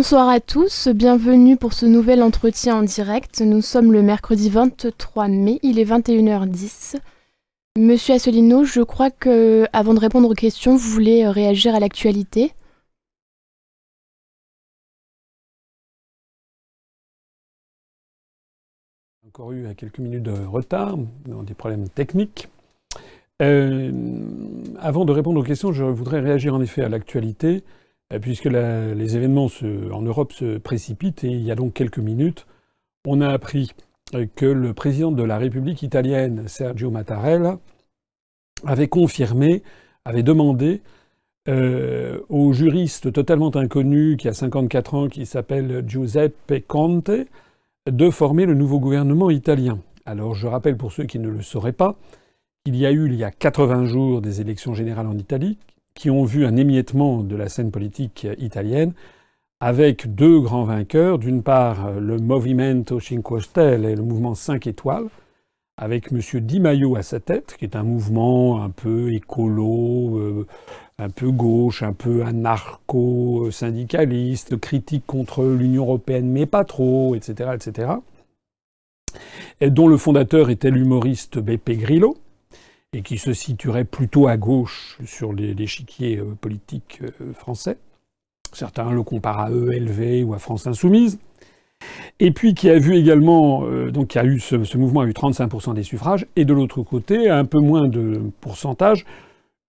Bonsoir à tous, bienvenue pour ce nouvel entretien en direct. Nous sommes le mercredi 23 mai, il est 21h10. Monsieur Asselineau, je crois que avant de répondre aux questions, vous voulez euh, réagir à l'actualité. Encore eu quelques minutes de retard, des problèmes techniques. Euh, avant de répondre aux questions, je voudrais réagir en effet à l'actualité, euh, puisque les événements en Europe se précipitent et il y a donc quelques minutes, on a appris euh, que le président de la République italienne, Sergio Mattarella, avait confirmé, avait demandé au juriste totalement inconnu qui a 54 ans, qui s'appelle Giuseppe Conte, de former le nouveau gouvernement italien. Alors je rappelle pour ceux qui ne le sauraient pas, il y a eu il y a 80 jours des élections générales en Italie qui ont vu un émiettement de la scène politique italienne avec deux grands vainqueurs. D'une part, le Movimento Cinque Stelle et le mouvement 5 étoiles, avec M. Di Maio à sa tête, qui est un mouvement un peu écolo, euh, un peu gauche, un peu anarcho-syndicaliste, critique contre l'Union européenne, mais pas trop, etc., etc. Et dont le fondateur était l'humoriste Beppe Grillo, et qui se situerait plutôt à gauche sur l'échiquier euh, politique euh, français. Certains le comparent à ELV ou à France Insoumise. Et puis qui a vu également, euh, donc qui a eu ce, mouvement a eu 35% des suffrages, et de l'autre côté, un peu moins de pourcentage,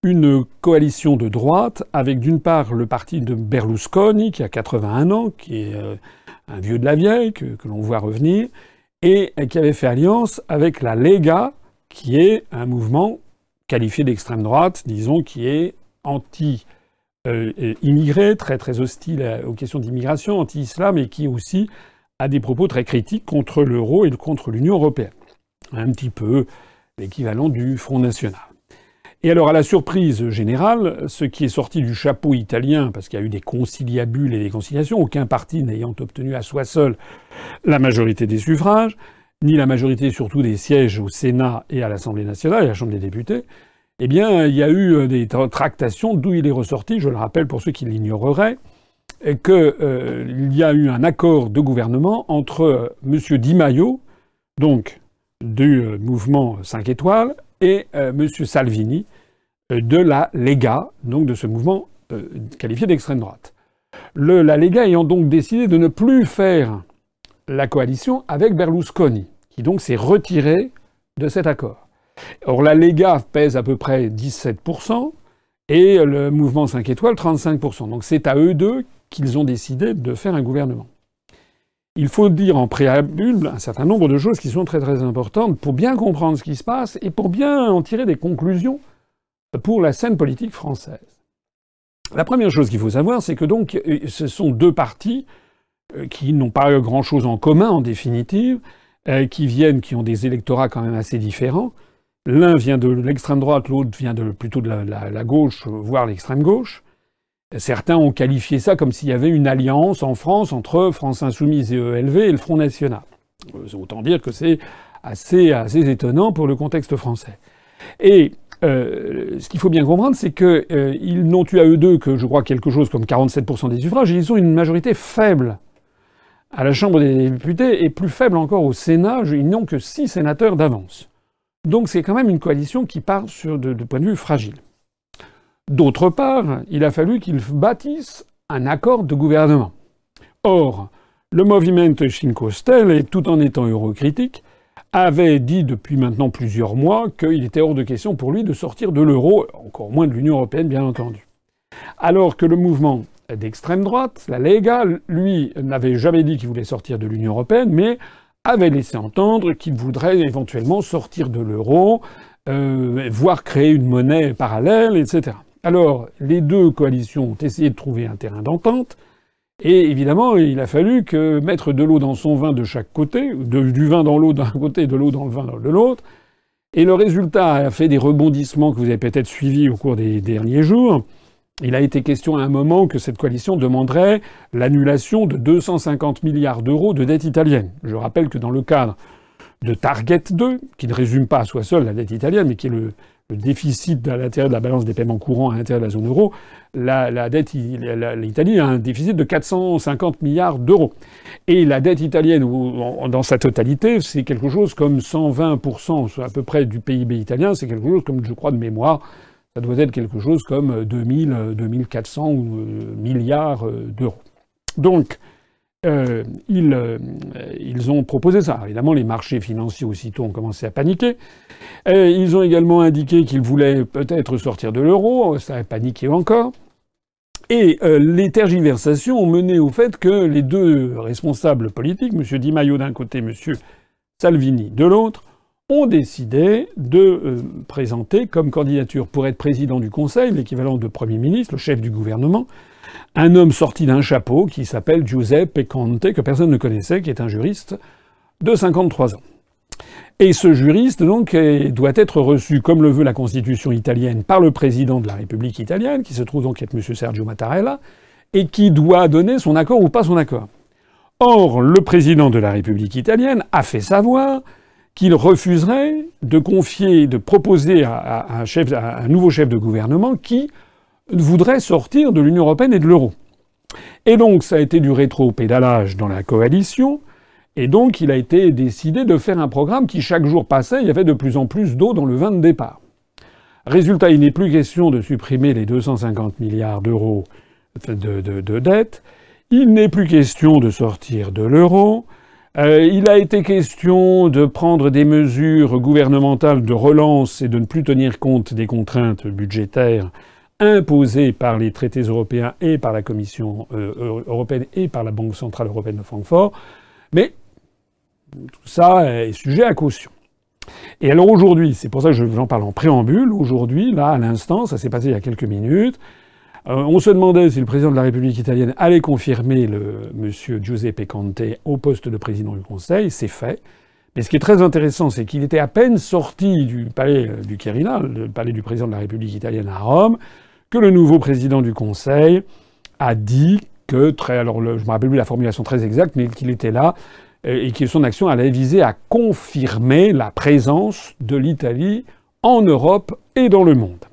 une coalition de droite avec d'une part le parti de Berlusconi, qui a 81 ans, qui est un vieux de la vieille, que, que l'on voit revenir, et qui avait fait alliance avec la Lega, qui est un mouvement qualifié d'extrême droite, disons, qui est anti-immigré, très très hostile aux questions d'immigration, anti-islam, et qui aussi a des propos très critiques contre l'euro et contre l'Union européenne. Un petit peu l'équivalent du Front National. Et alors, à la surprise générale, ce qui est sorti du chapeau italien, parce qu'il y a eu des conciliabules et des conciliations, aucun parti n'ayant obtenu à soi seul la majorité des suffrages, ni la majorité surtout des sièges au Sénat et à l'Assemblée nationale et à la Chambre des députés, eh bien, il y a eu euh, des tractations d'où il est ressorti, je le rappelle pour ceux qui l'ignoreraient, qu'il euh, y a eu un accord de gouvernement entre euh, M. Di Maio, donc du mouvement 5 étoiles, et M. Salvini de la Lega, donc de ce mouvement qualifié d'extrême droite. La Lega ayant donc décidé de ne plus faire la coalition avec Berlusconi, qui donc s'est retiré de cet accord. Or, la Lega pèse à peu près 17%, et le mouvement 5 étoiles 35%. Donc c'est à eux deux qu'ils ont décidé de faire un gouvernement. Il faut dire en préambule un certain nombre de choses qui sont très très importantes pour bien comprendre ce qui se passe et pour bien en tirer des conclusions pour la scène politique française. La première chose qu'il faut savoir, c'est que donc ce sont deux partis euh, qui n'ont pas grand-chose en commun en définitive, euh, qui viennent, qui ont des électorats quand même assez différents. L'un vient de l'extrême droite, l'autre vient de, plutôt de la, gauche, voire l'extrême gauche. Certains ont qualifié ça comme s'il y avait une alliance en France entre France Insoumise et ELV et le Front National. Euh, autant dire que c'est assez, assez étonnant pour le contexte français. Et ce qu'il faut bien comprendre, c'est qu'ils n'ont eu à eux deux que, je crois, quelque chose comme 47% des suffrages, et ils ont une majorité faible à la Chambre des députés et plus faible encore au Sénat. Ils n'ont que six sénateurs d'avance. Donc c'est quand même une coalition qui part sur de, point de vue fragile. D'autre part, il a fallu qu'ils bâtissent un accord de gouvernement. Or, le Movimento Cinque Stelle, tout en étant eurocritique, avait dit depuis maintenant plusieurs mois qu'il était hors de question pour lui de sortir de l'euro, encore moins de l'Union européenne bien entendu. Alors que le mouvement d'extrême droite, la Lega, lui, n'avait jamais dit qu'il voulait sortir de l'Union européenne, mais avait laissé entendre qu'il voudrait éventuellement sortir de l'euro, euh, voire créer une monnaie parallèle, etc. Alors, les deux coalitions ont essayé de trouver un terrain d'entente, et évidemment, il a fallu que mettre de l'eau dans son vin de chaque côté, du vin dans l'eau d'un côté, de l'eau dans le vin de l'autre, et le résultat a fait des rebondissements que vous avez peut-être suivis au cours des derniers jours. Il a été question à un moment que cette coalition demanderait l'annulation de 250 milliards d'euros de dette italienne. Je rappelle que dans le cadre de Target 2, qui ne résume pas à soi seul la dette italienne, mais qui est le, déficit à l'intérieur de la balance des paiements courants à l'intérieur de la zone euro, l'Italie a un déficit de 450 milliards d'euros. Et la dette italienne, dans sa totalité, c'est quelque chose comme 120% à peu près du PIB italien. C'est quelque chose comme, je crois, de mémoire, ça doit être quelque chose comme 2000, 2400 milliards d'euros. Donc, euh, ils, euh, ils, ont proposé ça. Évidemment, les marchés financiers aussitôt ont commencé à paniquer. Euh, ils ont également indiqué qu'ils voulaient peut-être sortir de l'euro. Ça a paniqué encore. Et euh, les tergiversations ont mené au fait que les deux responsables politiques, M. Di Maio d'un côté, M. Salvini de l'autre, ont décidé de présenter comme candidature pour être président du Conseil, l'équivalent de Premier ministre, le chef du gouvernement, un homme sorti d'un chapeau qui s'appelle Giuseppe Conte, que personne ne connaissait, qui est un juriste de 53 ans. Et ce juriste, donc, doit être reçu, comme le veut la Constitution italienne, par le président de la République italienne, qui se trouve donc être M. Sergio Mattarella, et qui doit donner son accord ou pas son accord. Or, le président de la République italienne a fait savoir qu'il refuserait de confier, de proposer à, un, nouveau chef de gouvernement qui voudrait sortir de l'Union européenne et de l'euro. Et donc ça a été du rétro-pédalage dans la coalition, et donc il a été décidé de faire un programme qui chaque jour passait, il y avait de plus en plus d'eau dans le vin de départ. Résultat, il n'est plus question de supprimer les 250 milliards d'euros de, de, dette, il n'est plus question de sortir de l'euro, euh, il a été question de prendre des mesures gouvernementales de relance et de ne plus tenir compte des contraintes budgétaires imposé par les traités européens et par la Commission euh, européenne et par la Banque centrale européenne de Francfort. Mais tout ça est sujet à caution. Et alors aujourd'hui, c'est pour ça que j'en parle en préambule, aujourd'hui, là, à l'instant, ça s'est passé il y a quelques minutes, on se demandait si le président de la République italienne allait confirmer le monsieur Giuseppe Conte au poste de président du Conseil. C'est fait. Mais ce qui est très intéressant, c'est qu'il était à peine sorti du palais du Quirinal, le palais du président de la République italienne à Rome, que le nouveau président du Conseil a dit que, très, alors je me rappelle plus la formulation très exacte, mais qu'il était là euh, et que son action allait viser à confirmer la présence de l'Italie en Europe et dans le monde.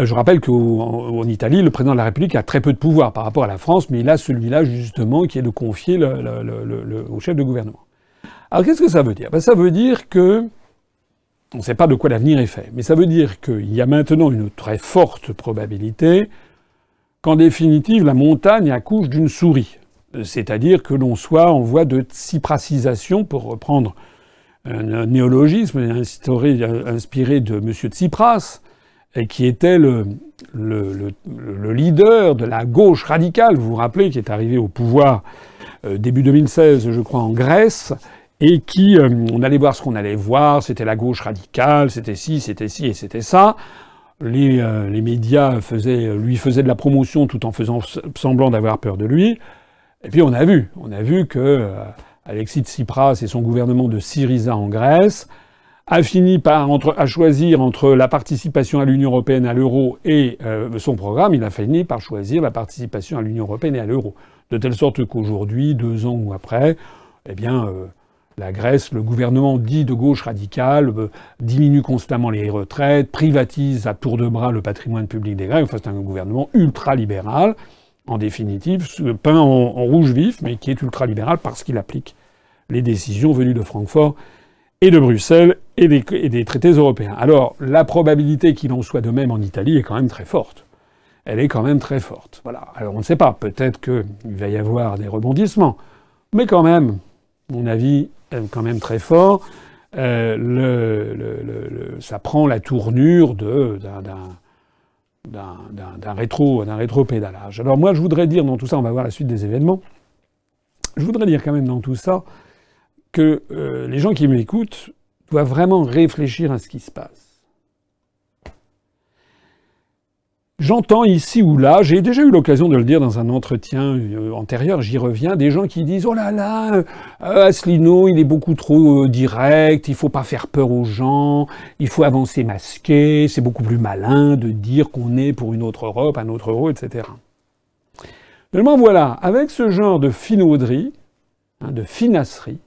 Euh, je rappelle qu'en Italie, le président de la République a très peu de pouvoir par rapport à la France, mais il a celui-là justement qui est de confier le, au chef de gouvernement. Alors qu'est-ce que ça veut dire? Ben, Ça veut dire que on ne sait pas de quoi l'avenir est fait. Mais ça veut dire qu'il y a maintenant une très forte probabilité qu'en définitive, la montagne accouche d'une souris. C'est-à-dire que l'on soit en voie de tsiprasisation, pour reprendre un, néologisme inspiré de M. Tsipras, qui était le, le, leader de la gauche radicale, vous vous rappelez, qui est arrivé au pouvoir euh, début 2016, je crois, en Grèce, et qui, euh, on allait voir ce qu'on allait voir, c'était la gauche radicale, c'était ci, c'était ci et c'était ça. Les, euh, médias lui faisaient de la promotion tout en faisant semblant d'avoir peur de lui. Et puis on a vu, on a vu que Alexis Tsipras et son gouvernement de Syriza en Grèce a fini par choisir entre la participation à l'Union européenne, à l'euro et son programme. Il a fini par choisir la participation à l'Union européenne et à l'euro, de telle sorte qu'aujourd'hui, deux ans ou après, eh bien la Grèce, le gouvernement dit de gauche radicale, euh, diminue constamment les retraites, privatise à tour de bras le patrimoine public des Grecs. Enfin, c'est un gouvernement ultra-libéral, en définitive, peint en, rouge vif, mais qui est ultra-libéral parce qu'il applique les décisions venues de Francfort et de Bruxelles et des, traités européens. Alors, la probabilité qu'il en soit de même en Italie est quand même très forte. Elle est quand même très forte. Voilà. Alors, on ne sait pas. Peut-être qu'il va y avoir des rebondissements. Mais quand même, mon avis, quand même très fort. Euh, ça prend la tournure d'un rétro, rétro-pédalage. Alors moi, je voudrais dire dans tout ça, on va voir la suite des événements, je voudrais dire quand même dans tout ça que euh, les gens qui m'écoutent doivent vraiment réfléchir à ce qui se passe. J'entends ici ou là, j'ai déjà eu l'occasion de le dire dans un entretien euh, antérieur, j'y reviens, des gens qui disent Oh là là, euh, Asselineau, il est beaucoup trop direct, il faut pas faire peur aux gens, il faut avancer masqué, c'est beaucoup plus malin de dire qu'on est pour une autre Europe, un autre euro, etc. Seulement voilà, avec ce genre de finauderie, hein, de finasserie,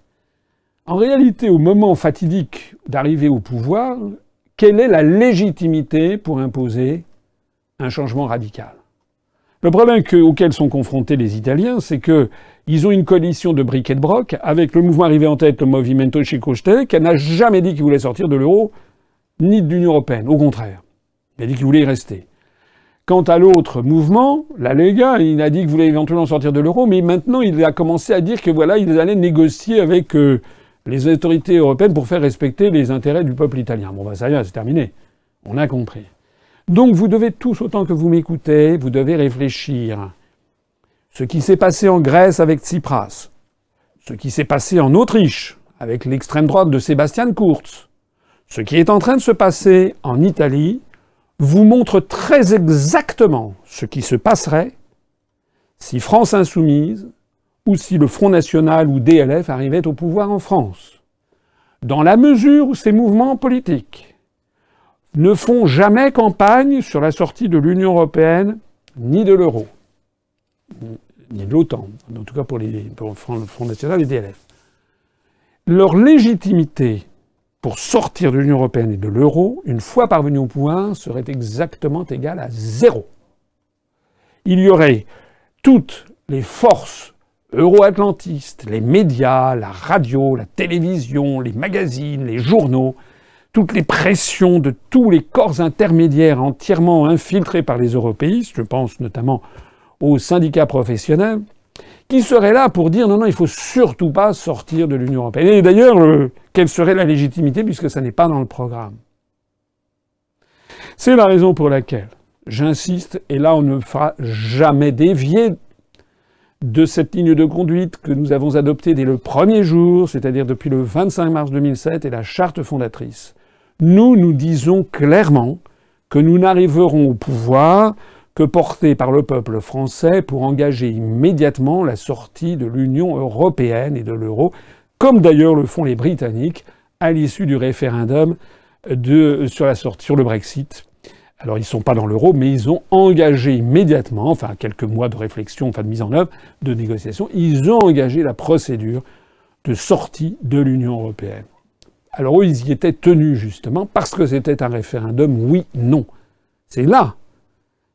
en réalité, au moment fatidique d'arriver au pouvoir, quelle est la légitimité pour imposer un changement radical? Le problème auquel sont confrontés les Italiens, c'est qu'ils ont une coalition de briques et de broc avec le mouvement arrivé en tête, le Movimento Cinque Stelle, qui n'a jamais dit qu'il voulait sortir de l'euro ni de l'Union européenne. Au contraire, il a dit qu'il voulait y rester. Quant à l'autre mouvement, la Lega, il a dit qu'il voulait éventuellement sortir de l'euro, mais maintenant il a commencé à dire que voilà, ils allaient négocier avec euh, les autorités européennes pour faire respecter les intérêts du peuple italien. Bon, ben ça y est, c'est terminé. On a compris. Donc vous devez tous, autant que vous m'écoutez, vous devez réfléchir. Ce qui s'est passé en Grèce avec Tsipras, ce qui s'est passé en Autriche avec l'extrême droite de Sébastien Kurz, ce qui est en train de se passer en Italie vous montre très exactement ce qui se passerait si France insoumise ou si le Front National ou DLF arrivait au pouvoir en France. Dans la mesure où ces mouvements politiques ne font jamais campagne sur la sortie de l'Union européenne ni de l'euro, ni de l'OTAN, en tout cas pour, pour le Front National et DLF. Leur légitimité pour sortir de l'Union européenne et de l'euro, une fois parvenu au pouvoir, serait exactement égal à zéro. Il y aurait toutes les forces euro-atlantistes, les médias, la radio, la télévision, les magazines, les journaux, toutes les pressions de tous les corps intermédiaires entièrement infiltrés par les européistes, je pense notamment aux syndicats professionnels, qui serait là pour dire non, non, il faut surtout pas sortir de l'Union européenne. Et d'ailleurs, quelle serait la légitimité puisque ça n'est pas dans le programme? C'est la raison pour laquelle j'insiste, et là on ne fera jamais dévier de cette ligne de conduite que nous avons adoptée dès le premier jour, c'est-à-dire depuis le 25 mars 2007 et la charte fondatrice. Nous, nous disons clairement que nous n'arriverons au pouvoir que porté par le peuple français pour engager immédiatement la sortie de l'Union européenne et de l'euro, comme d'ailleurs le font les Britanniques à l'issue du référendum sur le Brexit. Alors ils ne sont pas dans l'euro, mais ils ont engagé immédiatement, enfin quelques mois de réflexion, enfin de mise en œuvre, de négociation, ils ont engagé la procédure de sortie de l'Union européenne. Alors ils y étaient tenus justement parce que c'était un référendum oui-non. C'est là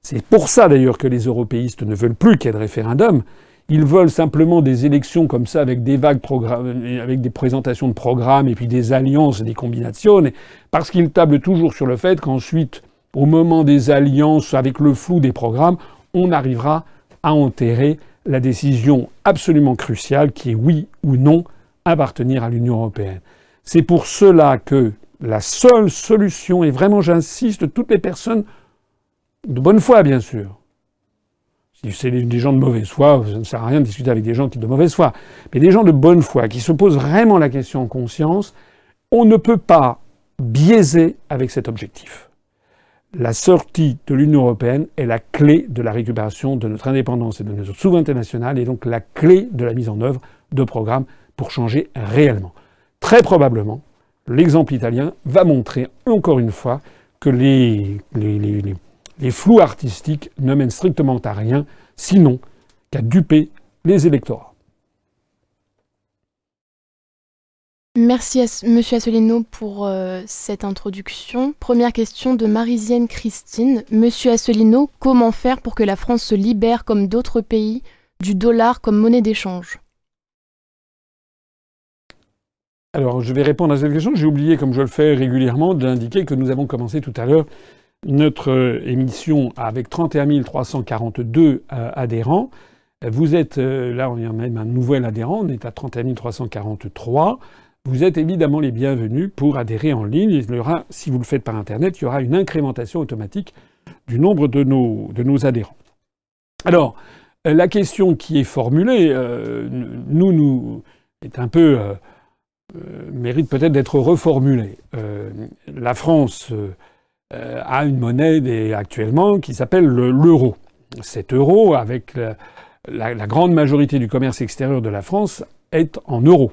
c'est pour ça d'ailleurs que les européistes ne veulent plus qu'il y ait de référendum. Ils veulent simplement des élections comme ça avec des vagues avec des présentations de programmes et puis des alliances et des combinations, parce qu'ils tablent toujours sur le fait qu'ensuite, au moment des alliances, avec le flou des programmes, on arrivera à enterrer la décision absolument cruciale qui est oui ou non appartenir à l'Union européenne. C'est pour cela que la seule solution, et vraiment j'insiste, toutes les personnes de bonne foi, bien sûr. Si c'est des gens de mauvaise foi, ça ne sert à rien de discuter avec des gens qui de mauvaise foi. Mais des gens de bonne foi, qui se posent vraiment la question en conscience, on ne peut pas biaiser avec cet objectif. La sortie de l'Union européenne est la clé de la récupération de notre indépendance et de notre souveraineté nationale, et donc la clé de la mise en œuvre de programmes pour changer réellement. Très probablement, l'exemple italien va montrer encore une fois que les, flous artistiques ne mènent strictement à rien, sinon qu'à duper les électorats. Merci à Monsieur Asselineau pour euh, cette introduction. Première question de Marisienne Christine. Monsieur Asselineau, comment faire pour que la France se libère, comme d'autres pays, du dollar comme monnaie d'échange? Alors, je vais répondre à cette question. J'ai oublié, comme je le fais régulièrement, d'indiquer que nous avons commencé tout à l'heure notre euh, émission avec 31 342 euh, adhérents. Vous êtes, là on a même un nouvel adhérent, on est à 31 343. Vous êtes évidemment les bienvenus pour adhérer en ligne. Il y aura, si vous le faites par Internet, il y aura une incrémentation automatique du nombre de nos, adhérents. Alors, la question qui est formulée, nous, nous, est un peu, mérite peut-être d'être reformulée. la France euh, a une monnaie actuellement qui s'appelle l'euro. Cet euro, avec la, grande majorité du commerce extérieur de la France, est en euros.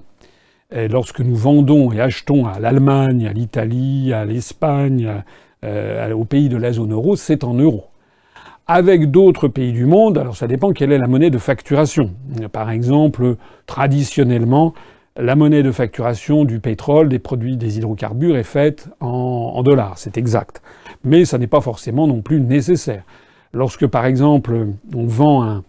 Et lorsque nous vendons et achetons à l'Allemagne, à l'Italie, à l'Espagne, euh, aux pays de la zone euro, c'est en euros. Avec d'autres pays du monde, alors ça dépend quelle est la monnaie de facturation. Par exemple, traditionnellement, la monnaie de facturation du pétrole, des produits, des hydrocarbures est faite en, dollars. C'est exact. Mais ça n'est pas forcément non plus nécessaire. Lorsque, par exemple, on vend un,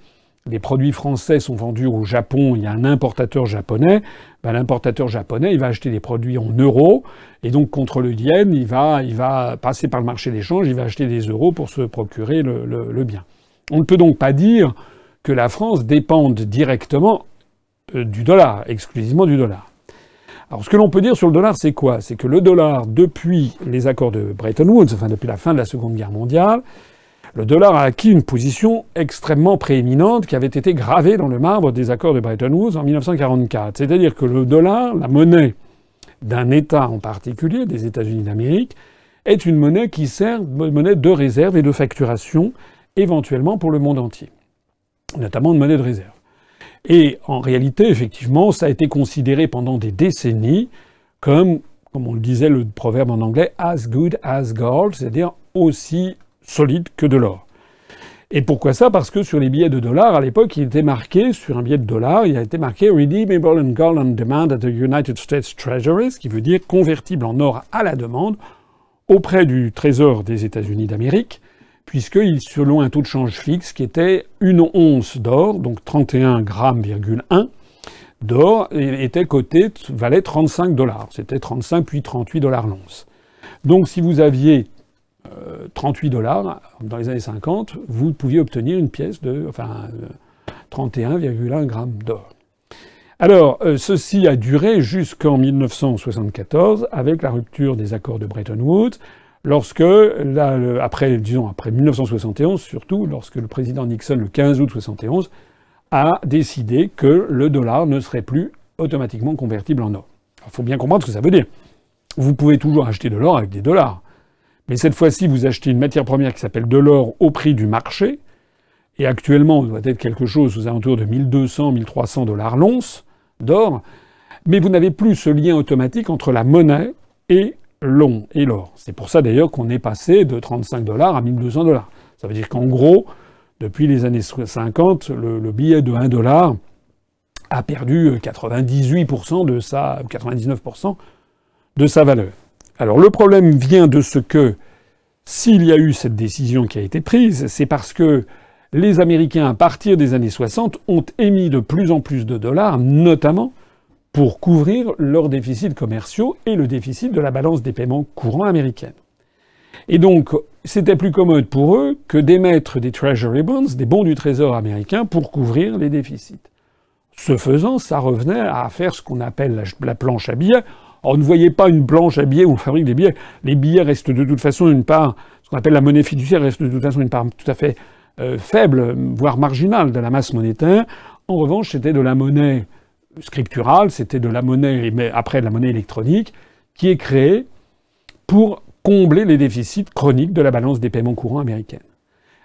les produits français sont vendus au Japon, il y a un importateur japonais, ben, l'importateur japonais, il va acheter des produits en euros, et donc contre le yen, il va, passer par le marché d'échange, il va acheter des euros pour se procurer le, le bien. On ne peut donc pas dire que la France dépende directement euh, du dollar, exclusivement du dollar. Alors ce que l'on peut dire sur le dollar, c'est quoi? C'est que le dollar, depuis les accords de Bretton Woods, enfin depuis la fin de la Seconde Guerre mondiale, le dollar a acquis une position extrêmement prééminente qui avait été gravée dans le marbre des accords de Bretton Woods en 1944. C'est-à-dire que le dollar, la monnaie d'un État en particulier, des États-Unis d'Amérique, est une monnaie qui sert de monnaie de réserve et de facturation éventuellement pour le monde entier, notamment de monnaie de réserve. Et en réalité, effectivement, ça a été considéré pendant des décennies comme, comme on le disait le proverbe en anglais, as good as gold, c'est-à-dire aussi solide que de l'or. Et pourquoi ça? Parce que sur les billets de dollars, à l'époque, il était marqué, sur un billet de dollars, il a été marqué Redeemable in gold on demand at the United States Treasury, ce qui veut dire convertible en or à la demande auprès du Trésor des États-Unis d'Amérique, puisque selon un taux de change fixe qui était une once d'or, donc 31 grammes, d'or, était coté, valait 35 dollars. C'était 35 puis 38 dollars l'once. Donc si vous aviez 38 euh, dollars dans les années 50, vous pouviez obtenir une pièce de enfin, 31,1 grammes d'or. Alors, euh, ceci a duré jusqu'en 1974 avec la rupture des accords de Bretton Woods, lorsque, après, disons, après 1971 surtout, lorsque le président Nixon, le 15 août 71, a décidé que le dollar ne serait plus automatiquement convertible en or. Il faut bien comprendre ce que ça veut dire. Vous pouvez toujours acheter de l'or avec des dollars. Mais cette fois-ci, vous achetez une matière première qui s'appelle de l'or au prix du marché. Et actuellement, on doit être quelque chose aux alentours de 1200, 1300 dollars l'once d'or. Mais vous n'avez plus ce lien automatique entre la monnaie et l'or. C'est pour ça d'ailleurs qu'on est passé de 35 dollars à 1200 dollars. Ça veut dire qu'en gros, depuis les années 50, le, billet de 1 dollar a perdu 98% de sa, 99% de sa valeur. Alors le problème vient de ce que, s'il y a eu cette décision qui a été prise, c'est parce que les Américains, à partir des années 60, ont émis de plus en plus de dollars, notamment pour couvrir leurs déficits commerciaux et le déficit de la balance des paiements courants américaine. Et donc, c'était plus commode pour eux que d'émettre des Treasury Bonds, des bons du Trésor américain, pour couvrir les déficits. Ce faisant, ça revenait à faire ce qu'on appelle la, planche à billets. On ne voyait pas une planche à billets où on fabrique des billets. Les billets restent de toute façon une part, ce qu'on appelle la monnaie fiduciaire reste de toute façon une part tout à fait euh, faible, voire marginale de la masse monétaire. En revanche, c'était de la monnaie scripturale, c'était de la monnaie, mais après de la monnaie électronique, qui est créée pour combler les déficits chroniques de la balance des paiements courants américaine.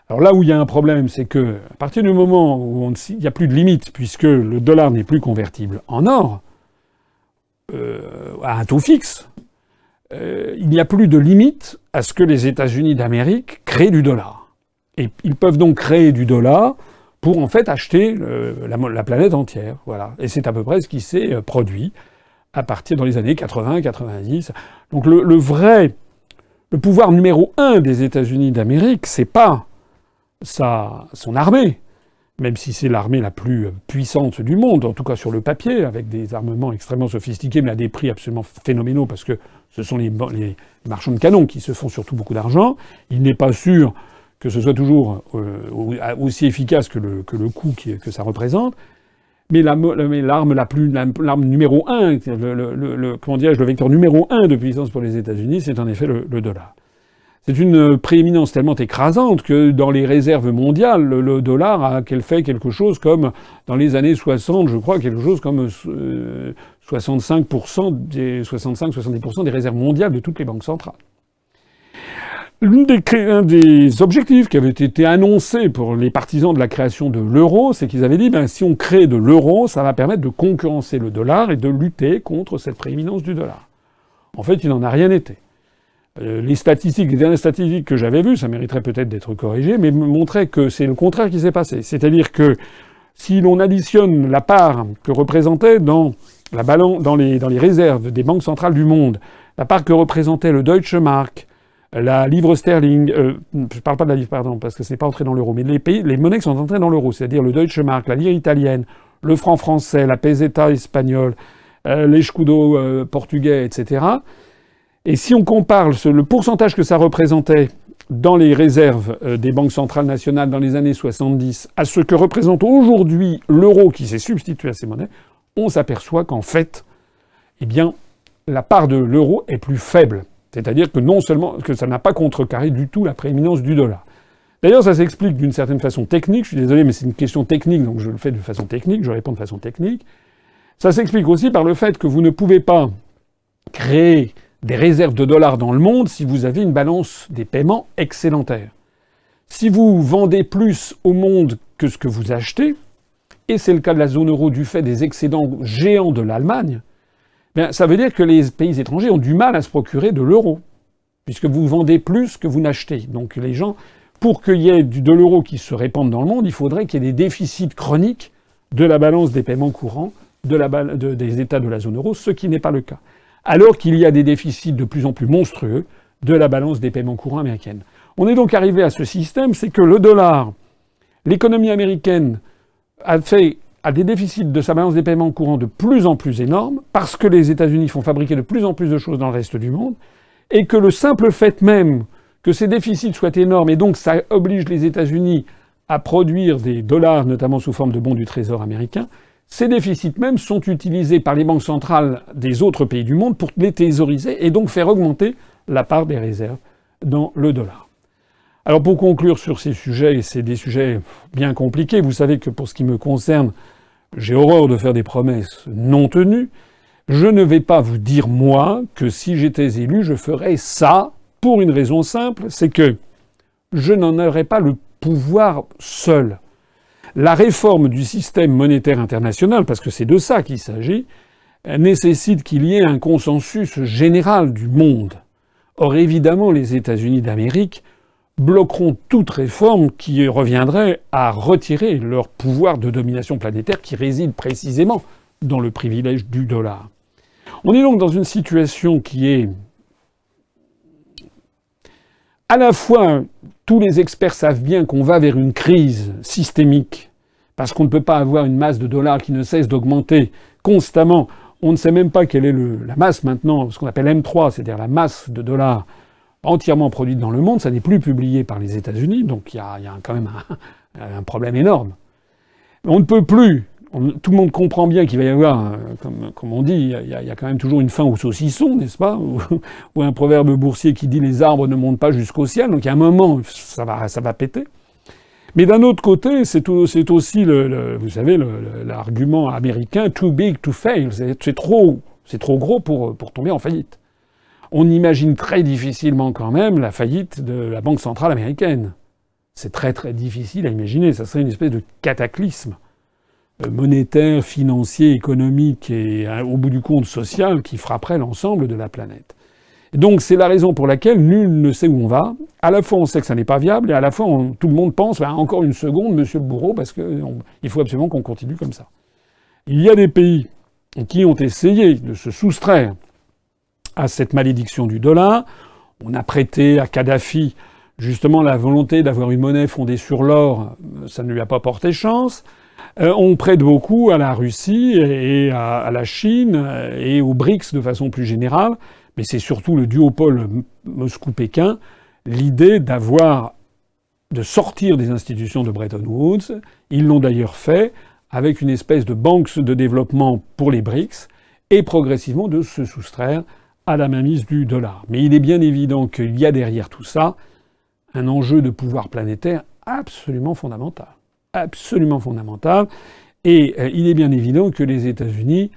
Alors là où il y a un problème, c'est que à partir du moment où il n'y a plus de limite, puisque le dollar n'est plus convertible en or, euh, à un taux fixe, euh, il n'y a plus de limite à ce que les États-Unis d'Amérique créent du dollar. Et ils peuvent donc créer du dollar pour en fait acheter la, planète entière. Voilà. Et c'est à peu près ce qui s'est euh, produit à partir dans les années 80-90. Donc le, vrai, le pouvoir numéro un des États-Unis d'Amérique, c'est pas sa, son armée, même si c'est l'armée la plus puissante du monde, en tout cas sur le papier, avec des armements extrêmement sophistiqués, mais à des prix absolument phénoménaux, parce que ce sont les, marchands de canons qui se font surtout beaucoup d'argent. Il n'est pas sûr que ce soit toujours euh, aussi efficace que le, que le coût que ça représente. Mais l'arme la, plus, l'arme numéro un, le, comment dirais-je, le vecteur numéro un de puissance pour les États-Unis, c'est en effet le, dollar. C'est une prééminence tellement écrasante que dans les réserves mondiales, le, dollar a qu'elle fait quelque chose comme, dans les années 60, je crois, quelque chose comme 65%, euh, des 65-70% des réserves mondiales de toutes les banques centrales. L'un des, objectifs qui avait été annoncé pour les partisans de la création de l'euro, c'est qu'ils avaient dit ben, si on crée de l'euro, ça va permettre de concurrencer le dollar et de lutter contre cette prééminence du dollar. En fait, il n'en a rien été. Euh, les statistiques, les dernières statistiques que j'avais vues, ça mériterait peut-être d'être corrigé, mais montraient que c'est le contraire qui s'est passé. C'est-à-dire que Si l'on additionne la part que représentait dans, la dans, les, dans les réserves des banques centrales du monde, la part que représentait le Deutsche Mark, la livre sterling, euh, je ne parle pas de la livre, pardon, parce que ce n'est pas entré dans l'euro, mais les, pays, les monnaies qui sont entrées dans l'euro, c'est-à-dire le Deutsche Mark, la lire italienne, le franc français, la peseta espagnole, euh, les scudo euh, portugais, etc. Et si on compare le pourcentage que ça représentait dans les réserves des banques centrales nationales dans les années 70 à ce que représente aujourd'hui l'euro qui s'est substitué à ces monnaies, on s'aperçoit qu'en fait, eh bien, la part de l'euro est plus faible. C'est-à-dire que non seulement que ça n'a pas contrecarré du tout la prééminence du dollar. D'ailleurs, ça s'explique d'une certaine façon technique. Je suis désolé, mais c'est une question technique, donc je le fais de façon technique, je réponds de façon technique. Ça s'explique aussi par le fait que vous ne pouvez pas créer des réserves de dollars dans le monde si vous avez une balance des paiements excédentaire. Si vous vendez plus au monde que ce que vous achetez, et c'est le cas de la zone euro du fait des excédents géants de l'Allemagne, ça veut dire que les pays étrangers ont du mal à se procurer de l'euro, puisque vous vendez plus que vous n'achetez. Donc les gens, pour qu'il y ait de l'euro qui se répande dans le monde, il faudrait qu'il y ait des déficits chroniques de la balance des paiements courants des États de la zone euro, ce qui n'est pas le cas. Alors qu'il y a des déficits de plus en plus monstrueux de la balance des paiements courants américaine. On est donc arrivé à ce système, c'est que le dollar, l'économie américaine a fait a des déficits de sa balance des paiements courants de plus en plus énormes, parce que les États-Unis font fabriquer de plus en plus de choses dans le reste du monde, et que le simple fait même que ces déficits soient énormes, et donc ça oblige les États-Unis à produire des dollars, notamment sous forme de bons du Trésor américain, ces déficits même sont utilisés par les banques centrales des autres pays du monde pour les thésauriser et donc faire augmenter la part des réserves dans le dollar. Alors pour conclure sur ces sujets, et c'est des sujets bien compliqués, vous savez que pour ce qui me concerne, j'ai horreur de faire des promesses non tenues. Je ne vais pas vous dire, moi, que si j'étais élu, je ferais ça pour une raison simple, c'est que je n'en aurais pas le pouvoir seul. La réforme du système monétaire international, parce que c'est de ça qu'il s'agit, nécessite qu'il y ait un consensus général du monde. Or, évidemment, les États-Unis d'Amérique bloqueront toute réforme qui reviendrait à retirer leur pouvoir de domination planétaire qui réside précisément dans le privilège du dollar. On est donc dans une situation qui est à la fois, tous les experts savent bien qu'on va vers une crise systémique, parce qu'on ne peut pas avoir une masse de dollars qui ne cesse d'augmenter constamment. On ne sait même pas quelle est la masse maintenant, ce qu'on appelle M3, c'est-à-dire la masse de dollars entièrement produite dans le monde, ça n'est plus publié par les États-Unis, donc il y, a, quand même un, problème énorme. On ne peut plus, tout le monde comprend bien qu'il va y avoir, comme, on dit, il y, a, quand même toujours une fin au saucisson, n'est-ce pas? Ou, un proverbe boursier qui dit les arbres ne montent pas jusqu'au ciel, donc il y a un moment, ça va, ça va péter. Mais d'un autre côté, c'est aussi, le, vous savez, l'argument américain too big to fail. C'est trop, trop gros pour, pour tomber en faillite on imagine très difficilement quand même la faillite de la Banque centrale américaine. C'est très très difficile à imaginer, ça serait une espèce de cataclysme euh, monétaire, financier, économique et euh, au bout du compte social qui frapperait l'ensemble de la planète. donc c'est la raison pour laquelle nul ne sait où on va. À la fois on sait que ça n'est pas viable et à la fois tout le monde pense bah, encore une seconde, monsieur le bourreau, parce qu'il faut absolument qu'on continue comme ça. Il y a des pays qui ont essayé de se soustraire à cette malédiction du dollar. On a prêté à Kadhafi justement la volonté d'avoir une monnaie fondée sur l'or, ça ne lui a pas porté chance. Euh, on prête beaucoup à la Russie et à, la Chine et aux BRICS de façon plus générale, mais c'est surtout le duopole Moscou-Pékin, l'idée d'avoir de sortir des institutions de Bretton Woods. Ils l'ont d'ailleurs fait avec une espèce de banque de développement pour les BRICS et progressivement de se soustraire à la mainmise du dollar. Mais il est bien évident qu'il y a derrière tout ça un enjeu de pouvoir planétaire absolument fondamental. Absolument fondamental. Et euh, il est bien évident que les États-Unis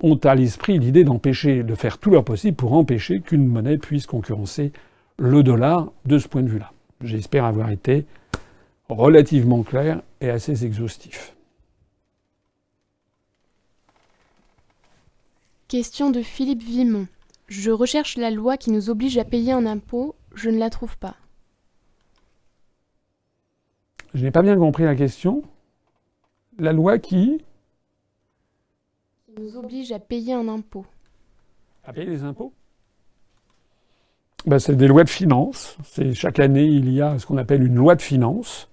ont à l'esprit l'idée d'empêcher, de faire tout leur possible pour empêcher qu'une monnaie puisse concurrencer le dollar de ce point de vue-là. J'espère avoir été relativement clair et assez exhaustif. Question de Philippe Vimont. Je recherche la loi qui nous oblige à payer un impôt, je ne la trouve pas. Je n'ai pas bien compris la question. La loi qui Qui nous oblige à payer un impôt. À payer les impôts ben, C'est des lois de finances. Chaque année, il y a ce qu'on appelle une loi de finances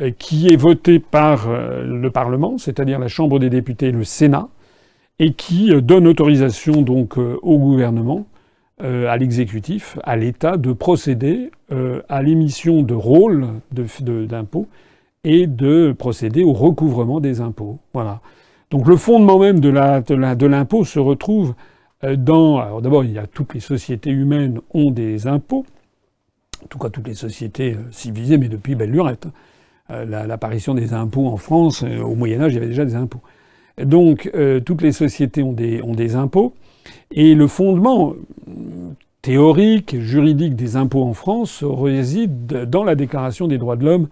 euh, qui est votée par euh, le Parlement, c'est-à-dire la Chambre des députés et le Sénat, et qui euh, donne autorisation donc au gouvernement, à l'exécutif, à l'État de procéder à l'émission de rôles d'impôts et de procéder au recouvrement des impôts. Voilà. Donc le fondement même de l'impôt se retrouve dans. Alors d'abord, il y a toutes les sociétés humaines ont des impôts, en tout cas toutes les sociétés civilisées, mais depuis belle lurette. Hein. Euh, l'apparition des impôts en France. Euh, au Moyen Âge, il y avait déjà des impôts. Donc, euh, toutes les sociétés ont des impôts. Et le fondement théorique, juridique des impôts en France réside dans la Déclaration des droits de l'homme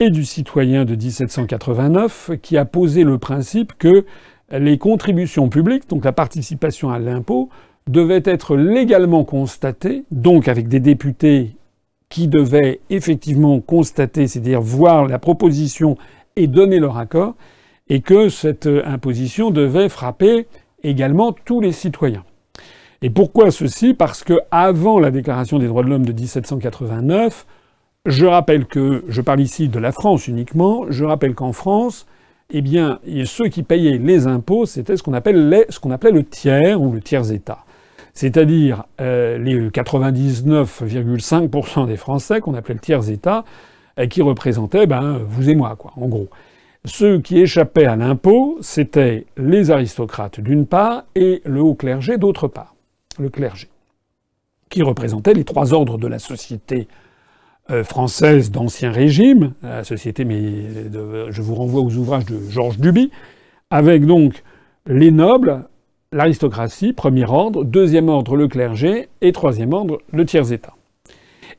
et du citoyen de 1789, qui a posé le principe que les contributions publiques, donc la participation à l'impôt, devaient être légalement constatées, donc avec des députés qui devaient effectivement constater, c'est-à-dire voir la proposition et donner leur accord, et que cette imposition devait frapper également tous les citoyens. Et pourquoi ceci? Parce que avant la Déclaration des droits de l'homme de 1789, je rappelle que je parle ici de la France uniquement. Je rappelle qu'en France, eh ceux qui payaient les impôts, c'était ce qu'on appelait le tiers ou le tiers État c'est-à-dire euh, les 99,5% des Français qu'on appelait le tiers-État, et qui représentaient ben, vous et moi, en gros. Ceux qui échappaient à l'impôt, c'était les aristocrates d'une part et le haut clergé d'autre part. Le clergé, qui représentait les trois ordres de la société euh, française d'ancien régime, la société, mais je vous renvoie aux ouvrages de Georges Duby, avec donc les nobles, l'aristocratie, premier ordre, deuxième ordre, le clergé, et troisième ordre, le tiers-État.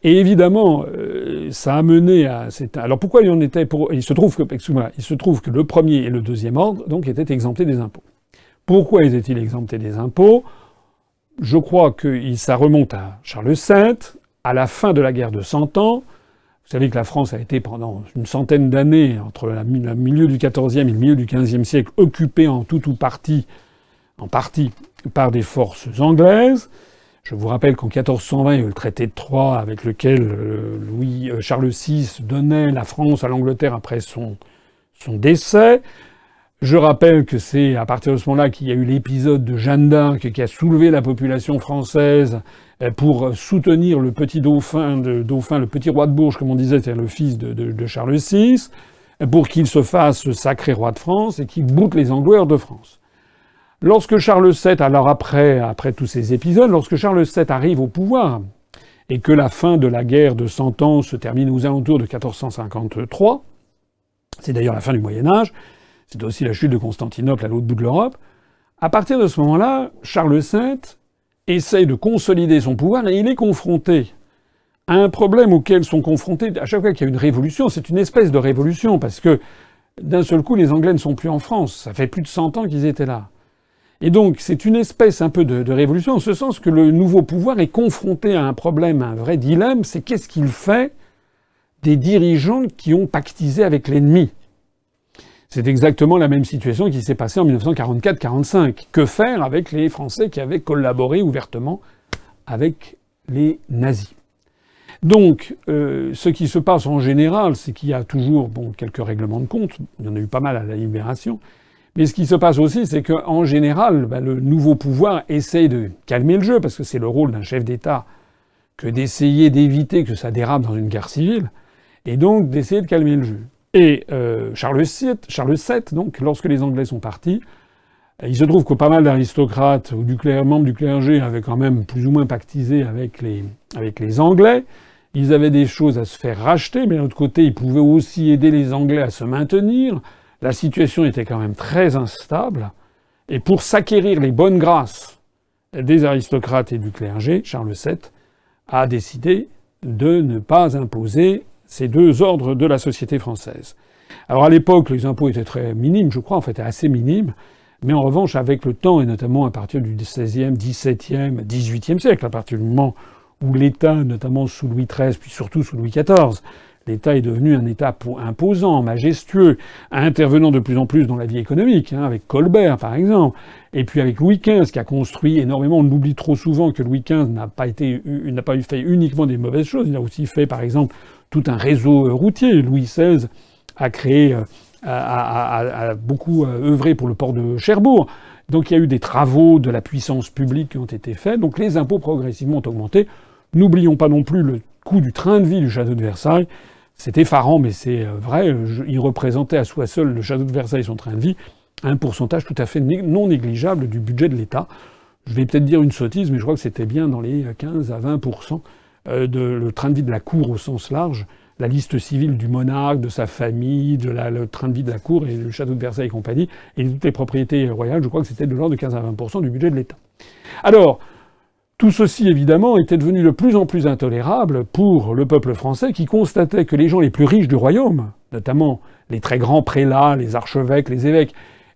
Et évidemment, euh, ça a mené à. Alors pourquoi il en était pour... Il se trouve que, il se trouve que le premier et le deuxième ordre donc étaient exemptés des impôts. Pourquoi étaient-ils exemptés des impôts? Je crois que ça remonte à Charles VII, à la fin de la guerre de Cent Ans. Vous savez que la France a été pendant une centaine d'années, entre le milieu du XIVe et le milieu du XVe siècle, occupée en tout ou partie en partie par des forces anglaises. Je vous rappelle qu'en 1420, il y a eu le traité de Troyes avec lequel euh, Louis euh, Charles VI donnait la France à l'Angleterre après son, décès. Je rappelle que c'est à partir de ce moment-là qu'il y a eu l'épisode de Jeanne d'Arc qui a soulevé la population française euh, pour soutenir le petit dauphin, dauphin le petit roi de Bourges, comme on disait, c'est le fils de, Charles VI, pour qu'il se fasse sacré roi de France et qu'il boute les Anglois de France. Lorsque Charles VII, alors après, tous ces épisodes, lorsque Charles VII arrive au pouvoir, et que la fin de la guerre de Cent Ans se termine aux alentours de 1453, c'est d'ailleurs la fin du Moyen Âge, c'est aussi la chute de Constantinople à l'autre bout de l'Europe, à partir de ce moment-là, Charles VII essaye de consolider son pouvoir et il est confronté à un problème auquel sont confrontés, à chaque fois qu'il y a une révolution, c'est une espèce de révolution, parce que d'un seul coup, les Anglais ne sont plus en France. Ça fait plus de 100 ans qu'ils étaient là. Et donc, c'est une espèce un peu de, révolution, en ce sens que le nouveau pouvoir est confronté à un problème, à un vrai dilemme, c'est qu'est-ce qu'il fait des dirigeants qui ont pactisé avec l'ennemi? C'est exactement la même situation qui s'est passée en 1944-45. Que faire avec les Français qui avaient collaboré ouvertement avec les nazis? Donc, euh, ce qui se passe en général, c'est qu'il y a toujours bon, quelques règlements de compte. Il y en a eu pas mal à la Libération. Mais ce qui se passe aussi, c'est qu'en général, ben, le nouveau pouvoir essaye de calmer le jeu, parce que c'est le rôle d'un chef d'État que d'essayer d'éviter que ça dérape dans une guerre civile, et donc d'essayer de calmer le jeu. Et euh, Charles, VII, Charles VII, donc, lorsque les Anglais sont partis, il se trouve que pas mal d'aristocrates ou du membres du clergé avaient quand même plus ou moins pactisé avec les, avec les Anglais. Ils avaient des choses à se faire racheter, mais d'un autre côté, ils pouvaient aussi aider les Anglais à se maintenir. La situation était quand même très instable, et pour s'acquérir les bonnes grâces des aristocrates et du clergé, Charles VII a décidé de ne pas imposer ces deux ordres de la société française. Alors à l'époque, les impôts étaient très minimes, je crois, en fait, assez minimes, mais en revanche, avec le temps, et notamment à partir du XVIe, XVIIe, XVIIIe siècle, à partir du moment où l'État, notamment sous Louis XIII, puis surtout sous Louis XIV, L'État est devenu un État imposant, majestueux, intervenant de plus en plus dans la vie économique, hein, avec Colbert par exemple, et puis avec Louis XV qui a construit énormément. On oublie trop souvent que Louis XV n'a pas été, fait uniquement des mauvaises choses. Il a aussi fait par exemple tout un réseau euh, routier. Louis XVI a créé, euh, a, beaucoup euh, œuvré pour le port de Cherbourg. Donc il y a eu des travaux de la puissance publique qui ont été faits. Donc les impôts progressivement ont augmenté. N'oublions pas non plus le coût du train de vie du château de Versailles. C'est effarant, mais c'est vrai. Il représentait à soi seul le château de Versailles son train de vie un pourcentage tout à fait non négligeable du budget de l'État. Je vais peut-être dire une sottise, mais je crois que c'était bien dans les 15 à 20 euh, de le train de vie de la cour au sens large, la liste civile du monarque, de sa famille, de la, le train de vie de la cour et le château de Versailles et compagnie, et toutes les propriétés royales, je crois que c'était de l'ordre de 15 à 20% du budget de l'État. Alors, tout ceci, évidemment, était devenu de plus en plus intolérable pour le peuple français qui constatait que les gens les plus riches du royaume, notamment les très grands prélats, les archevêques, les évêques,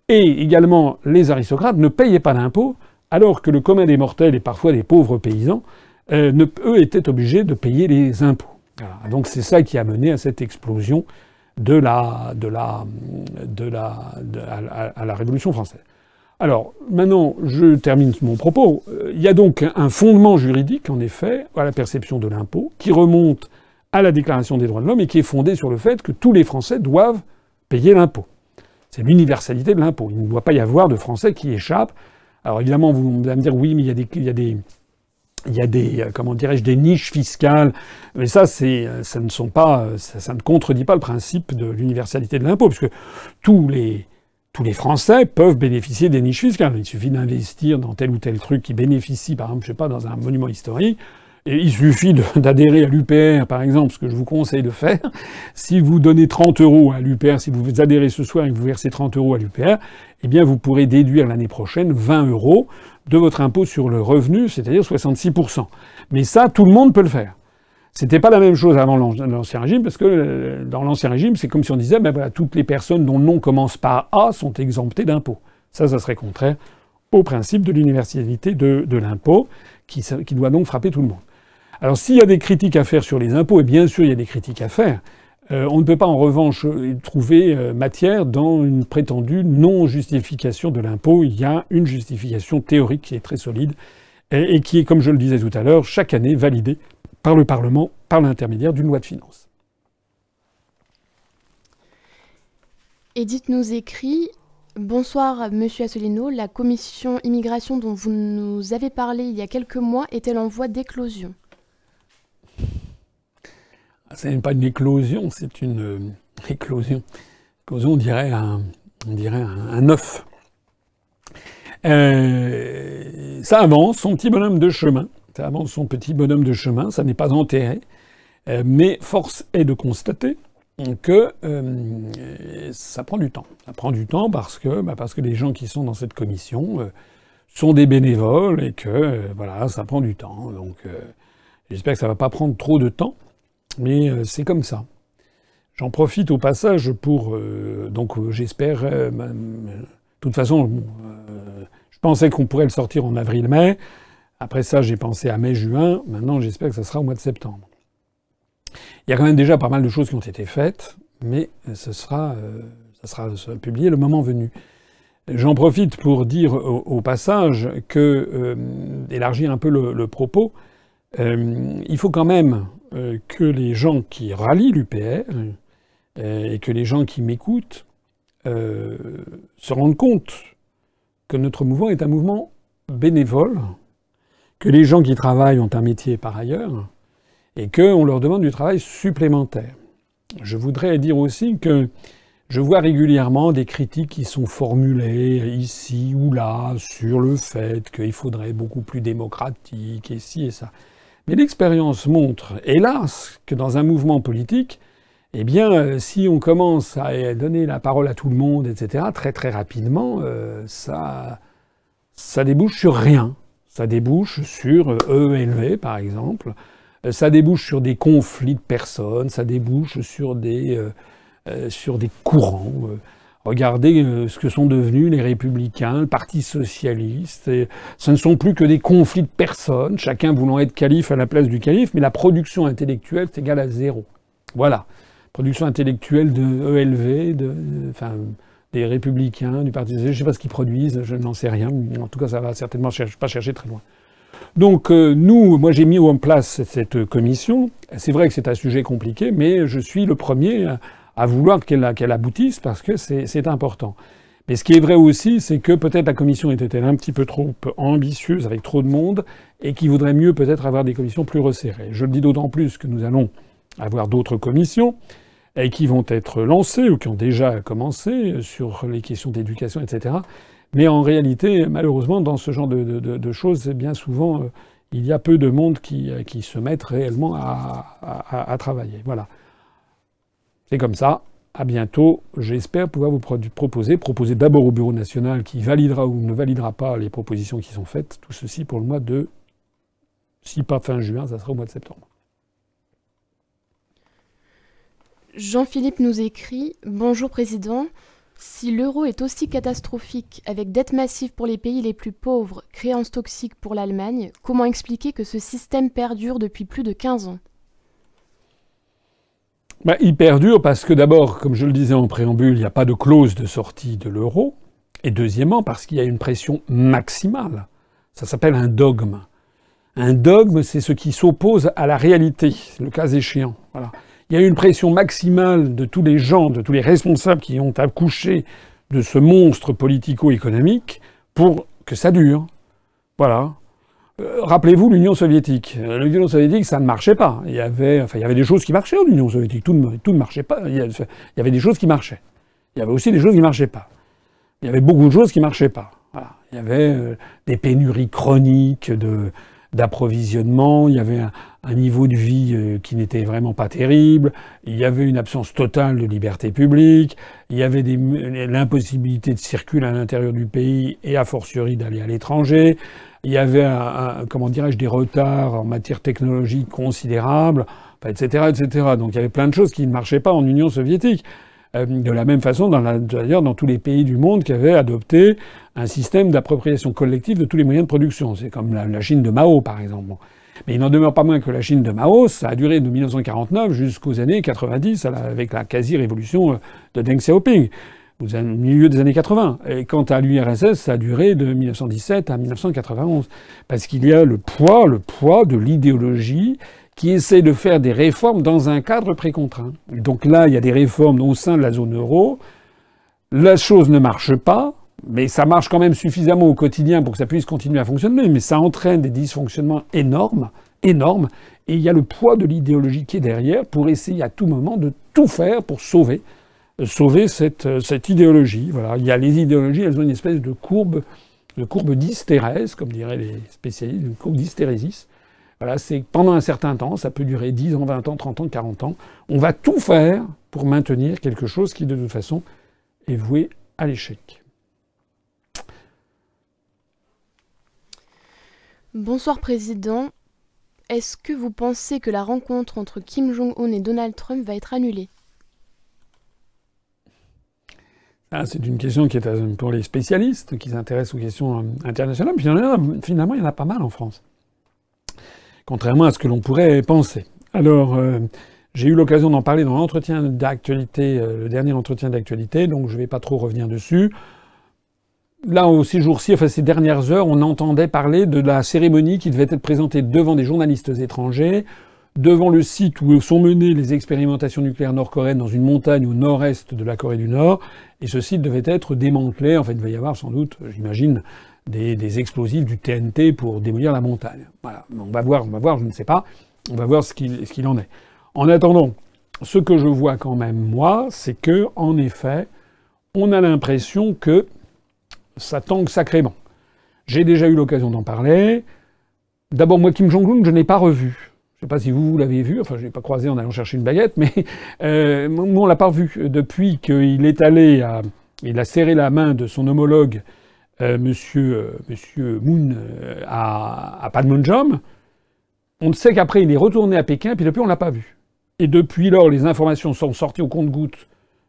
et également les aristocrates, ne payaient pas d'impôts, alors que le commun des mortels et parfois des pauvres paysans euh, eux étaient obligés de payer les impôts. Donc c'est ça qui a mené à cette explosion de à, la Révolution française. Alors maintenant, je termine mon propos. Euh, il y a donc un fondement juridique, en effet, à la perception de l'impôt, qui remonte à la Déclaration des droits de l'homme et qui est fondé sur le fait que tous les Français doivent payer l'impôt. C'est l'universalité de l'impôt. Il ne doit pas y avoir de Français qui échappent. Alors évidemment, vous allez me dire oui, mais il y a des, il y a des euh, comment dirais-je, des niches fiscales. Mais ça, euh, ça ne euh, ça, ne contredit pas le principe de l'universalité de l'impôt, puisque tous les, tous les Français peuvent bénéficier des niches fiscales. Il suffit d'investir dans tel ou tel truc qui bénéficie, par exemple, je sais pas, dans un monument historique. Il suffit d'adhérer à l'UPR, par exemple, ce que je vous conseille de faire. Si vous donnez 30 euros à l'UPR, si vous adhérez ce soir et que vous versez 30 euros à l'UPR, eh bien, vous pourrez déduire l'année prochaine 20 euros de votre impôt sur le revenu, c'est-à-dire 66%. Mais ça, tout le monde peut le faire. C'était pas la même chose avant l'Ancien Régime, parce que euh, dans l'Ancien Régime, c'est comme si on disait, ben voilà, toutes les personnes dont le nom commence par A sont exemptées d'impôt. Ça, ça serait contraire au principe de l'universalité de, l'impôt, qui, doit donc frapper tout le monde. Alors s'il y a des critiques à faire sur les impôts, et bien sûr il y a des critiques à faire, euh, on ne peut pas en revanche trouver euh, matière dans une prétendue non-justification de l'impôt. Il y a une justification théorique qui est très solide et, qui est, comme je le disais tout à l'heure, chaque année validée par le Parlement par l'intermédiaire d'une loi de finances. Edith nous écrit Bonsoir, monsieur Asselineau. La commission immigration dont vous nous avez parlé il y a quelques mois est-elle en voie d'éclosion? Ce n'est pas une éclosion, c'est une euh, éclosion. Éclosion, on dirait un, on dirait un, œuf. Euh, ça avance, son petit bonhomme de chemin. Ça avance son petit bonhomme de chemin, ça n'est pas enterré. Euh, mais force est de constater que ça prend du temps. Ça prend du temps parce que, bah, parce que les gens qui sont dans cette commission sont des bénévoles et que voilà, ça prend du temps. Donc j'espère que ça ne va pas prendre trop de temps. Mais euh, c'est comme ça. J'en profite au passage pour. Euh, donc euh, j'espère. de toute façon, je pensais qu'on pourrait le sortir en avril-mai. Après ça, j'ai pensé à mai-juin. Maintenant, j'espère que ça sera au mois de septembre. Il y a quand même déjà pas mal de choses qui ont été faites, mais ce sera, ça sera publié le moment venu. J'en profite pour dire au, passage que, élargir un peu le propos, il faut quand même euh, que les gens qui rallient l'UPR euh, et que les gens qui m'écoutent euh, se rendent compte que notre mouvement est un mouvement bénévole, que les gens qui travaillent ont un métier par ailleurs et qu'on leur demande du travail supplémentaire. Je voudrais dire aussi que je vois régulièrement des critiques qui sont formulées ici ou là sur le fait qu'il faudrait beaucoup plus démocratique et ci et ça. Mais l'expérience montre, hélas, que dans un mouvement politique, eh bien, euh, si on commence à donner la parole à tout le monde, etc., très très rapidement, euh, ça, ça débouche sur rien. Ça débouche sur E élevé, par exemple. Euh, ça débouche sur des conflits de personnes. Ça débouche sur des, sur des courants. Regardez euh, ce que sont devenus les républicains, le Parti socialiste. ce ne sont plus que des conflits de personnes, chacun voulant être calife à la place du calife, mais la production intellectuelle est égale à zéro. Voilà. production intellectuelle de ELV, de, enfin, des républicains, du Parti Je ne sais pas ce qu'ils produisent, je n'en sais rien. En tout cas, ça va certainement pas chercher très loin. Donc euh, nous, moi j'ai mis en place cette commission. C'est vrai que c'est un sujet compliqué, mais je suis le premier à vouloir qu'elle aboutisse parce que c'est important. Mais ce qui est vrai aussi, c'est que peut-être la commission était-elle un petit peu trop ambitieuse avec trop de monde et qu'il vaudrait mieux peut-être avoir des commissions plus resserrées. Je le dis d'autant plus que nous allons avoir d'autres commissions et qui vont être lancées ou qui ont déjà commencé sur les questions d'éducation, etc. Mais en réalité, malheureusement, dans ce genre de, choses, bien souvent, euh, il y a peu de monde qui, qui se mettent réellement à, à travailler. Voilà. C'est comme ça. À bientôt. J'espère pouvoir vous proposer, proposer d'abord au Bureau national qui validera ou ne validera pas les propositions qui sont faites. Tout ceci pour le mois de, si pas fin juin, ça sera au mois de septembre. Jean-Philippe nous écrit Bonjour Président. Si l'euro est aussi catastrophique, avec dette massive pour les pays les plus pauvres, créances toxiques pour l'Allemagne, comment expliquer que ce système perdure depuis plus de 15 ans? Bah, Il perdure parce que d'abord, comme je le disais en préambule, il n'y a pas de clause de sortie de l'euro. Et deuxièmement, parce qu'il y a une pression maximale. Ça s'appelle un dogme. Un dogme, c'est ce qui s'oppose à la réalité, le cas échéant. Voilà. Il y a une pression maximale de tous les gens, de tous les responsables qui ont accouché de ce monstre politico-économique pour que ça dure. Voilà. Euh, rappelez-vous l'Union soviétique. Euh, L'Union soviétique, ça ne marchait pas. Il y avait, enfin, il y avait des choses qui marchaient en Union soviétique. Tout ne, marchait pas. Il y avait des choses qui marchaient. Il y avait aussi des choses qui ne marchaient pas. Il y avait beaucoup de choses qui ne marchaient pas. Il y avait euh, des pénuries chroniques d'approvisionnement, il y avait un, niveau de vie qui n'était vraiment pas terrible, il y avait une absence totale de liberté publique, il y avait l'impossibilité de circuler à l'intérieur du pays et a fortiori d'aller à l'étranger, il y avait, comment dirais-je, des retards en matière technologique considérables, etc., etc. Donc il y avait plein de choses qui ne marchaient pas en Union soviétique. Euh, de la même façon, d'ailleurs, dans tous les pays du monde qui avaient adopté un système d'appropriation collective de tous les moyens de production. C'est comme la, Chine de Mao, par exemple. Mais il n'en demeure pas moins que la Chine de Mao, ça a duré de 1949 jusqu'aux années 90, avec la quasi-révolution euh, de Deng Xiaoping au milieu des années 80. Et quant à l'URSS, ça a duré de 1917 à 1991. Parce qu'il y a le poids, le poids de l'idéologie qui essaie de faire des réformes dans un cadre précontraint. Donc là, il y a des réformes au sein de la zone euro. La chose ne marche pas, mais ça marche quand même suffisamment au quotidien pour que ça puisse continuer à fonctionner. Mais ça entraîne des dysfonctionnements énormes, énormes. Et il y a le poids de l'idéologie qui est derrière pour essayer à tout moment de tout faire pour sauver sauver cette, cette idéologie. Voilà. Il y a les idéologies, elles ont une espèce de courbe, de courbe d'hystérèse, comme diraient les spécialistes, une courbe d'hystérésis. Voilà, c'est pendant un certain temps, ça peut durer 10 ans, 20 ans, 30 ans, 40 ans, on va tout faire pour maintenir quelque chose qui, de toute façon, est voué à l'échec. Bonsoir Président. Est-ce que vous pensez que la rencontre entre Kim Jong-un et Donald Trump va être annulée? Ah, c'est une question qui est euh, pour les spécialistes qui s'intéressent aux questions euh, internationales. finalement, il y en a pas mal en France. Contrairement à ce que l'on pourrait penser. Alors, euh, j'ai eu l'occasion d'en parler dans l'entretien d'actualité, le dernier entretien d'actualité, donc je ne vais pas trop revenir dessus. Là, ces jours-ci, enfin ces dernières heures, on entendait parler de la cérémonie qui devait être présentée devant des journalistes étrangers devant le site où sont menées les expérimentations nucléaires nord-coréennes dans une montagne au nord-est de la Corée du Nord. Et ce site devait être démantelé. En fait, il va y avoir sans doute, j'imagine, des, explosifs du TNT pour démolir la montagne. Voilà. On va voir, on va voir, je ne sais pas. On va voir ce qu'il en est. En attendant, ce que je vois quand même, moi, c'est que, en effet, on a l'impression que ça tangue sacrément. J'ai déjà eu l'occasion d'en parler. D'abord, moi, Kim Jong-un, je n'ai pas revu. Je ne sais pas si vous, l'avez vu, enfin je l'ai pas croisé en allant chercher une baguette, mais euh, on l'a pas vu depuis qu'il est allé il a serré la main de son homologue euh, Monsieur, euh, Moon euh, à, à Panmunjom. On sait qu'après il est retourné à Pékin, puis depuis on l'a pas vu. Et depuis lors, les informations sont sorties au compte-gouttes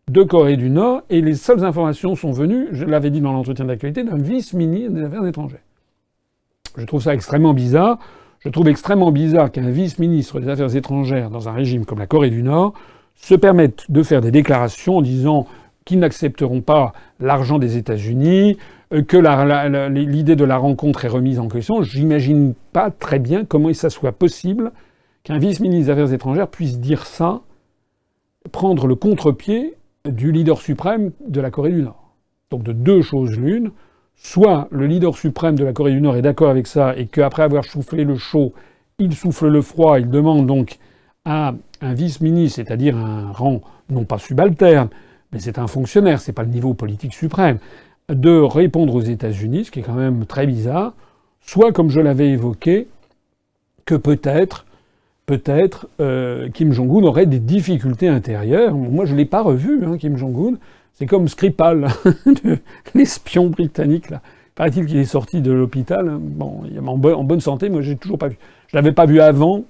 de Corée du Nord, et les seules informations sont venues, je l'avais dit dans l'entretien d'actualité, d'un vice-ministre des Affaires étrangères. Je trouve ça extrêmement bizarre. Je trouve extrêmement bizarre qu'un vice-ministre des Affaires étrangères dans un régime comme la Corée du Nord se permettent de faire des déclarations en disant qu'ils n'accepteront pas l'argent des États-Unis, euh, que l'idée de la rencontre est remise en question, j'imagine pas très bien comment ça soit possible qu'un vice-ministre des Affaires étrangères puisse dire ça, prendre le contre-pied du leader suprême de la Corée du Nord. Donc de deux choses l'une, soit le leader suprême de la Corée du Nord est d'accord avec ça et qu'après avoir soufflé le chaud, il souffle le froid, il demande donc à un vice-ministre, c'est-à-dire un rang non pas subalterne, mais c'est un fonctionnaire, c'est pas le niveau politique suprême, de répondre aux États-Unis, ce qui est quand même très bizarre, soit comme je l'avais évoqué, que peut-être, peut-être euh, Kim Jong-un aurait des difficultés intérieures. Moi, je l'ai pas revu, hein, Kim Jong-un. C'est comme Skripal, l'espion britannique là. Paraît-il qu'il est sorti de l'hôpital. Bon, il est en bonne santé, moi j'ai toujours pas vu. Je l'avais pas vu avant,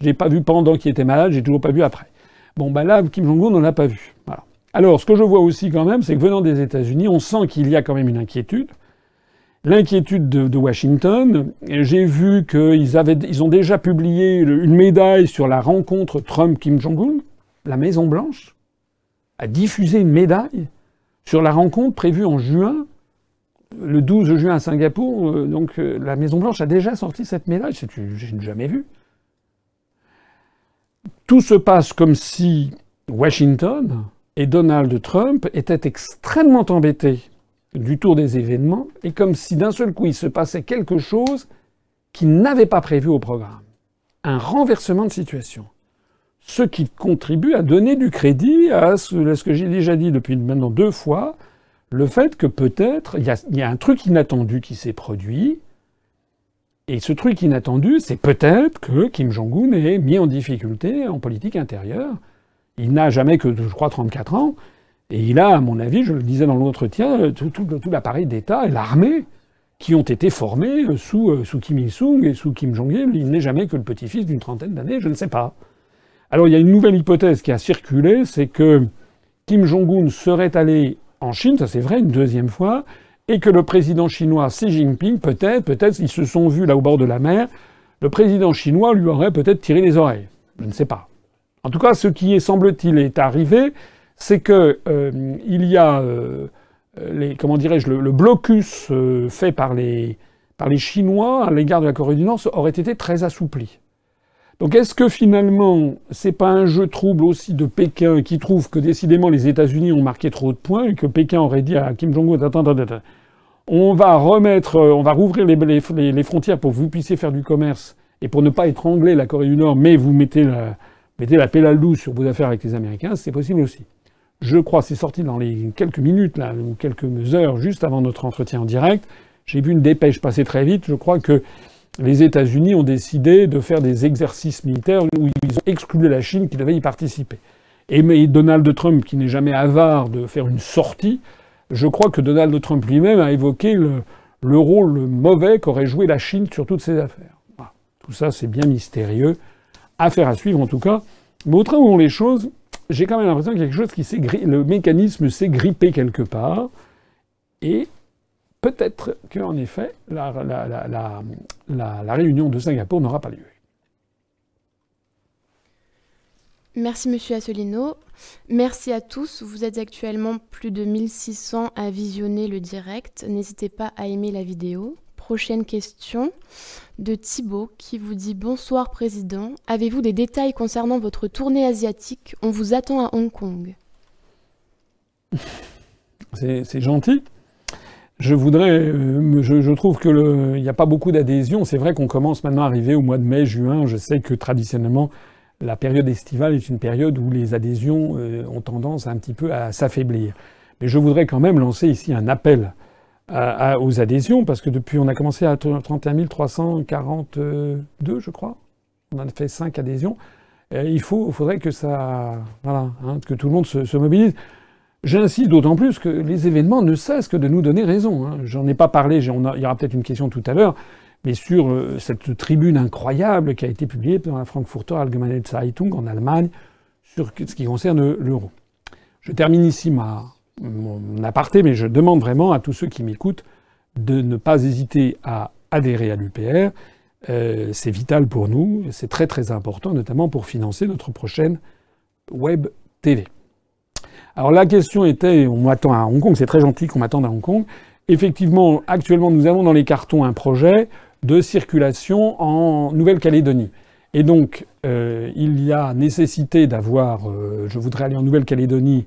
je l'ai pas vu pendant qu'il était malade, j'ai toujours pas vu après. Bon, ben là, Kim Jong-un, on l'a pas vu. Alors, ce que je vois aussi quand même, c'est que venant des États-Unis, on sent qu'il y a quand même une inquiétude. L'inquiétude de, Washington. J'ai vu qu'ils ils ont déjà publié une médaille sur la rencontre Trump-Kim Jong-un. La Maison Blanche a diffusé une médaille sur la rencontre prévue en juin, le 12 juin à Singapour. Euh, donc, euh, la Maison Blanche a déjà sorti cette médaille. Je n'ai jamais vu. Tout se passe comme si Washington et Donald Trump étaient extrêmement embêtés du tour des événements et comme si d'un seul coup il se passait quelque chose qu'ils n'avaient pas prévu au programme. Un renversement de situation. Ce qui contribue à donner du crédit à ce, que j'ai déjà dit depuis maintenant deux fois, le fait que peut-être il y, y a, un truc inattendu qui s'est produit, et ce truc inattendu, c'est peut-être que Kim Jong-un est mis en difficulté en politique intérieure. Il n'a jamais que, je crois, 34 ans. Et il a, à mon avis, je le disais dans l'entretien, tout, l'appareil d'État et l'armée qui ont été formés sous, euh, sous Kim Il-sung et sous Kim Jong-il. Il n'est jamais que le petit-fils d'une trentaine d'années, je ne sais pas. Alors il y a une nouvelle hypothèse qui a circulé, c'est que Kim Jong-un serait allé en Chine, ça c'est vrai, une deuxième fois, et que le président chinois Xi Jinping, peut-être, peut-être, ils se sont vus là au bord de la mer, le président chinois lui aurait peut-être tiré les oreilles. Je ne sais pas. En tout cas, ce qui est, semble-t-il, est arrivé, c'est que euh, il y a, euh, comment dirais-je, le, blocus euh, fait par les, Chinois à l'égard de la Corée du Nord aurait été très assoupli. Donc est-ce que finalement, c'est pas un jeu trouble aussi de Pékin qui trouve que décidément les États-Unis ont marqué trop de points et que Pékin aurait dit à Kim Jong-un attends, attends, attends, on va remettre, on va rouvrir les, frontières pour que vous puissiez faire du commerce et pour ne pas étrangler la Corée du Nord, mais vous mettez la, mettez la à sur vos affaires avec les Américains, c'est possible aussi. Je crois, c'est sorti dans les quelques minutes, là, ou quelques heures, juste avant notre entretien en direct. J'ai vu une dépêche passer très vite. Je crois que les États-Unis ont décidé de faire des exercices militaires où ils ont exclu la Chine qui devait y participer. Et Donald Trump, qui n'est jamais avare de faire une sortie, je crois que Donald Trump lui-même a évoqué le, rôle mauvais qu'aurait joué la Chine sur toutes ces affaires. Tout ça, c'est bien mystérieux. Affaire à suivre en tout cas. Mais au train où vont les choses, j'ai quand même l'impression qu'il y a quelque chose qui s'est le mécanisme s'est grippé quelque part. Et peut-être qu'en effet, la, la, réunion de Singapour n'aura pas lieu. Merci Monsieur Asselineau. Merci à tous. Vous êtes actuellement plus de 1600 à visionner le direct. N'hésitez pas à aimer la vidéo. Prochaine question de Thibaut qui vous dit Bonsoir Président. Avez-vous des détails concernant votre tournée asiatique? On vous attend à Hong Kong. C'est gentil. Je voudrais, euh, je, trouve qu'il n'y a pas beaucoup d'adhésion. C'est vrai qu'on commence maintenant à arriver au mois de mai, juin. Je sais que traditionnellement, la période estivale est une période où les adhésions euh, ont tendance un petit peu à s'affaiblir. Mais je voudrais quand même lancer ici un appel aux adhésions, parce que depuis, on a commencé à 31 342, je crois. On a fait 5 adhésions. il faut, faudrait que ça, voilà, hein, que tout le monde se, se mobilise. J'insiste d'autant plus que les événements ne cessent que de nous donner raison. Hein. J'en ai pas parlé, il y aura peut-être une question tout à l'heure, mais sur euh, cette tribune incroyable qui a été publiée dans la Frankfurter Allgemeine Zeitung en Allemagne sur ce qui concerne l'euro. Je termine ici ma, mon aparté, mais je demande vraiment à tous ceux qui m'écoutent de ne pas hésiter à adhérer à l'UPR. Euh, c'est vital pour nous, c'est très très important, notamment pour financer notre prochaine Web TV. Alors la question était, on m'attend à Hong Kong, c'est très gentil qu'on m'attende à Hong Kong. Effectivement, actuellement, nous avons dans les cartons un projet de circulation en Nouvelle-Calédonie. Et donc, euh, il y a nécessité d'avoir, euh, je voudrais aller en Nouvelle-Calédonie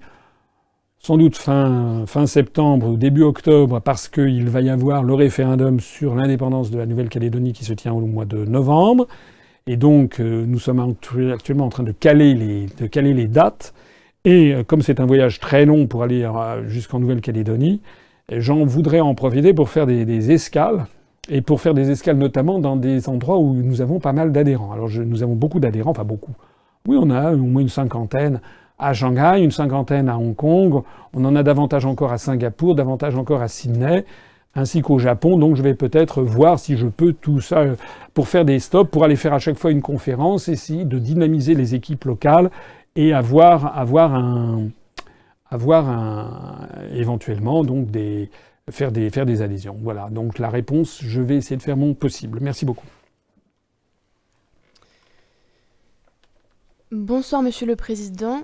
sans doute fin, fin septembre ou début octobre, parce qu'il va y avoir le référendum sur l'indépendance de la Nouvelle-Calédonie qui se tient au mois de novembre. Et donc, euh, nous sommes actuellement en train de caler les, de caler les dates. Et comme c'est un voyage très long pour aller jusqu'en Nouvelle-Calédonie, j'en voudrais en profiter pour faire des, des escales et pour faire des escales notamment dans des endroits où nous avons pas mal d'adhérents. Alors nous avons beaucoup d'adhérents, enfin beaucoup. Oui, on a au moins une cinquantaine à Shanghai, une cinquantaine à Hong Kong, on en a davantage encore à Singapour, davantage encore à Sydney, ainsi qu'au Japon. Donc je vais peut-être voir si je peux tout ça pour faire des stops, pour aller faire à chaque fois une conférence, essayer de dynamiser les équipes locales et avoir, avoir un, avoir un, éventuellement donc des, faire des adhésions. Voilà, donc la réponse, je vais essayer de faire mon possible. Merci beaucoup. Bonsoir Monsieur le Président.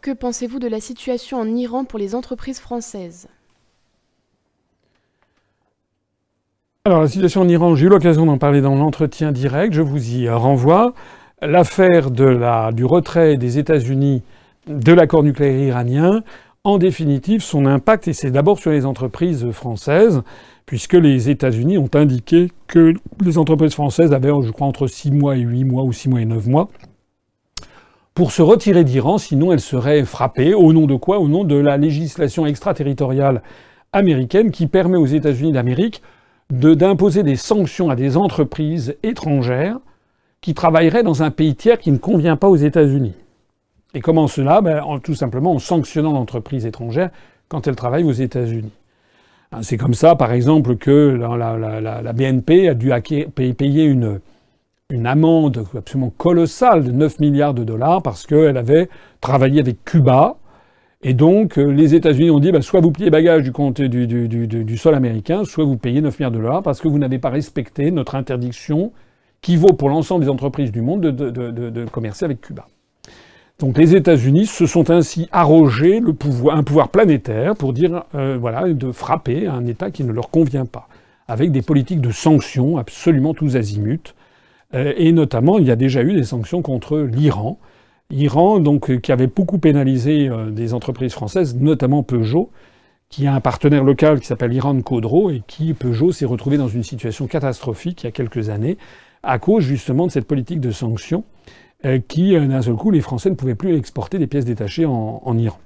Que pensez-vous de la situation en Iran pour les entreprises françaises? Alors la situation en Iran, j'ai eu l'occasion d'en parler dans l'entretien direct, je vous y renvoie. L'affaire du retrait des États-Unis de l'accord nucléaire iranien en définitive son impact, et c'est d'abord sur les entreprises françaises, puisque les États-Unis ont indiqué que les entreprises françaises avaient, je crois, entre 6 mois et 8 mois, ou 6 mois et 9 mois, pour se retirer d'Iran, sinon elles seraient frappées. Au nom de quoi? Au nom de la législation extraterritoriale américaine qui permet aux États-Unis d'Amérique d'imposer des sanctions à des entreprises étrangères qui travailleraient dans un pays tiers qui ne convient pas aux États-Unis. Et comment cela? Ben, Tout simplement en sanctionnant l'entreprise étrangère quand elle travaille aux États-Unis. Hein, c'est comme ça, par exemple, que la, BNP a dû payer une, une amende absolument colossale de 9 milliards de dollars parce qu'elle avait travaillé avec Cuba. Et donc, euh, les États-Unis ont dit, ben, soit vous pliez bagages du, compte, du, sol américain, soit vous payez 9 milliards de dollars parce que vous n'avez pas respecté notre interdiction qui vaut pour l'ensemble des entreprises du monde de, commercer avec Cuba. Donc les États-Unis se sont ainsi arrogés un pouvoir planétaire pour dire, euh, voilà, de frapper un État qui ne leur convient pas, avec des politiques de sanctions absolument tous azimuts. Euh, et notamment, il y a déjà eu des sanctions contre l'Iran. Iran, donc, euh, qui avait beaucoup pénalisé des entreprises françaises, notamment Peugeot, qui a un partenaire local qui s'appelle Iran Codro et qui, Peugeot, s'est retrouvé dans une situation catastrophique il y a quelques années à cause justement de cette politique de sanctions. Euh, qui, euh, d'un seul coup, les Français ne pouvaient plus exporter des pièces détachées en, Iran.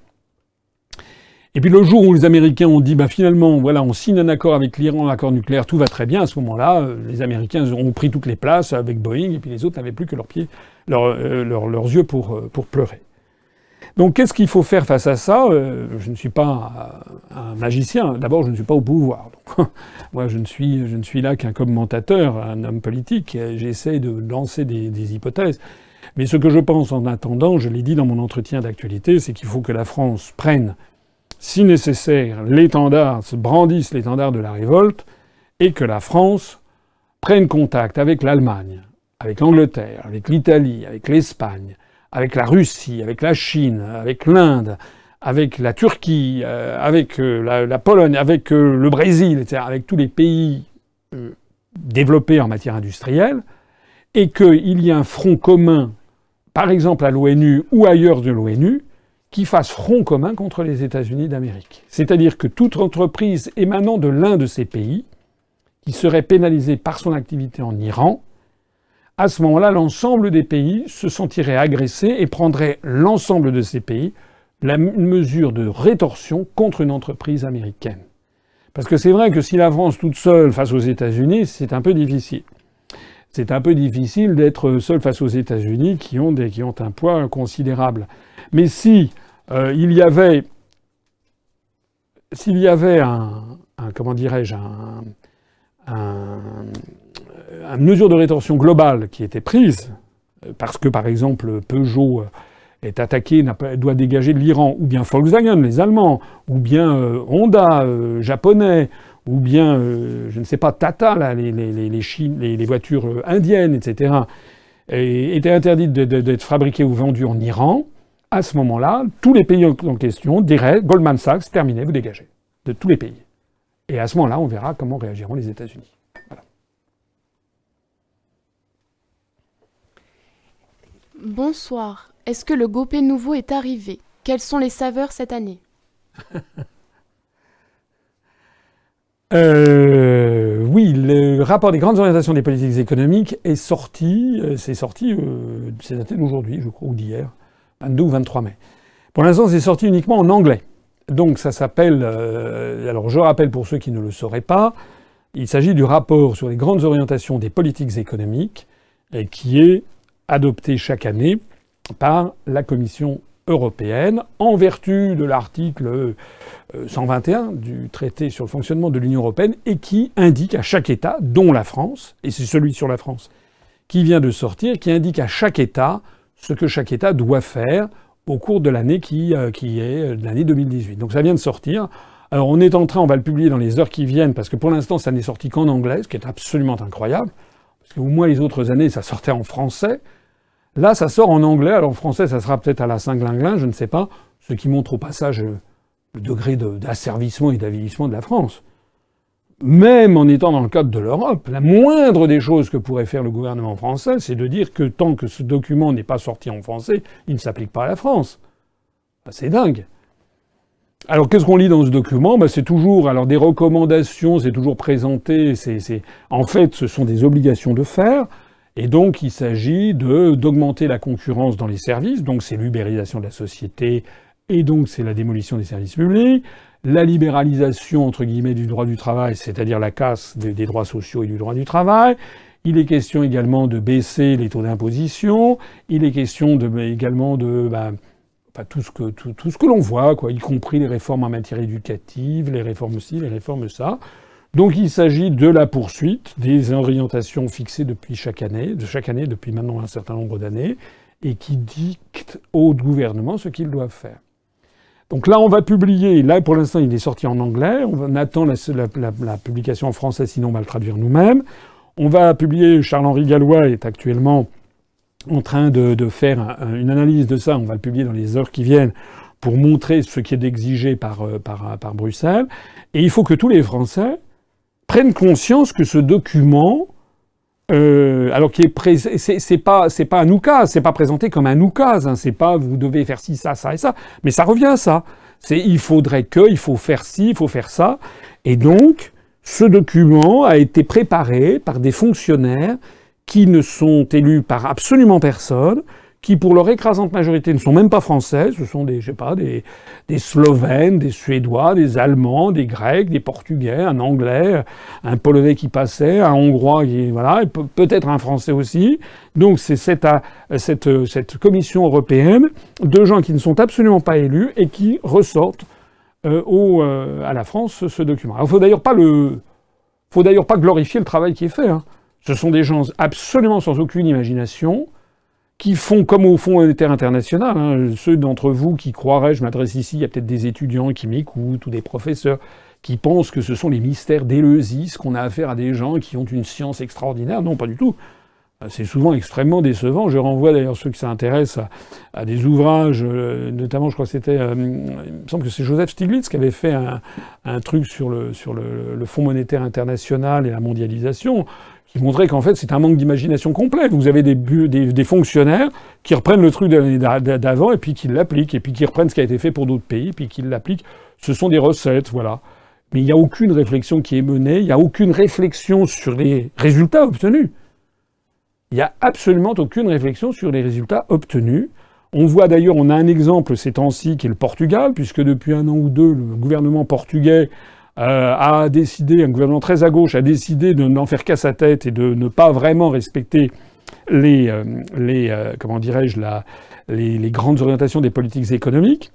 Et puis le jour où les Américains ont dit, bah, finalement, voilà, on signe un accord avec l'Iran, un accord nucléaire, tout va très bien, à ce moment-là, euh, les Américains ont pris toutes les places avec Boeing, et puis les autres n'avaient plus que leurs pieds, leurs yeux pour, pour pleurer. Donc qu'est-ce qu'il faut faire face à ça? Je ne suis pas un magicien. D'abord, je ne suis pas au pouvoir. moi, je ne suis, je ne suis là qu'un commentateur, un homme politique. J'essaie de lancer des, des hypothèses. Mais ce que je pense en attendant, je l'ai dit dans mon entretien d'actualité, c'est qu'il faut que la France prenne, si nécessaire, l'étendard, se brandisse l'étendard de la révolte, et que la France prenne contact avec l'Allemagne, avec l'Angleterre, avec l'Italie, avec l'Espagne, avec la Russie, avec la Chine, avec l'Inde, avec la Turquie, euh, avec euh, la, Pologne, avec euh, le Brésil, etc., avec tous les pays développés en matière industrielle, et qu'il y ait un front commun par exemple à l'ONU ou ailleurs de l'ONU, qui fasse front commun contre les États-Unis d'Amérique. C'est-à-dire que toute entreprise émanant de l'un de ces pays, qui serait pénalisée par son activité en Iran, à ce moment-là, l'ensemble des pays se sentiraient agressés et prendraient l'ensemble de ces pays la mesure de rétorsion contre une entreprise américaine. Parce que c'est vrai que si la France toute seule face aux États-Unis, c'est un peu difficile c'est un peu difficile d'être seul face aux États-Unis qui ont, qui ont un poids considérable. Mais si euh, il y avait, s'il y avait un, comment dirais-je, un, une mesure de rétorsion globale qui était prise, parce que par exemple Peugeot est attaqué, doit dégager de l'Iran, ou bien Volkswagen, les Allemands, ou bien euh, Honda, euh, japonais, ou bien, euh, je ne sais pas, Tata, là, les, les, les, les voitures euh, indiennes, etc. était interdite d'être fabriquée ou vendue en Iran, à ce moment-là, tous les pays en question diraient Goldman Sachs, terminé, vous dégagez. De tous les pays. Et à ce moment-là, on verra comment réagiront les États-Unis. Bonsoir. Est-ce que le gopé nouveau est arrivé? Quelles sont les saveurs cette année? euh, Oui, le rapport des grandes orientations des politiques économiques est sorti, euh, c'est sorti, euh, c'est daté d'aujourd'hui, je crois, ou d'hier, 22 ou 23 mai. Pour l'instant, c'est sorti uniquement en anglais. Donc ça s'appelle, alors je rappelle pour ceux qui ne le sauraient pas, il s'agit du rapport sur les grandes orientations des politiques économiques, qui est adopté chaque année par la Commission européenne en vertu de l'article 121 euh, du traité sur le fonctionnement de l'Union européenne et qui indique à chaque État, dont la France, et c'est celui sur la France qui vient de sortir, qui indique à chaque État ce que chaque État doit faire au cours de l'année qui, euh, qui est euh, l'année 2018. Donc ça vient de sortir. Alors on est en train, on va le publier dans les heures qui viennent, parce que pour l'instant ça n'est sorti qu'en anglais, ce qui est absolument incroyable. Parce qu'au moins les autres années, ça sortait en français. Là, ça sort en anglais. Alors en français, ça sera peut-être à la Saint-Glinglin, je ne sais pas. Ce qui montre au passage euh, le degré d'asservissement et d'avilissement de la France. Même en étant dans le cadre de l'Europe, la moindre des choses que pourrait faire le gouvernement français, c'est de dire que tant que ce document n'est pas sorti en français, il ne s'applique pas à la France. c'est dingue. Alors qu'est-ce qu'on lit dans ce document? Ben, C'est toujours alors des recommandations, c'est toujours présenté. C'est, en fait, ce sont des obligations de faire. Et donc, il s'agit d'augmenter la concurrence dans les services. Donc, c'est l'ubérisation de la société. Et donc, c'est la démolition des services publics. La libéralisation, entre guillemets, du droit du travail, c'est-à-dire la casse des, droits sociaux et du droit du travail. Il est question également de baisser les taux d'imposition. Il est question de, également de, ben, tout ce que, tout, que l'on voit, quoi, y compris les réformes en matière éducative, les réformes ci, les réformes ça. Donc il s'agit de la poursuite des orientations fixées depuis chaque année, de chaque année depuis maintenant un certain nombre d'années, et qui dictent au gouvernement ce qu'ils doivent faire. Donc là, on va publier, là pour l'instant il est sorti en anglais, on attend la, publication en français, sinon on va le traduire nous-mêmes. On va publier, Charles-Henri Gallois est actuellement en train de, faire une analyse de ça, on va le publier dans les heures qui viennent pour montrer ce qui est exigé par, euh, par Bruxelles. Et il faut que tous les Français prennent conscience que ce document, euh, alors qui est c'est pas c'est pas un oukase, c'est pas présenté comme un oukase, hein, c'est pas vous devez faire ci ça ça et ça, mais ça revient à ça. C'est il faudrait que, il faut faire ci, il faut faire ça, et donc ce document a été préparé par des fonctionnaires qui ne sont élus par absolument personne, qui pour leur écrasante majorité ne sont même pas français, ce sont des, je sais pas, des, Slovènes, des Suédois, des Allemands, des Grecs, des Portugais, un Anglais, un Polonais qui passait, un Hongrois qui, voilà, peut-être un Français aussi. Donc c'est cette, cette, cette commission européenne de gens qui ne sont absolument pas élus et qui ressortent euh, euh, à la France ce, document. Alors, faut faut d'ailleurs pas glorifier le travail qui est fait. Hein. Ce sont des gens absolument sans aucune imagination, qui font comme au Fonds monétaire international. Hein. Ceux d'entre vous qui croiraient, je m'adresse ici, il y a peut-être des étudiants qui m'écoutent ou des professeurs qui pensent que ce sont les mystères d'Éleusis, qu'on a affaire à des gens qui ont une science extraordinaire. Non, pas du tout. C'est souvent extrêmement décevant. Je renvoie d'ailleurs ceux qui s'intéressent à, des ouvrages, euh, notamment, je crois que c'était, euh, il me semble que c'est Joseph Stiglitz qui avait fait un, truc sur, le, sur le, le Fonds monétaire international et la mondialisation qui montrait qu'en fait c'est un manque d'imagination complet. Vous avez des, fonctionnaires qui reprennent le truc d'avant et puis qui l'appliquent, et puis qui reprennent ce qui a été fait pour d'autres pays, puis qui l'appliquent. Ce sont des recettes, voilà. Mais il n'y a aucune réflexion qui est menée, il n'y a aucune réflexion sur les résultats obtenus. Il n'y a absolument aucune réflexion sur les résultats obtenus. On voit d'ailleurs, on a un exemple ces temps-ci qui est le Portugal, puisque depuis un an ou deux, le gouvernement portugais a décidé, un gouvernement très à gauche a décidé de n'en faire qu'à sa tête et de ne pas vraiment respecter les, euh, les euh, comment dirais-je, les, les, grandes orientations des politiques économiques.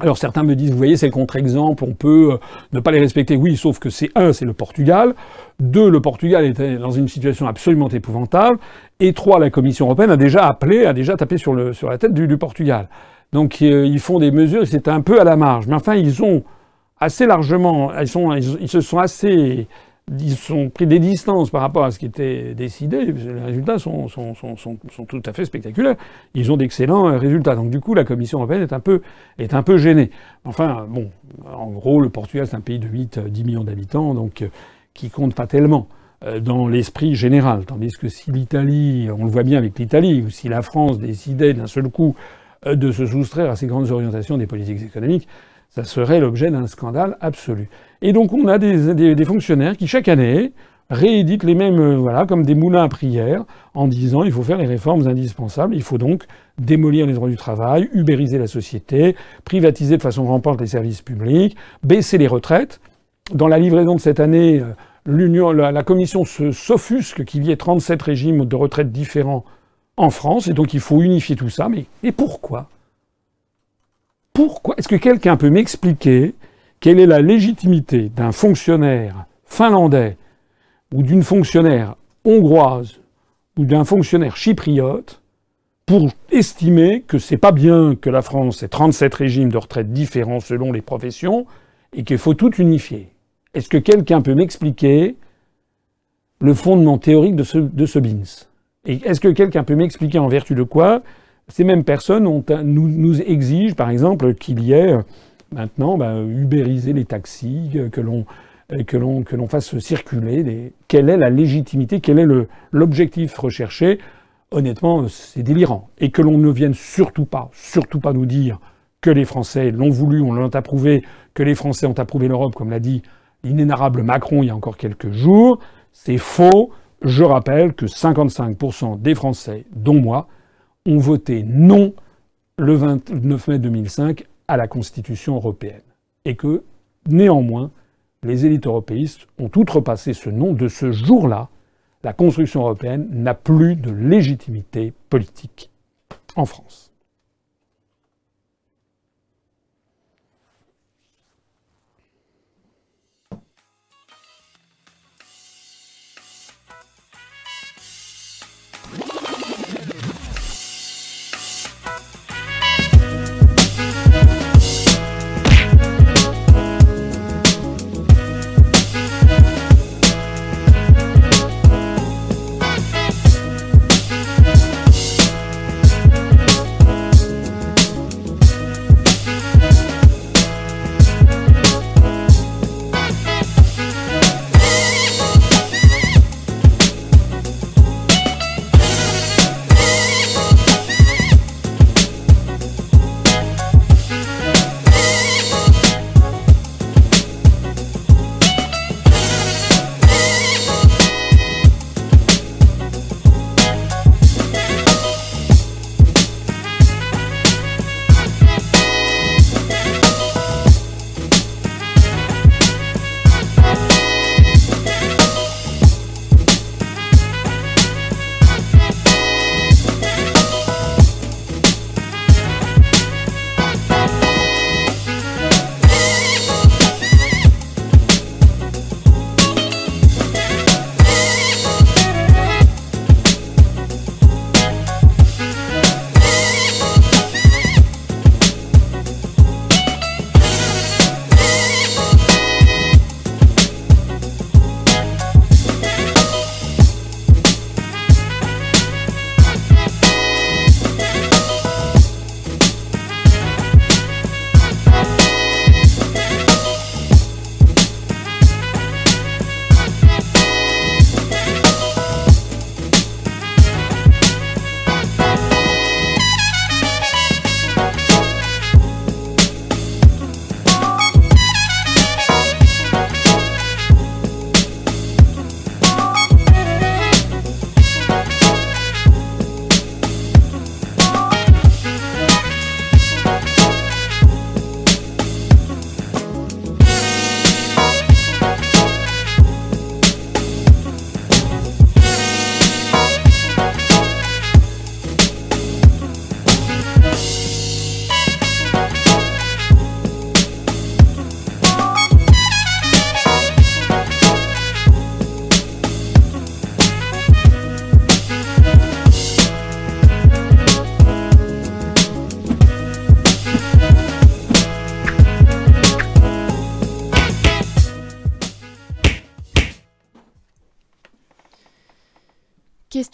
Alors certains me disent, vous voyez, c'est le contre-exemple, on peut ne pas les respecter. Oui, sauf que c'est un, c'est le Portugal. Deux, le Portugal était dans une situation absolument épouvantable. Et trois, la Commission européenne a déjà appelé, a déjà tapé sur, le, sur la tête du, du Portugal. Donc ils font des mesures, c'est un peu à la marge. Mais enfin, ils ont assez largement, ils, sont, ils, se sont assez ils ont pris des distances par rapport à ce qui était décidé, les résultats sont, sont, sont, sont tout à fait spectaculaires. Ils ont d'excellents euh, résultats. Donc du coup, la Commission européenne est un peu, est un peu gênée. Enfin, bon, en gros, le Portugal, c'est un pays de 8, 10 millions d'habitants, donc euh, qui compte pas tellement euh, dans l'esprit général. Tandis que si l'Italie, on le voit bien avec l'Italie, ou si la France décidait d'un seul coup de se soustraire à ces grandes orientations des politiques économiques, ça serait l'objet d'un scandale absolu. Et donc on a des, fonctionnaires qui chaque année rééditent les mêmes, euh, voilà, comme des moulins à prière, en disant il faut faire les réformes indispensables, il faut donc démolir les droits du travail, ubériser la société, privatiser de façon rampante les services publics, baisser les retraites. Dans la livraison de cette année, euh, la, Commission s'offusque qu'il y ait 37 régimes de retraite différents en France, et donc il faut unifier tout ça. Mais et pourquoi? Pourquoi Est-ce que quelqu'un peut m'expliquer quelle est la légitimité d'un fonctionnaire finlandais ou d'une fonctionnaire hongroise ou d'un fonctionnaire chypriote pour estimer que c'est pas bien que la France ait 37 régimes de retraite différents selon les professions et qu'il faut tout unifier? Est-ce que quelqu'un peut m'expliquer le fondement théorique de ce, de ce BINS Et est-ce que quelqu'un peut m'expliquer en vertu de quoi ces mêmes personnes ont, nous, exigent, par exemple, qu'il y ait euh, maintenant bah, ubériser les taxis, que l'on que l'on que l'on fasse circuler. Quelle est la légitimité Quel est l'objectif recherché Honnêtement, c'est délirant. Et que l'on ne vienne surtout pas, surtout pas nous dire que les Français l'ont voulu, on l'a approuvé, que les Français ont approuvé l'Europe, comme l'a dit l'inénarrable Macron il y a encore quelques jours. C'est faux. Je rappelle que 55% des Français, dont moi, ont voté non le 29 mai 2005 à la Constitution européenne. Et que, néanmoins, les élites européistes ont outrepassé ce nom. De ce jour-là, la construction européenne n'a plus de légitimité politique en France.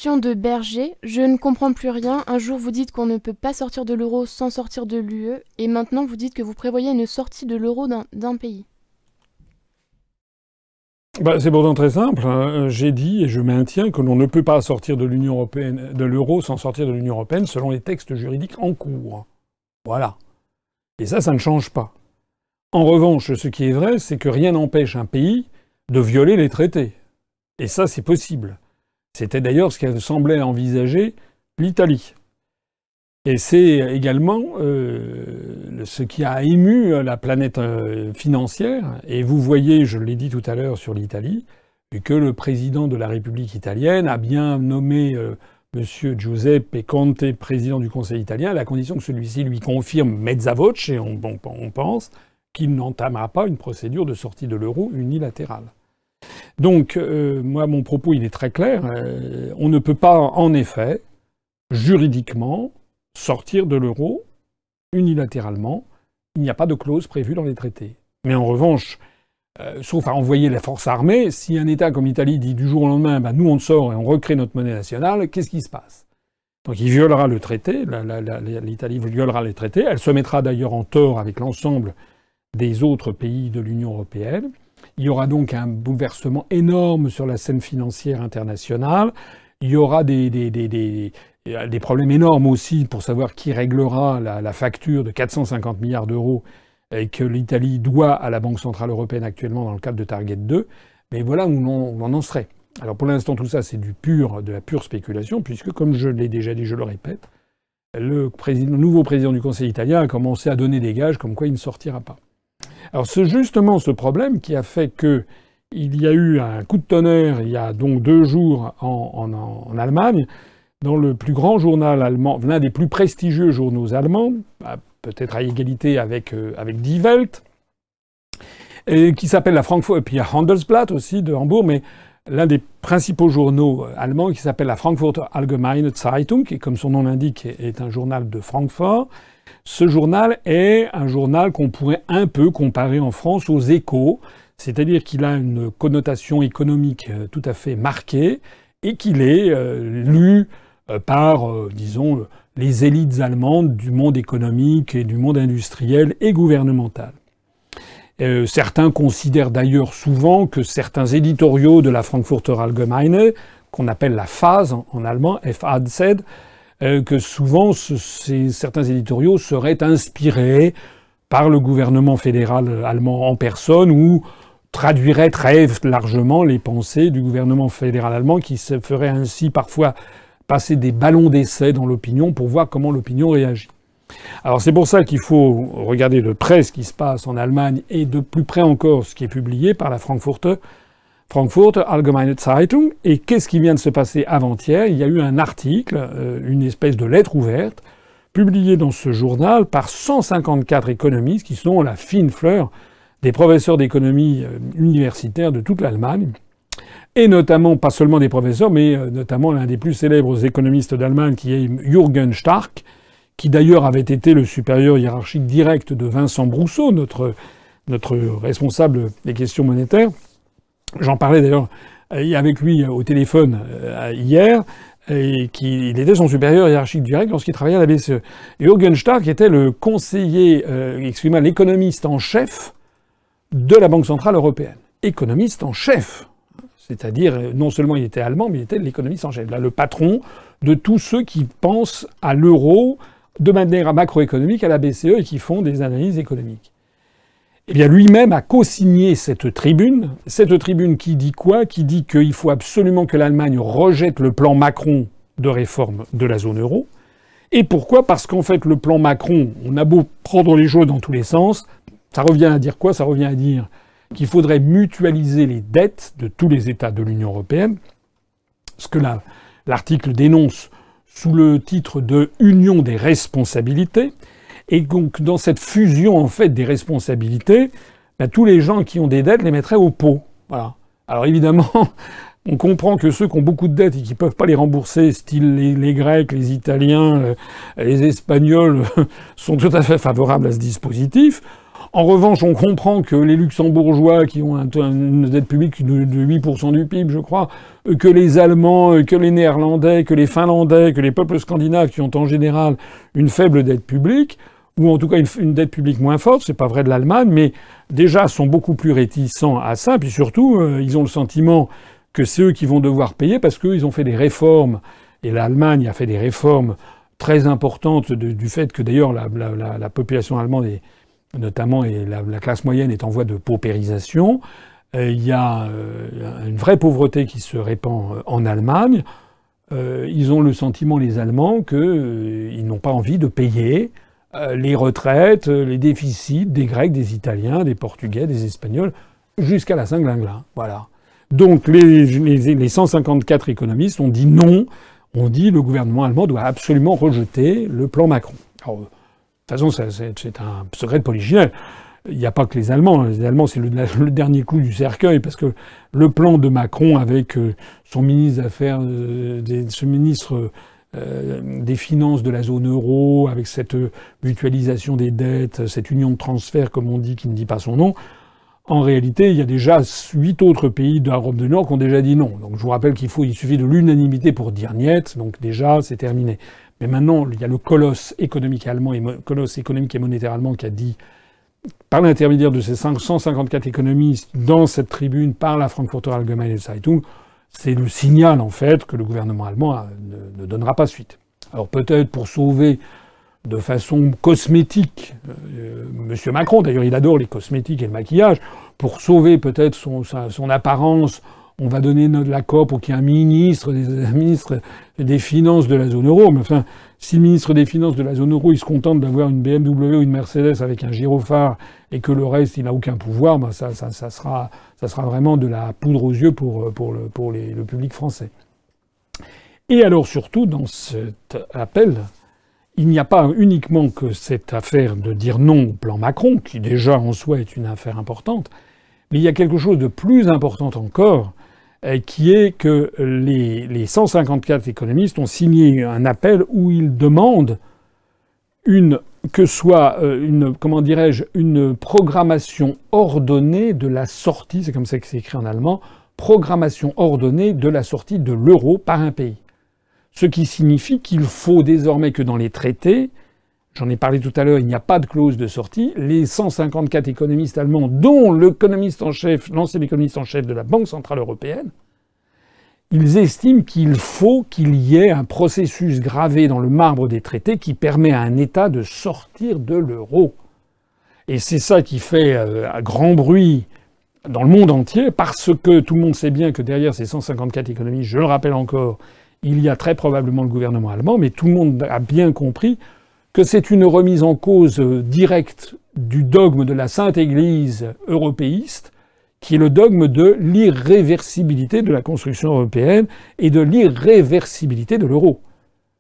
De Berger. Je ne comprends plus rien. Un jour, vous dites qu'on ne peut pas sortir de l'euro sans sortir de l'UE, et maintenant, vous dites que vous prévoyez une sortie de l'euro d'un pays. Bah, c'est pourtant très simple. Hein. J'ai dit et je maintiens que l'on ne peut pas sortir de l'Union européenne, de l'euro sans sortir de l'Union européenne selon les textes juridiques en cours. Voilà. Et ça, ça ne change pas. En revanche, ce qui est vrai, c'est que rien n'empêche un pays de violer les traités. Et ça, c'est possible. C'était d'ailleurs ce qu'elle semblait envisager l'Italie. Et c'est également euh, ce qui a ému la planète euh, financière. Et vous voyez, je l'ai dit tout à l'heure sur l'Italie, que le président de la République italienne a bien nommé euh, M. Giuseppe Conte président du Conseil italien, à la condition que celui-ci lui confirme mezza voce, et on pense, qu'il n'entamera pas une procédure de sortie de l'euro unilatérale. Donc, euh, moi, mon propos, il est très clair. Euh, on ne peut pas, en effet, juridiquement, sortir de l'euro unilatéralement. Il n'y a pas de clause prévue dans les traités. Mais en revanche, euh, sauf à envoyer les forces armées, si un État comme l'Italie dit du jour au lendemain, bah, nous on sort et on recrée notre monnaie nationale, qu'est-ce qui se passe? Donc il violera le traité, l'Italie violera les traités, elle se mettra d'ailleurs en tort avec l'ensemble des autres pays de l'Union européenne. Il y aura donc un bouleversement énorme sur la scène financière internationale. Il y aura des, problèmes énormes aussi pour savoir qui réglera la, facture de 450 milliards d'euros que l'Italie doit à la Banque Centrale Européenne actuellement dans le cadre de Target 2. Mais voilà où on, en serait. Alors pour l'instant, tout ça, c'est du pur, de la pure spéculation, puisque, comme je l'ai déjà dit, je le répète, le nouveau président du Conseil italien a commencé à donner des gages comme quoi il ne sortira pas. Alors c'est justement ce problème qui a fait que il y a eu un coup de tonnerre il y a donc deux jours en, en, Allemagne, dans le plus grand journal allemand, l'un des plus prestigieux journaux allemands, bah, peut-être à égalité avec, euh, avec Die Welt, et qui s'appelle la Frankfurt, et puis il y a Handelsblatt aussi de Hambourg, mais l'un des principaux journaux allemands qui s'appelle la Frankfurter Allgemeine Zeitung, qui, comme son nom l'indique, est un journal de Francfort, ce journal est un journal qu'on pourrait un peu comparer en France aux échos, c'est-à-dire qu'il a une connotation économique euh, tout à fait marquée et qu'il est euh, lu euh, par, disons, les élites allemandes du monde économique et du monde industriel et gouvernemental. certains considèrent d'ailleurs souvent que certains éditoriaux de la Frankfurter Allgemeine, qu'on appelle la phase en, en allemand, FAZ, euh, que souvent certains éditoriaux seraient inspirés par le gouvernement fédéral allemand en personne ou traduiraient très largement les pensées du gouvernement fédéral allemand qui se ferait ainsi parfois passer des ballons d'essai dans l'opinion pour voir comment l'opinion réagit. Alors c'est pour ça qu'il faut regarder de près ce qui se passe en Allemagne et de plus près encore ce qui est publié par la Frankfurter Frankfurt Allgemeine Zeitung. Et qu'est-ce qui vient de se passer avant-hier? Il y a eu un article, euh, une espèce de lettre ouverte, publiée dans ce journal par 154 économistes qui sont la fine fleur des professeurs d'économie euh, universitaire de toute l'Allemagne. Et notamment, pas seulement des professeurs, mais euh, notamment l'un des plus célèbres économistes d'Allemagne qui est Jürgen Stark, qui d'ailleurs avait été le supérieur hiérarchique direct de Vincent Brousseau, notre responsable des questions monétaires. J'en parlais d'ailleurs euh, avec lui au téléphone euh, hier, et qui, il était son supérieur hiérarchique direct lorsqu'il travaillait à la BCE. Et Jürgen Stark était le conseiller, euh, excusez-moi, l'économiste en chef de la Banque Centrale Européenne. Économiste en chef. C'est-à-dire, non seulement il était allemand, mais il était l'économiste en chef. Le patron de tous ceux qui pensent à l'euro de manière macroéconomique à la BCE et qui font des analyses économiques eh bien lui-même a co-signé cette tribune. Cette tribune qui dit quoi? Qui dit qu'il faut absolument que l'Allemagne rejette le plan Macron de réforme de la zone euro. Et pourquoi? Parce qu'en fait, le plan Macron, on a beau prendre les choses dans tous les sens, ça revient à dire quoi? Ça revient à dire qu'il faudrait mutualiser les dettes de tous les États de l'Union européenne, ce que l'article dénonce sous le titre de Union des responsabilités. Et donc, dans cette fusion, en fait, des responsabilités, ben, tous les gens qui ont des dettes les mettraient au pot. Voilà. Alors évidemment, on comprend que ceux qui ont beaucoup de dettes et qui ne peuvent pas les rembourser, style les, Grecs, les Italiens, euh, les Espagnols, sont tout à fait favorables à ce dispositif. En revanche, on comprend que les luxembourgeois, qui ont une dette publique de 8% du PIB, je crois, que les Allemands, que les Néerlandais, que les Finlandais, que les peuples scandinaves, qui ont en général une faible dette publique, ou en tout cas une, dette publique moins forte, c'est pas vrai de l'Allemagne, mais déjà sont beaucoup plus réticents à ça, puis surtout, euh, ils ont le sentiment que c'est eux qui vont devoir payer parce qu'ils ont fait des réformes, et l'Allemagne a fait des réformes très importantes du fait que d'ailleurs la, la, population allemande est notamment et la, classe moyenne est en voie de paupérisation. Euh, il y a euh, une vraie pauvreté qui se répand en Allemagne. ils ont le sentiment, les Allemands, qu'ils n'ont pas envie de payer les retraites, euh, les déficits des Grecs, des Italiens, des Portugais, des Espagnols, jusqu'à la Saint-Glingla. Voilà. Donc les, les, 154 économistes ont dit non. On dit le gouvernement allemand doit absolument rejeter le plan Macron. Alors, de toute façon, c'est un secret de. Il n'y a pas que les Allemands. Les Allemands, c'est le, le, dernier clou du cercueil, parce que le plan de Macron avec euh, son ministre d'affaires, ce ministre euh, des finances de la zone euro, avec cette mutualisation des dettes, cette union de transfert, comme on dit, qui ne dit pas son nom, en réalité, il y a déjà huit autres pays d'Europe du Nord qui ont déjà dit non. Donc je vous rappelle qu'il faut, il suffit de l'unanimité pour dire niet. Donc déjà, c'est terminé. Mais maintenant, il y a le colosse économique allemand et colosse économique et monétaire allemand qui a dit, par l'intermédiaire de ces 154 économistes dans cette tribune, par la Frankfurter Allgemeine Zeitung, c'est le signal, en fait, que le gouvernement allemand ne, donnera pas suite. Alors peut-être pour sauver de façon cosmétique, euh, Monsieur Macron, d'ailleurs il adore les cosmétiques et le maquillage, pour sauver peut-être son, apparence on va donner notre l'accord pour qu'il y ait un ministre des, ministre des Finances de la zone euro. Mais enfin, si le ministre des Finances de la zone euro, il se contente d'avoir une BMW ou une Mercedes avec un gyrophare et que le reste, il n'a aucun pouvoir, ben ça, sera, vraiment de la poudre aux yeux pour, pour, le, public français. Et alors surtout, dans cet appel, il n'y a pas uniquement que cette affaire de dire non au plan Macron, qui déjà en soi est une affaire importante, mais il y a quelque chose de plus important encore, euh, qui est que les, les 154 économistes ont signé un appel où ils demandent une que soit euh, une programmation ordonnée de la sortie, c'est comme ça que c'est écrit en allemand, programmation ordonnée de la sortie de l'euro par un pays. Ce qui signifie qu'il faut désormais que dans les traités, J'en ai parlé tout à l'heure, il n'y a pas de clause de sortie. Les 154 économistes allemands, dont l'ancien économiste en chef de la Banque Centrale Européenne, ils estiment qu'il faut qu'il y ait un processus gravé dans le marbre des traités qui permet à un État de sortir de l'euro. Et c'est ça qui fait euh, un grand bruit dans le monde entier, parce que tout le monde sait bien que derrière ces 154 économistes, je le rappelle encore, il y a très probablement le gouvernement allemand, mais tout le monde a bien compris que c'est une remise en cause directe du dogme de la Sainte Église européiste, qui est le dogme de l'irréversibilité de la construction européenne et de l'irréversibilité de l'euro.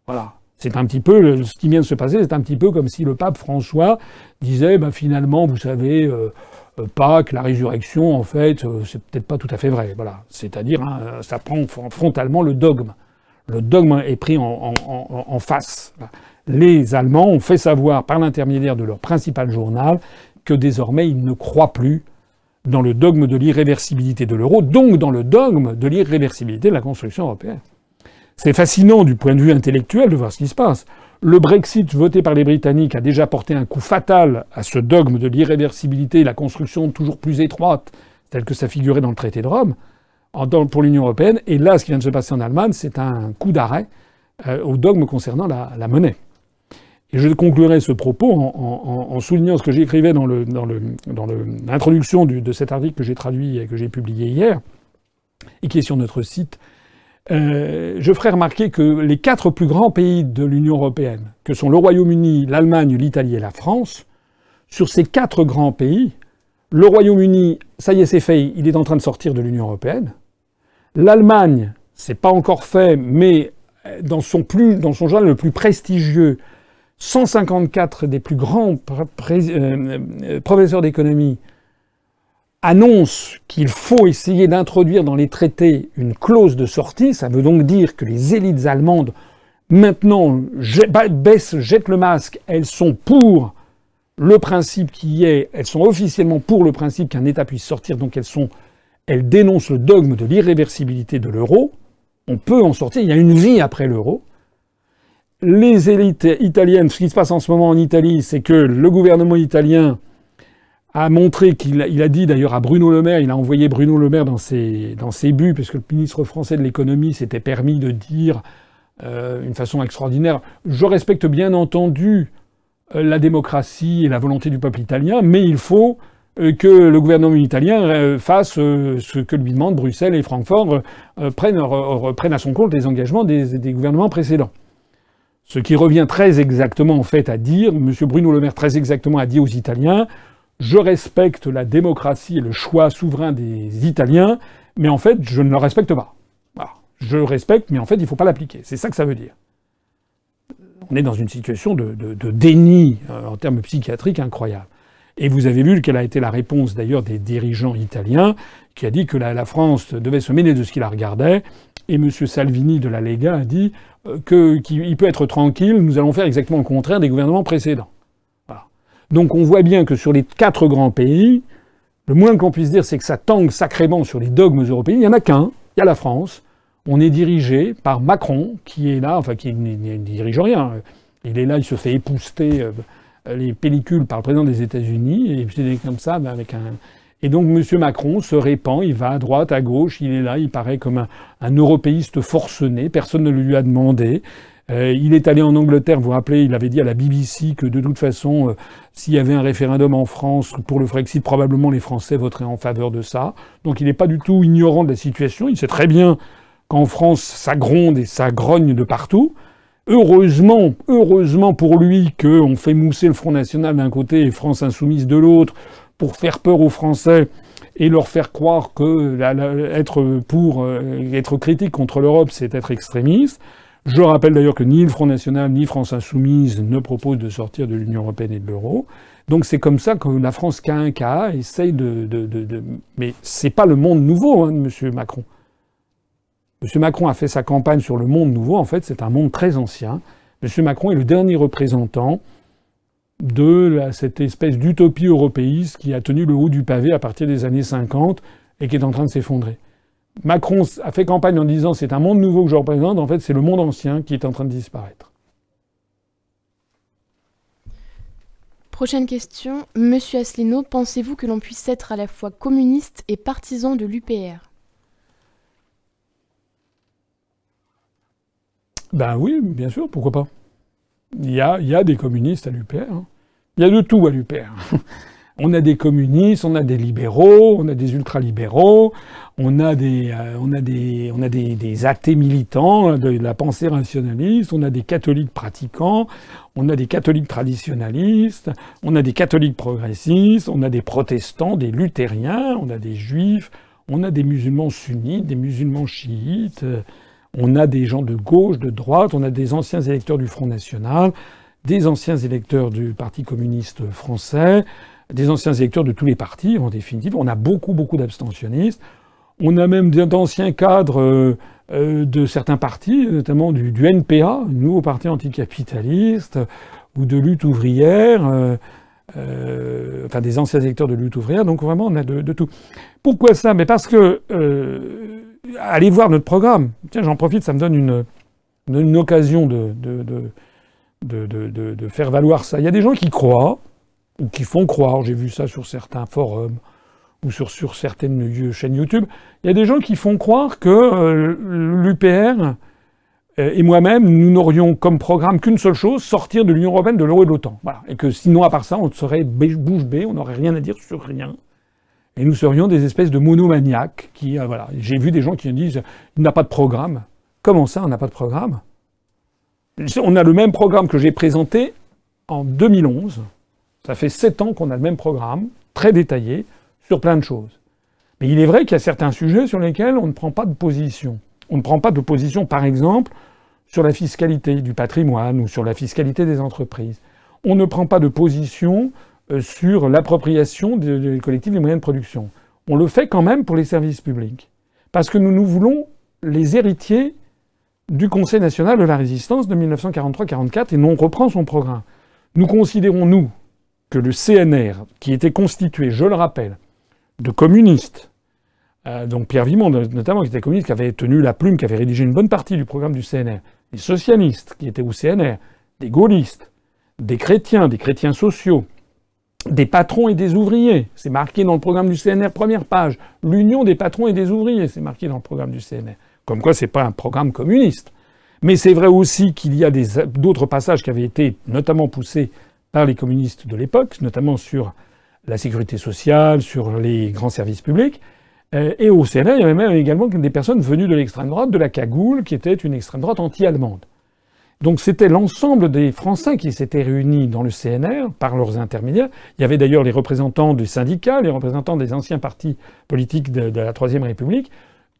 Voilà. C'est un petit peu ce qui vient de se passer, c'est un petit peu comme si le pape François disait bah, finalement, vous savez, euh, euh, pas que la résurrection, en fait, euh, c'est peut-être pas tout à fait vrai. Voilà. C'est-à-dire, hein, ça prend frontalement le dogme. Le dogme est pris en face les Allemands ont fait savoir par l'intermédiaire de leur principal journal que désormais ils ne croient plus dans le dogme de l'irréversibilité de l'euro, donc dans le dogme de l'irréversibilité de la construction européenne. C'est fascinant du point de vue intellectuel de voir ce qui se passe. Le Brexit voté par les Britanniques a déjà porté un coup fatal à ce dogme de l'irréversibilité la construction toujours plus étroite, telle que ça figurait dans le traité de Rome, pour l'Union européenne. Et là, ce qui vient de se passer en Allemagne, c'est un coup d'arrêt euh, au dogme concernant la monnaie. Et je conclurai ce propos en, soulignant ce que j'écrivais dans, l'introduction de cet article que j'ai traduit et que j'ai publié hier, et qui est sur notre site. Euh, je ferai remarquer que les quatre plus grands pays de l'Union européenne, que sont le Royaume-Uni, l'Allemagne, l'Italie et la France, sur ces quatre grands pays, le Royaume-Uni, ça y est, c'est fait, il est en train de sortir de l'Union européenne. L'Allemagne, c'est pas encore fait, mais dans son, plus, dans son le plus prestigieux, 154 des plus grands euh, euh, professeurs d'économie annoncent qu'il faut essayer d'introduire dans les traités une clause de sortie. Ça veut donc dire que les élites allemandes, maintenant, baissent, jettent le masque. Elles sont pour le principe qui est, elles sont officiellement pour le principe qu'un État puisse sortir, donc elles sont, elles dénoncent le dogme de l'irréversibilité de l'euro. On peut en sortir. Il y a une vie après l'euro. Les élites italiennes, ce qui se passe en ce moment en Italie, c'est que le gouvernement italien a montré qu'il a, dit d'ailleurs à Bruno Le Maire, il a envoyé Bruno Le Maire dans ses, buts, parce que le ministre français de l'économie s'était permis de dire euh, une façon extraordinaire, je respecte bien entendu euh, la démocratie et la volonté du peuple italien, mais il faut euh, que le gouvernement italien euh, fasse ce que lui demandent Bruxelles et Francfort, prennent, reprennent à son compte les engagements des, gouvernements précédents. Ce qui revient très exactement en fait à dire, M. Bruno Le Maire très exactement a dit aux Italiens, je respecte la démocratie et le choix souverain des Italiens, mais en fait, je ne le respecte pas. Je respecte, mais en fait, il ne faut pas l'appliquer. C'est ça que ça veut dire. On est dans une situation de, déni euh, en termes psychiatriques incroyable. Et vous avez vu quelle a été la réponse d'ailleurs des dirigeants italiens, qui a dit que la, France devait se mêler de ce qui la regardait. Et M. Salvini de la Lega a dit euh, qu'il peut être tranquille, nous allons faire exactement le contraire des gouvernements précédents. Donc on voit bien que sur les quatre grands pays, le moins qu'on puisse dire, c'est que ça tangue sacrément sur les dogmes européens. Il n'y en a qu'un, il y a la France. On est dirigé par Macron, qui est là, enfin qui ne dirige rien. Il est là, il se fait épouster euh, les pellicules par le président des États-Unis, et c'est comme ça, ben, avec un. Et donc M. Macron se répand, il va à droite, à gauche, il est là, il paraît comme un, un européiste forcené, personne ne lui a demandé. Euh, il est allé en Angleterre, vous vous rappelez, il avait dit à la BBC que de toute façon, euh, s'il y avait un référendum en France pour le Frexit, probablement les Français voteraient en faveur de ça. Donc il n'est pas du tout ignorant de la situation. Il sait très bien qu'en France, ça gronde et ça grogne de partout. Heureusement, heureusement pour lui qu'on fait mousser le Front National d'un côté et France Insoumise de l'autre pour faire peur aux Français et leur faire croire que être pour euh, être critique contre l'Europe, c'est être extrémiste. Je rappelle d'ailleurs que ni le Front National ni France Insoumise ne proposent de sortir de l'Union Européenne et de l'euro. Donc c'est comme ça que la France K1K essaye de... de, de, de... Mais c'est pas le monde nouveau hein, de M. Macron. M. Macron a fait sa campagne sur le monde nouveau. En fait, c'est un monde très ancien. M. Macron est le dernier représentant de cette espèce d'utopie européiste qui a tenu le haut du pavé à partir des années 50 et qui est en train de s'effondrer. Macron a fait campagne en disant c'est un monde nouveau que je représente, en fait c'est le monde ancien qui est en train de disparaître. Prochaine question. Monsieur Asselineau, pensez-vous que l'on puisse être à la fois communiste et partisan de l'UPR Ben oui, bien sûr, pourquoi pas. Il y a, des communistes à l'UPR. Hein. Il y a de tout à l'UPR. On a des communistes, on a des libéraux, on a des ultralibéraux, on a des, euh, on a des, on a des, athées militants de la pensée rationaliste, on a des catholiques pratiquants, on a des catholiques traditionnalistes, on a des catholiques progressistes, on a des protestants, des luthériens, on a des juifs, on a des musulmans sunnites, des musulmans chiites, on a des gens de gauche, de droite, on a des anciens électeurs du Front National, des anciens électeurs du Parti communiste français, des anciens électeurs de tous les partis, en définitive. On a beaucoup, beaucoup d'abstentionnistes. On a même d'anciens cadres euh, euh, de certains partis, notamment du, NPA, le nouveau parti anticapitaliste, ou de lutte ouvrière, euh, enfin des anciens électeurs de lutte ouvrière. Donc vraiment, on a de, tout. Pourquoi ça? Mais parce que allez voir notre programme. Tiens, j'en profite, ça me donne une, occasion de, faire valoir ça. Il y a des gens qui croient ou qui font croire, j'ai vu ça sur certains forums ou sur, sur certaines chaînes YouTube, il y a des gens qui font croire que euh, l'UPR euh, et moi-même, nous n'aurions comme programme qu'une seule chose, sortir de l'Union Européenne, de l'euro et de l'OTAN. Voilà. Et que sinon, à part ça, on serait bouche bée, on n'aurait rien à dire sur rien. Et nous serions des espèces de monomaniaques qui, euh, voilà. J'ai vu des gens qui me disent, il n'a pas de programme. Comment ça, on n'a pas de programme? On a le même programme que j'ai présenté en 2011, ça fait sept ans qu'on a le même programme, très détaillé, sur plein de choses. Mais il est vrai qu'il y a certains sujets sur lesquels on ne prend pas de position. On ne prend pas de position, par exemple, sur la fiscalité du patrimoine ou sur la fiscalité des entreprises. On ne prend pas de position sur l'appropriation des collectifs des moyens de production. On le fait quand même pour les services publics. Parce que nous nous voulons les héritiers du Conseil national de la résistance de 1943-44 et non on reprend son programme. Nous considérons, nous, que le CNR, qui était constitué, je le rappelle, de communistes, euh, donc Pierre Vimont notamment, qui était communiste, qui avait tenu la plume, qui avait rédigé une bonne partie du programme du CNR, des socialistes qui étaient au CNR, des gaullistes, des chrétiens, des chrétiens sociaux, des patrons et des ouvriers. C'est marqué dans le programme du CNR, première page. L'union des patrons et des ouvriers, c'est marqué dans le programme du CNR. Comme quoi, c'est pas un programme communiste. Mais c'est vrai aussi qu'il y a d'autres passages qui avaient été notamment poussés par les communistes de l'époque, notamment sur la sécurité sociale, sur les grands services publics. Euh, et au CNR, il y avait même également des personnes venues de l'extrême droite, de la cagoule, qui était une extrême droite anti-allemande. Donc c'était l'ensemble des Français qui s'étaient réunis dans le CNR par leurs intermédiaires. Il y avait d'ailleurs les représentants du syndicat, les représentants des anciens partis politiques de, la Troisième République,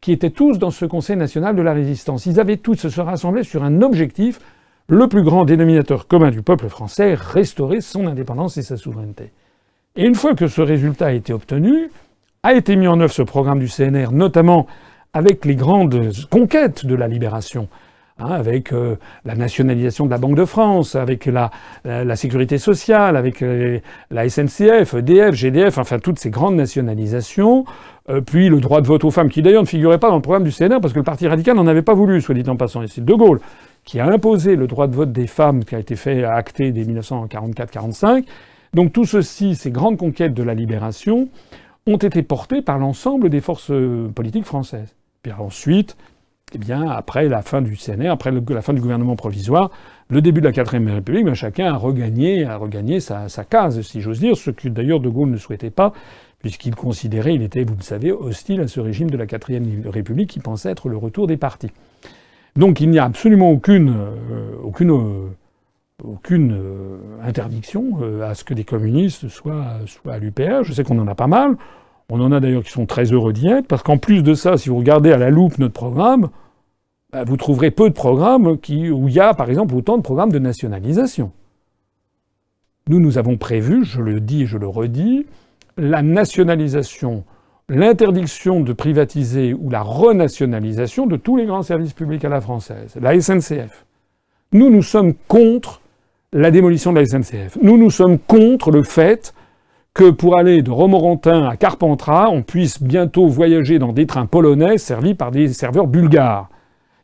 qui étaient tous dans ce Conseil national de la résistance. Ils avaient tous se rassembler sur un objectif, le plus grand dénominateur commun du peuple français, restaurer son indépendance et sa souveraineté. Et une fois que ce résultat a été obtenu, a été mis en œuvre ce programme du CNR, notamment avec les grandes conquêtes de la libération. Hein, avec euh, la nationalisation de la Banque de France, avec la, sécurité sociale, avec euh, la SNCF, EDF, GDF, enfin toutes ces grandes nationalisations, euh, puis le droit de vote aux femmes, qui d'ailleurs ne figurait pas dans le programme du CNR parce que le Parti radical n'en avait pas voulu, soit dit en passant. Et c'est De Gaulle qui a imposé le droit de vote des femmes, qui a été fait acté dès 1944-45. Donc tout ceci, ces grandes conquêtes de la libération, ont été portées par l'ensemble des forces politiques françaises. Puis ensuite, eh bien, après la fin du CNR, après la fin du gouvernement provisoire, le début de la quatrième République, ben, chacun a regagné, a regagné sa, case, si j'ose dire, ce que d'ailleurs De Gaulle ne souhaitait pas, puisqu'il considérait, il était, vous le savez, hostile à ce régime de la quatrième République qui pensait être le retour des partis. Donc il n'y a absolument aucune, euh, aucune, euh, aucune euh, interdiction à ce que des communistes soient, soient à l'UPR. Je sais qu'on en a pas mal. On en a d'ailleurs qui sont très heureux d'y être, parce qu'en plus de ça, si vous regardez à la loupe notre programme, bah, vous trouverez peu de programmes où il y a, par exemple, autant de programmes de nationalisation. Nous, nous avons prévu, je le dis et je le redis, la nationalisation, l'interdiction de privatiser ou la renationalisation de tous les grands services publics à la française, la SNCF. Nous, nous sommes contre la démolition de la SNCF. Nous, nous sommes contre le fait que pour aller de Romorantin à Carpentras, on puisse bientôt voyager dans des trains polonais servis par des serveurs bulgares,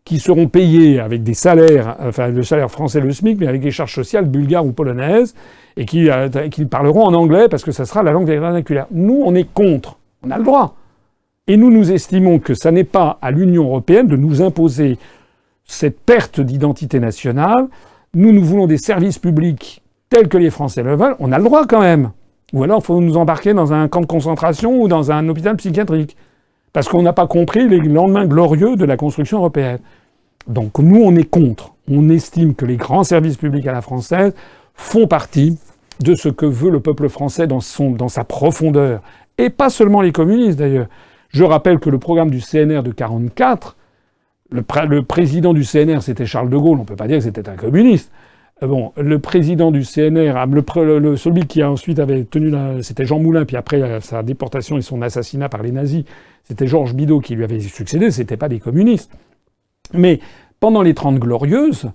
qui seront payés avec des salaires, enfin le salaire français, le SMIC, mais avec des charges sociales bulgares ou polonaises, et qui, euh, qui parleront en anglais parce que ça sera la langue vernaculaire. Nous, on est contre. On a le droit. Et nous, nous estimons que ça n'est pas à l'Union européenne de nous imposer cette perte d'identité nationale. Nous, nous voulons des services publics tels que les Français le veulent. On a le droit quand même. Ou alors, il faut nous embarquer dans un camp de concentration ou dans un hôpital psychiatrique. Parce qu'on n'a pas compris les lendemains glorieux de la construction européenne. Donc nous, on est contre. On estime que les grands services publics à la française font partie de ce que veut le peuple français dans, son, dans sa profondeur. Et pas seulement les communistes d'ailleurs. Je rappelle que le programme du CNR de 44, le, le président du CNR c'était Charles de Gaulle, on ne peut pas dire que c'était un communiste. Euh, bon, le président du CNR, ah, celui qui a ensuite avait tenu c'était Jean Moulin, puis après euh, sa déportation et son assassinat par les nazis, c'était Georges Bidault qui lui avait succédé, c'était pas des communistes. Mais pendant les Trente Glorieuses,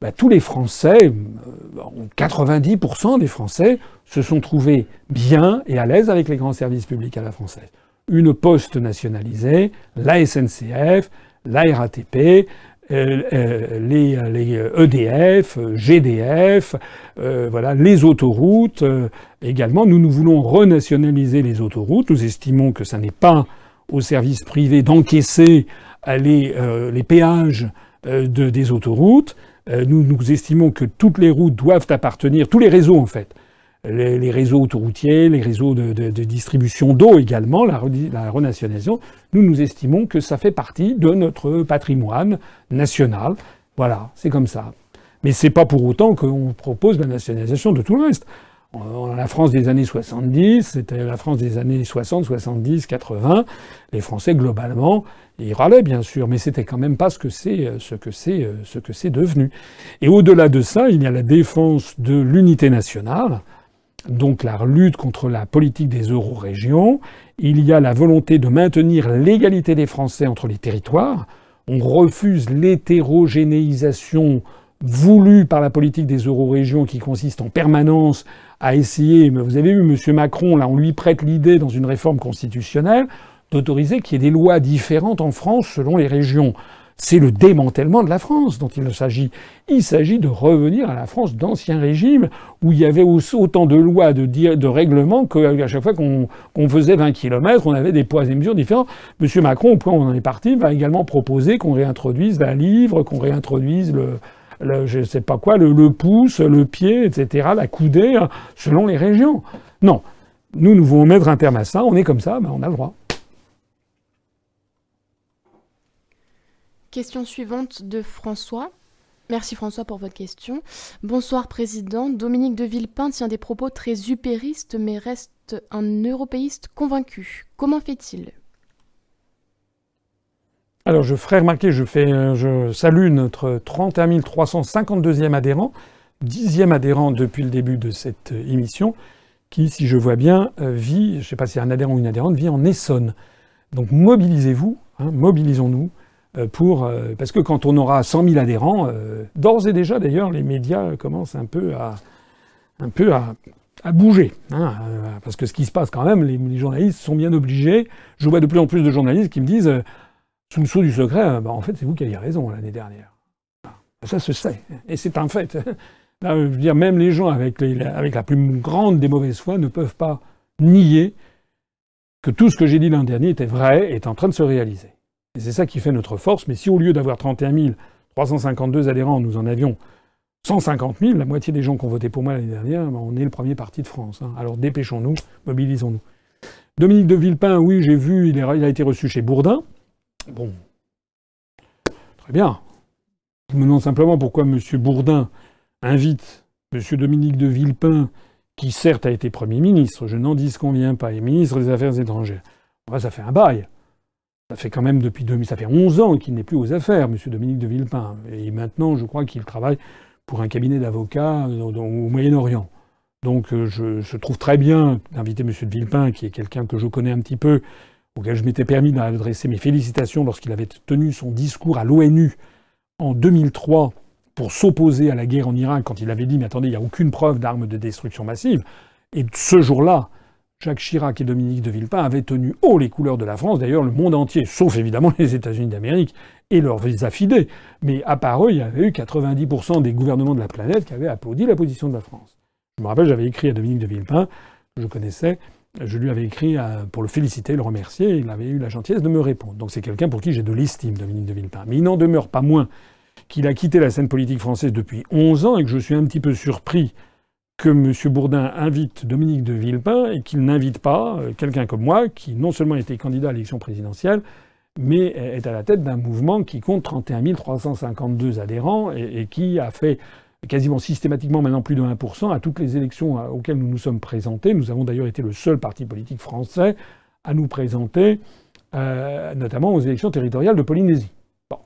bah, tous les Français, 90% euh, des Français, se sont trouvés bien et à l'aise avec les grands services publics à la française. Une poste nationalisée, la SNCF, la RATP, euh, euh, les, les, EDF, e GDF, euh, voilà, les autoroutes. également, nous, nous voulons renationaliser les autoroutes. Nous estimons que ça n'est pas aux services privés d'encaisser les, péages de, des autoroutes. Nous, nous estimons que toutes les routes doivent appartenir, tous les réseaux en fait, les, réseaux autoroutiers, les réseaux de, distribution d'eau également, la, renationalisation, nous nous estimons que ça fait partie de notre patrimoine national. Voilà, c'est comme ça. Mais c'est pas pour autant qu'on propose la nationalisation de tout le reste. La France des années 70, c'était la France des années 60, 70, 80. Les Français, globalement, ils râlaient, bien sûr, mais c'était quand même pas ce que c'est, ce que c'est, ce que c'est devenu. Et au-delà de ça, il y a la défense de l'unité nationale, donc la lutte contre la politique des euro-régions, il y a la volonté de maintenir l'égalité des Français entre les territoires, on refuse l'hétérogénéisation voulue par la politique des euro-régions qui consiste en permanence à essayer, mais vous avez vu, M. Macron, là, on lui prête l'idée dans une réforme constitutionnelle d'autoriser qu'il y ait des lois différentes en France selon les régions. C'est le démantèlement de la France dont il s'agit. Il s'agit de revenir à la France d'ancien régime où il y avait autant de lois, de, de règlements qu'à chaque fois qu'on faisait 20 km, on avait des poids et mesures différents. Monsieur Macron, au point où on en est parti, va également proposer qu'on réintroduise la livre, qu'on réintroduise le, le, je sais pas quoi, le, le, pouce, le pied, etc., la coudée, hein, selon les régions. Non. Nous, nous voulons mettre un terme à ça. On est comme ça, ben on a le droit. Question suivante de François. Merci François pour votre question. Bonsoir Président. Dominique de Villepin tient des propos très upéristes mais reste un européiste convaincu. Comment fait-il? Alors je ferai remarquer, je, fais, je salue notre 31 352e adhérent, 10e adhérent depuis le début de cette émission, qui, si je vois bien, euh, vit, je ne sais pas si un adhérent ou une adhérente, vit en Essonne. Donc mobilisez-vous, hein, mobilisons-nous. Euh, pour, euh, parce que quand on aura 100 000 adhérents, euh, d'ores et déjà d'ailleurs, les médias commencent un peu à, bouger. Hein, parce que ce qui se passe quand même, les, journalistes sont bien obligés. Je vois de plus en plus de journalistes qui me disent, sous le sceau du secret, bah, en fait c'est vous qui aviez raison l'année dernière. Ça se sait, et c'est un fait. Même les gens avec, la plus grande des mauvaises foi ne peuvent pas nier que tout ce que j'ai dit l'an dernier était vrai, est en train de se réaliser. Et c'est ça qui fait notre force. Mais si au lieu d'avoir 31 352 adhérents, nous en avions 150 000, la moitié des gens qui ont voté pour moi l'année dernière, ben, on est le premier parti de France. Hein. Alors dépêchons-nous, mobilisons-nous. Dominique de Villepin, oui, j'ai vu, il a été reçu chez Bourdin. Bon, très bien. Je me demande simplement pourquoi M. Bourdin invite M. Dominique de Villepin, qui certes a été Premier ministre, je n'en dis qu'on vient pas, et ministre des Affaires étrangères. ça fait un bail. Ça fait quand même depuis 2000, ça fait 11 ans qu'il n'est plus aux affaires, M. Dominique de Villepin. Et maintenant, je crois qu'il travaille pour un cabinet d'avocats au Moyen-Orient. Donc euh, je, trouve très bien d'inviter M. de Villepin, qui est quelqu'un que je connais un petit peu, auquel je m'étais permis d'adresser mes félicitations lorsqu'il avait tenu son discours à l'ONU en 2003 pour s'opposer à la guerre en Irak, quand il avait dit, mais attendez, il n'y a aucune preuve d'armes de destruction massive. Et ce jour-là, Jacques Chirac et Dominique de Villepin avaient tenu haut les couleurs de la France, d'ailleurs le monde entier, sauf évidemment les États-Unis d'Amérique et leurs affidés. Mais à part eux, il y avait eu 90% des gouvernements de la planète qui avaient applaudi la position de la France. Je me rappelle, j'avais écrit à Dominique de Villepin, que je connaissais, je lui avais écrit pour le féliciter, le remercier, et il avait eu la gentillesse de me répondre. Donc c'est quelqu'un pour qui j'ai de l'estime, Dominique de Villepin. Mais il n'en demeure pas moins qu'il a quitté la scène politique française depuis 11 ans et que je suis un petit peu surpris que M. Bourdin invite Dominique de Villepin et qu'il n'invite pas euh, quelqu'un comme moi, qui non seulement était candidat à l'élection présidentielle, mais est à la tête d'un mouvement qui compte 31 352 adhérents et, qui a fait quasiment systématiquement maintenant plus de 1% à toutes les élections euh, auxquelles nous nous sommes présentés. Nous avons d'ailleurs été le seul parti politique français à nous présenter, euh, notamment aux élections territoriales de Polynésie. Bon.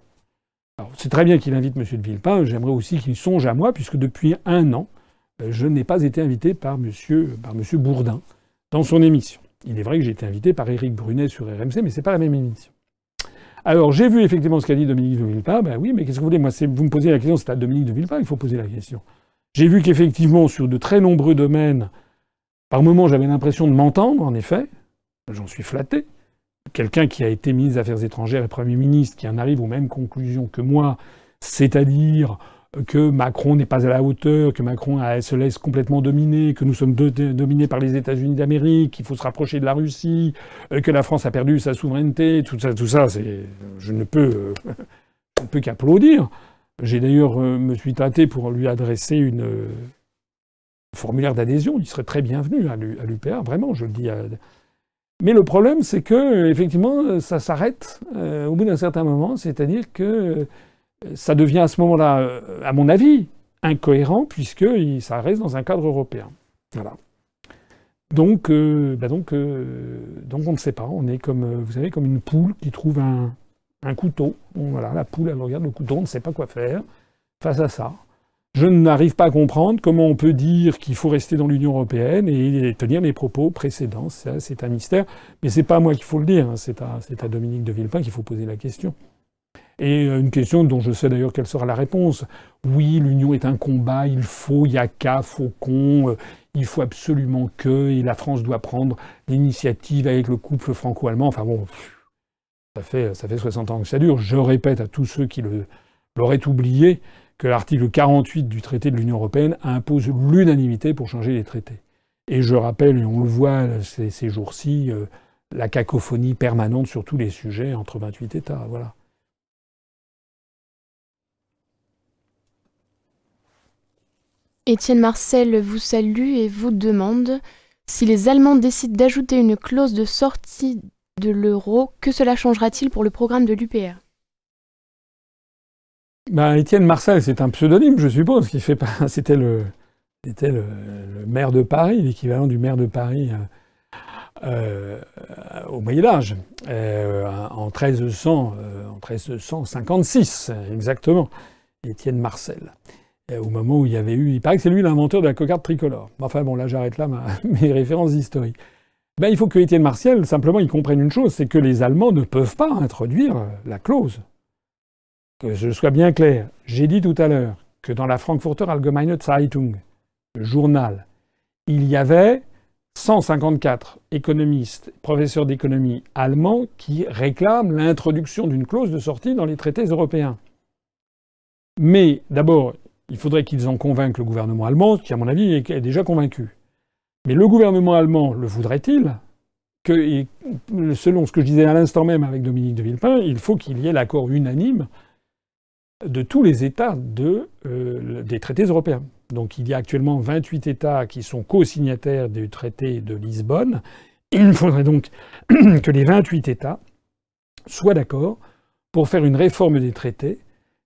c'est très bien qu'il invite M. de Villepin, j'aimerais aussi qu'il songe à moi, puisque depuis un an, je n'ai pas été invité par monsieur Bourdin dans son émission. Il est vrai que j'ai été invité par Éric Brunet sur RMC, mais c'est pas la même émission. Alors, j'ai vu effectivement ce qu'a dit Dominique de Villepin. Ben oui, mais qu'est-ce que vous voulez? Moi, vous me posez la question, c'est à Dominique de Villepin qu'il faut poser la question. J'ai vu qu'effectivement, sur de très nombreux domaines, par moments, j'avais l'impression de m'entendre, en effet. J'en suis flatté. Quelqu'un qui a été ministre des Affaires étrangères et Premier ministre, qui en arrive aux mêmes conclusions que moi, c'est-à-dire que Macron n'est pas à la hauteur, que Macron se laisse complètement dominer, que nous sommes dominés par les États-Unis d'Amérique, qu'il faut se rapprocher de la Russie, euh, que la France a perdu sa souveraineté, tout ça, tout ça, c'est, je ne peux, euh, je ne peux qu'applaudir. J'ai d'ailleurs euh, me suis tâté pour lui adresser une formulaire d'adhésion. Il serait très bienvenu à l'UPR, vraiment, je le dis. Mais le problème, c'est que effectivement, ça s'arrête au bout d'un certain moment, c'est-à-dire que ça devient à ce moment-là, euh, à mon avis, incohérent puisque ça reste dans un cadre européen. Voilà. Donc, euh, bah donc, euh, donc on ne sait pas. On est comme, vous savez, comme une poule qui trouve un, couteau. voilà, la poule, elle regarde le couteau, on ne sait pas quoi faire face à ça. Je n'arrive pas à comprendre comment on peut dire qu'il faut rester dans l'Union européenne et tenir les propos précédents. C'est un mystère. Mais c'est pas à moi qu'il faut le dire. Hein. C'est à Dominique de Villepin qu'il faut poser la question. Et euh, une question dont je sais d'ailleurs quelle sera la réponse. Oui, l'union est un combat, il faut, il y a qu'à, Faucon, euh, il faut absolument que, et la France doit prendre l'initiative avec le couple franco-allemand. Enfin bon, ça fait, ça fait 60 ans que ça dure. Je répète à tous ceux qui l'auraient oublié que l'article 48 du traité de l'Union européenne impose l'unanimité pour changer les traités. Et je rappelle, et on le voit ces, ces jours-ci, euh, la cacophonie permanente sur tous les sujets entre 28 États. Voilà. Étienne Marcel vous salue et vous demande si les Allemands décident d'ajouter une clause de sortie de l'euro, que cela changera-t-il pour le programme de l'UPR ben, Étienne Marcel, c'est un pseudonyme, je suppose, qui fait pas. C'était le, maire de Paris, l'équivalent du maire de Paris euh, euh, au Moyen Âge, euh, en, 1300, en 1356 exactement. Étienne Marcel. Euh, au moment où il y avait eu. Il paraît que c'est lui l'inventeur de la cocarde tricolore. Enfin bon, là j'arrête là mes références historiques. Ben, il faut que Étienne Martial, simplement, il comprenne une chose, c'est que les Allemands ne peuvent pas introduire la clause. Que je sois bien clair, j'ai dit tout à l'heure que dans la Frankfurter Allgemeine Zeitung, le journal, il y avait 154 économistes, professeurs d'économie allemands qui réclament l'introduction d'une clause de sortie dans les traités européens. Mais d'abord, il faudrait qu'ils en convainquent le gouvernement allemand, qui à mon avis est déjà convaincu. Mais le gouvernement allemand le voudrait-il que, selon ce que je disais à l'instant même avec Dominique de Villepin, il faut qu'il y ait l'accord unanime de tous les États euh, des traités européens. Donc il y a actuellement 28 États qui sont co-signataires du traité de Lisbonne. Il faudrait donc que les 28 États soient d'accord pour faire une réforme des traités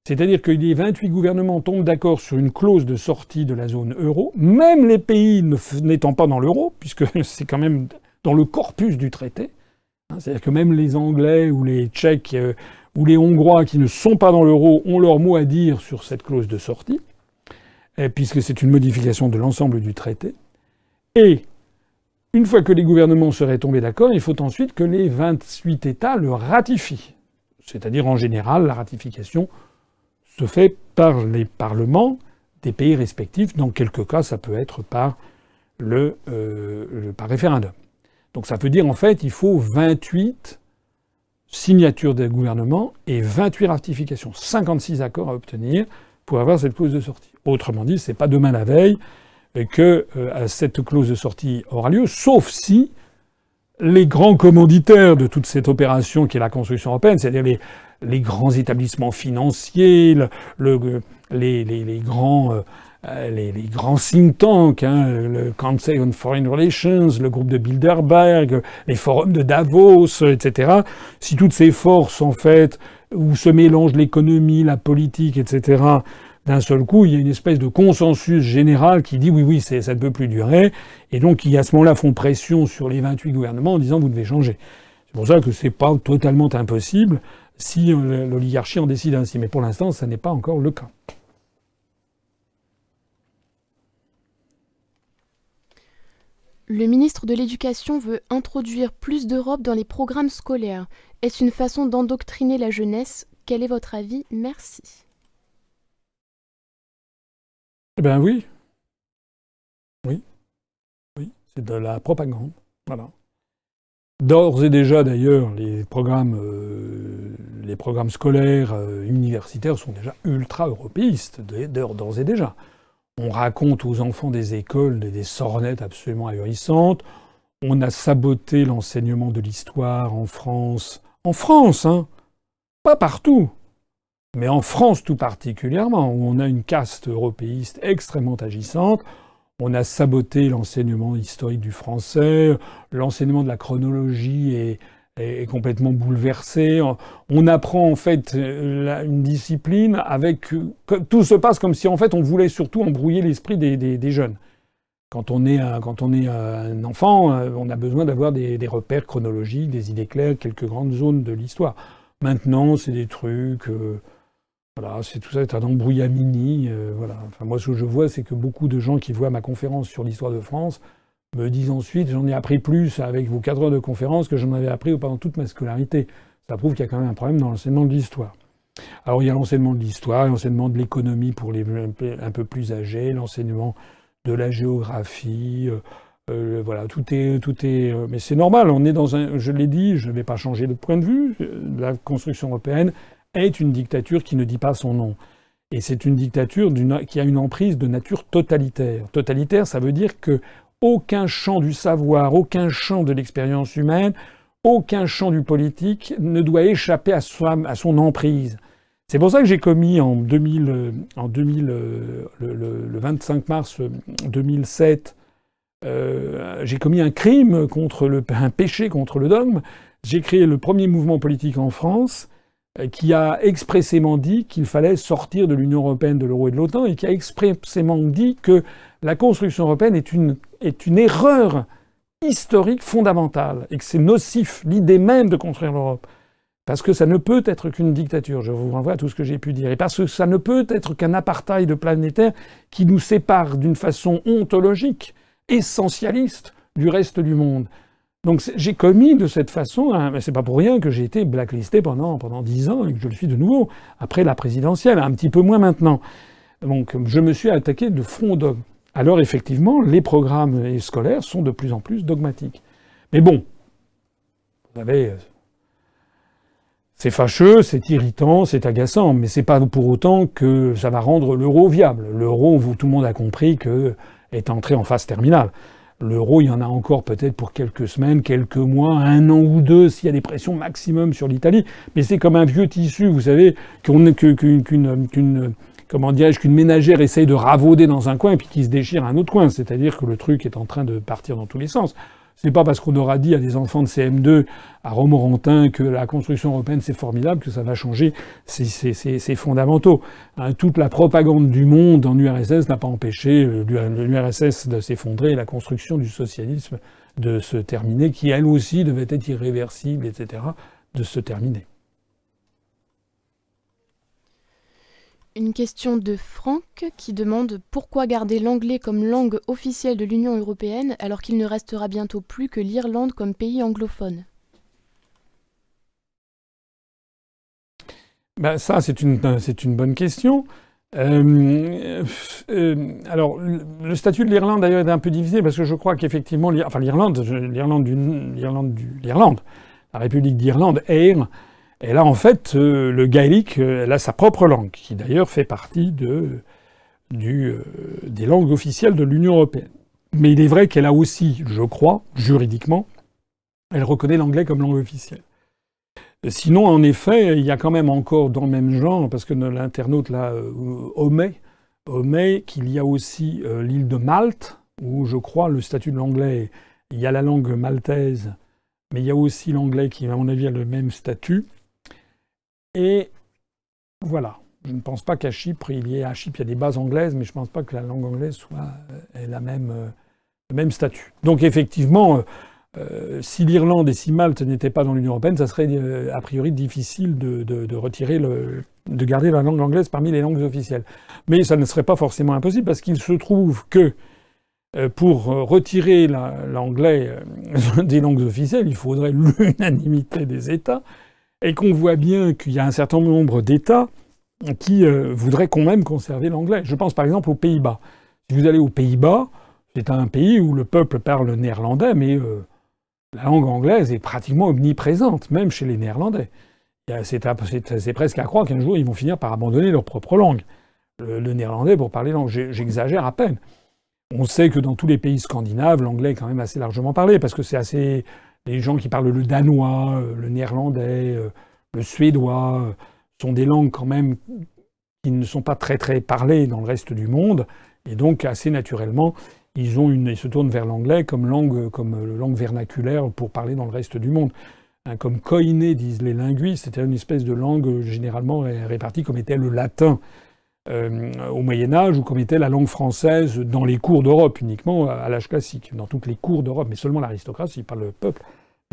c'est-à-dire que les 28 gouvernements tombent d'accord sur une clause de sortie de la zone euro, même les pays n'étant pas dans l'euro, puisque c'est quand même dans le corpus du traité. Hein, c'est-à-dire que même les Anglais ou les Tchèques euh, ou les Hongrois qui ne sont pas dans l'euro ont leur mot à dire sur cette clause de sortie, puisque c'est une modification de l'ensemble du traité. Et une fois que les gouvernements seraient tombés d'accord, il faut ensuite que les 28 États le ratifient. C'est-à-dire en général la ratification se fait par les parlements des pays respectifs. Dans quelques cas, ça peut être par, le, euh, par référendum. Donc ça veut dire en fait il faut 28 signatures des gouvernements et 28 ratifications, 56 accords à obtenir pour avoir cette clause de sortie. Autrement dit, c'est pas demain la veille que euh, cette clause de sortie aura lieu, sauf si les grands commanditaires de toute cette opération qui est la construction européenne, c'est-à-dire les, les grands établissements financiers, le, les, grands, euh, les, grands think tanks, hein, le Council on Foreign Relations, le groupe de Bilderberg, les forums de Davos, etc. Si toutes ces forces, en fait, où se mélange l'économie, la politique, etc., d'un seul coup, il y a une espèce de consensus général qui dit oui, oui, ça ne peut plus durer, et donc qui à ce moment-là font pression sur les 28 gouvernements en disant vous devez changer. C'est pour ça que c'est pas totalement impossible si l'oligarchie en décide ainsi. Mais pour l'instant, ça n'est pas encore le cas. Le ministre de l'Éducation veut introduire plus d'Europe dans les programmes scolaires. Est-ce une façon d'endoctriner la jeunesse? Quel est votre avis? Merci. Eh bien oui. Oui. Oui, c'est de la propagande. Voilà. D'ores et déjà, d'ailleurs, les programmes, euh, scolaires euh, universitaires sont déjà ultra-européistes, d'ores et déjà. On raconte aux enfants des écoles des, des sornettes absolument ahurissantes. On a saboté l'enseignement de l'histoire en France. En France, hein Pas partout. Mais en France tout particulièrement, où on a une caste européiste extrêmement agissante, on a saboté l'enseignement historique du français, l'enseignement de la chronologie est, complètement bouleversé. On apprend en fait une discipline avec tout se passe comme si en fait on voulait surtout embrouiller l'esprit des, jeunes. Quand on, est un, quand on est un enfant, on a besoin d'avoir des, repères chronologiques, des idées claires, quelques grandes zones de l'histoire. Maintenant, c'est des trucs. Euh, voilà, c'est tout ça est un embrouillamini. Euh, voilà. Enfin, moi, ce que je vois, c'est que beaucoup de gens qui voient ma conférence sur l'histoire de France me disent ensuite j'en ai appris plus avec vos quatre heures de conférence que j'en avais appris pendant toute ma scolarité. Ça prouve qu'il y a quand même un problème dans l'enseignement de l'histoire. Alors il y a l'enseignement de l'histoire, l'enseignement de l'économie pour les un peu plus âgés, l'enseignement de la géographie. voilà, tout est, tout est, mais c'est normal. On est dans un, je l'ai dit, je ne vais pas changer de point de vue. La construction européenne est une dictature qui ne dit pas son nom. Et c'est une dictature qui a une emprise de nature totalitaire. Totalitaire, ça veut dire que aucun champ du savoir, aucun champ de l'expérience humaine, aucun champ du politique ne doit échapper à, son emprise. C'est pour ça que j'ai commis en 2000, en 2000 le, 25 mars 2007, euh, j'ai commis un crime contre le, un péché contre le dogme. J'ai créé le premier mouvement politique en France euh, qui a expressément dit qu'il fallait sortir de l'Union européenne, de l'euro et de l'OTAN, et qui a expressément dit que la construction européenne est une, est une erreur historique fondamentale, et que c'est nocif, l'idée même de construire l'Europe. Parce que ça ne peut être qu'une dictature, je vous renvoie à tout ce que j'ai pu dire, et parce que ça ne peut être qu'un apartheid planétaire qui nous sépare d'une façon ontologique, essentialiste, du reste du monde. Donc j'ai commis de cette façon, hein, c'est pas pour rien que j'ai été blacklisté pendant pendant dix ans et que je le suis de nouveau après la présidentielle, un petit peu moins maintenant. Donc je me suis attaqué de front dogme. Alors effectivement, les programmes scolaires sont de plus en plus dogmatiques. Mais bon, vous savez, c'est fâcheux, c'est irritant, c'est agaçant, mais c'est pas pour autant que ça va rendre l'euro viable. L'euro, tout le monde a compris que est entré en phase terminale. L'euro, il y en a encore peut-être pour quelques semaines, quelques mois, un an ou deux, s'il y a des pressions maximum sur l'Italie. Mais c'est comme un vieux tissu, vous savez, qu'une, comment dirais-je, qu'une ménagère essaye de ravauder dans un coin et puis qui se déchire à un autre coin. C'est-à-dire que le truc est en train de partir dans tous les sens. C'est pas parce qu'on aura dit à des enfants de CM2 à Romorantin que la construction européenne c'est formidable que ça va changer ses, fondamentaux. Hein, toute la propagande du monde en URSS n'a pas empêché euh, l'URSS de s'effondrer et la construction du socialisme de se terminer, qui elle aussi devait être irréversible, etc., de se terminer. Une question de Franck qui demande pourquoi garder l'anglais comme langue officielle de l'Union européenne alors qu'il ne restera bientôt plus que l'Irlande comme pays anglophone ben Ça, c'est une, c'est une bonne question. Euh, euh, alors, le statut de l'Irlande d'ailleurs est un peu divisé parce que je crois qu'effectivement, enfin l'Irlande, l'Irlande, l'Irlande, l'Irlande, la République d'Irlande, Air, elle a en fait euh, le gaélique, elle a sa propre langue, qui d'ailleurs fait partie du, des langues officielles de l'Union européenne. Mais il est vrai qu'elle a aussi, je crois, juridiquement, elle reconnaît l'anglais comme langue officielle. Sinon, en effet, il y a quand même encore dans le même genre, parce que l'internaute là euh, omet, omet qu'il y a aussi euh, l'île de Malte, où je crois le statut de l'anglais, il y a la langue maltaise, mais il y a aussi l'anglais qui, à mon avis, a le même statut. Et voilà. Je ne pense pas qu'à Chypre, il y ait à Chypre, des bases anglaises, mais je ne pense pas que la langue anglaise soit ait la même, euh, le même statut. Donc effectivement, euh, si l'Irlande et si Malte n'étaient pas dans l'Union européenne, ça serait euh, a priori difficile de, retirer le, de garder la langue anglaise parmi les langues officielles. Mais ça ne serait pas forcément impossible parce qu'il se trouve que euh, pour retirer l'anglais des langues officielles, il faudrait l'unanimité des États et qu'on voit bien qu'il y a un certain nombre d'États qui voudraient quand même conserver l'anglais. Je pense par exemple aux Pays-Bas. Si vous allez aux Pays-Bas, c'est un pays où le peuple parle néerlandais, mais la langue anglaise est pratiquement omniprésente, même chez les Néerlandais. C'est presque à croire qu'un jour ils vont finir par abandonner leur propre langue. Le, néerlandais pour parler langue, j'exagère à peine. On sait que dans tous les pays scandinaves, l'anglais est quand même assez largement parlé, parce que c'est assez. Les gens qui parlent le danois, euh, le néerlandais, euh, le suédois, euh, sont des langues quand même qui ne sont pas très très parlées dans le reste du monde, et donc assez naturellement, ils, ont une, se tournent vers l'anglais comme langue, comme langue vernaculaire pour parler dans le reste du monde. Hein, comme koiné, disent les linguistes, c'était une espèce de langue généralement répartie comme était le latin au Moyen Âge ou comme était la langue française dans les cours d'Europe uniquement à l'âge classique, dans toutes les cours d'Europe, mais seulement l'aristocratie, pas le peuple,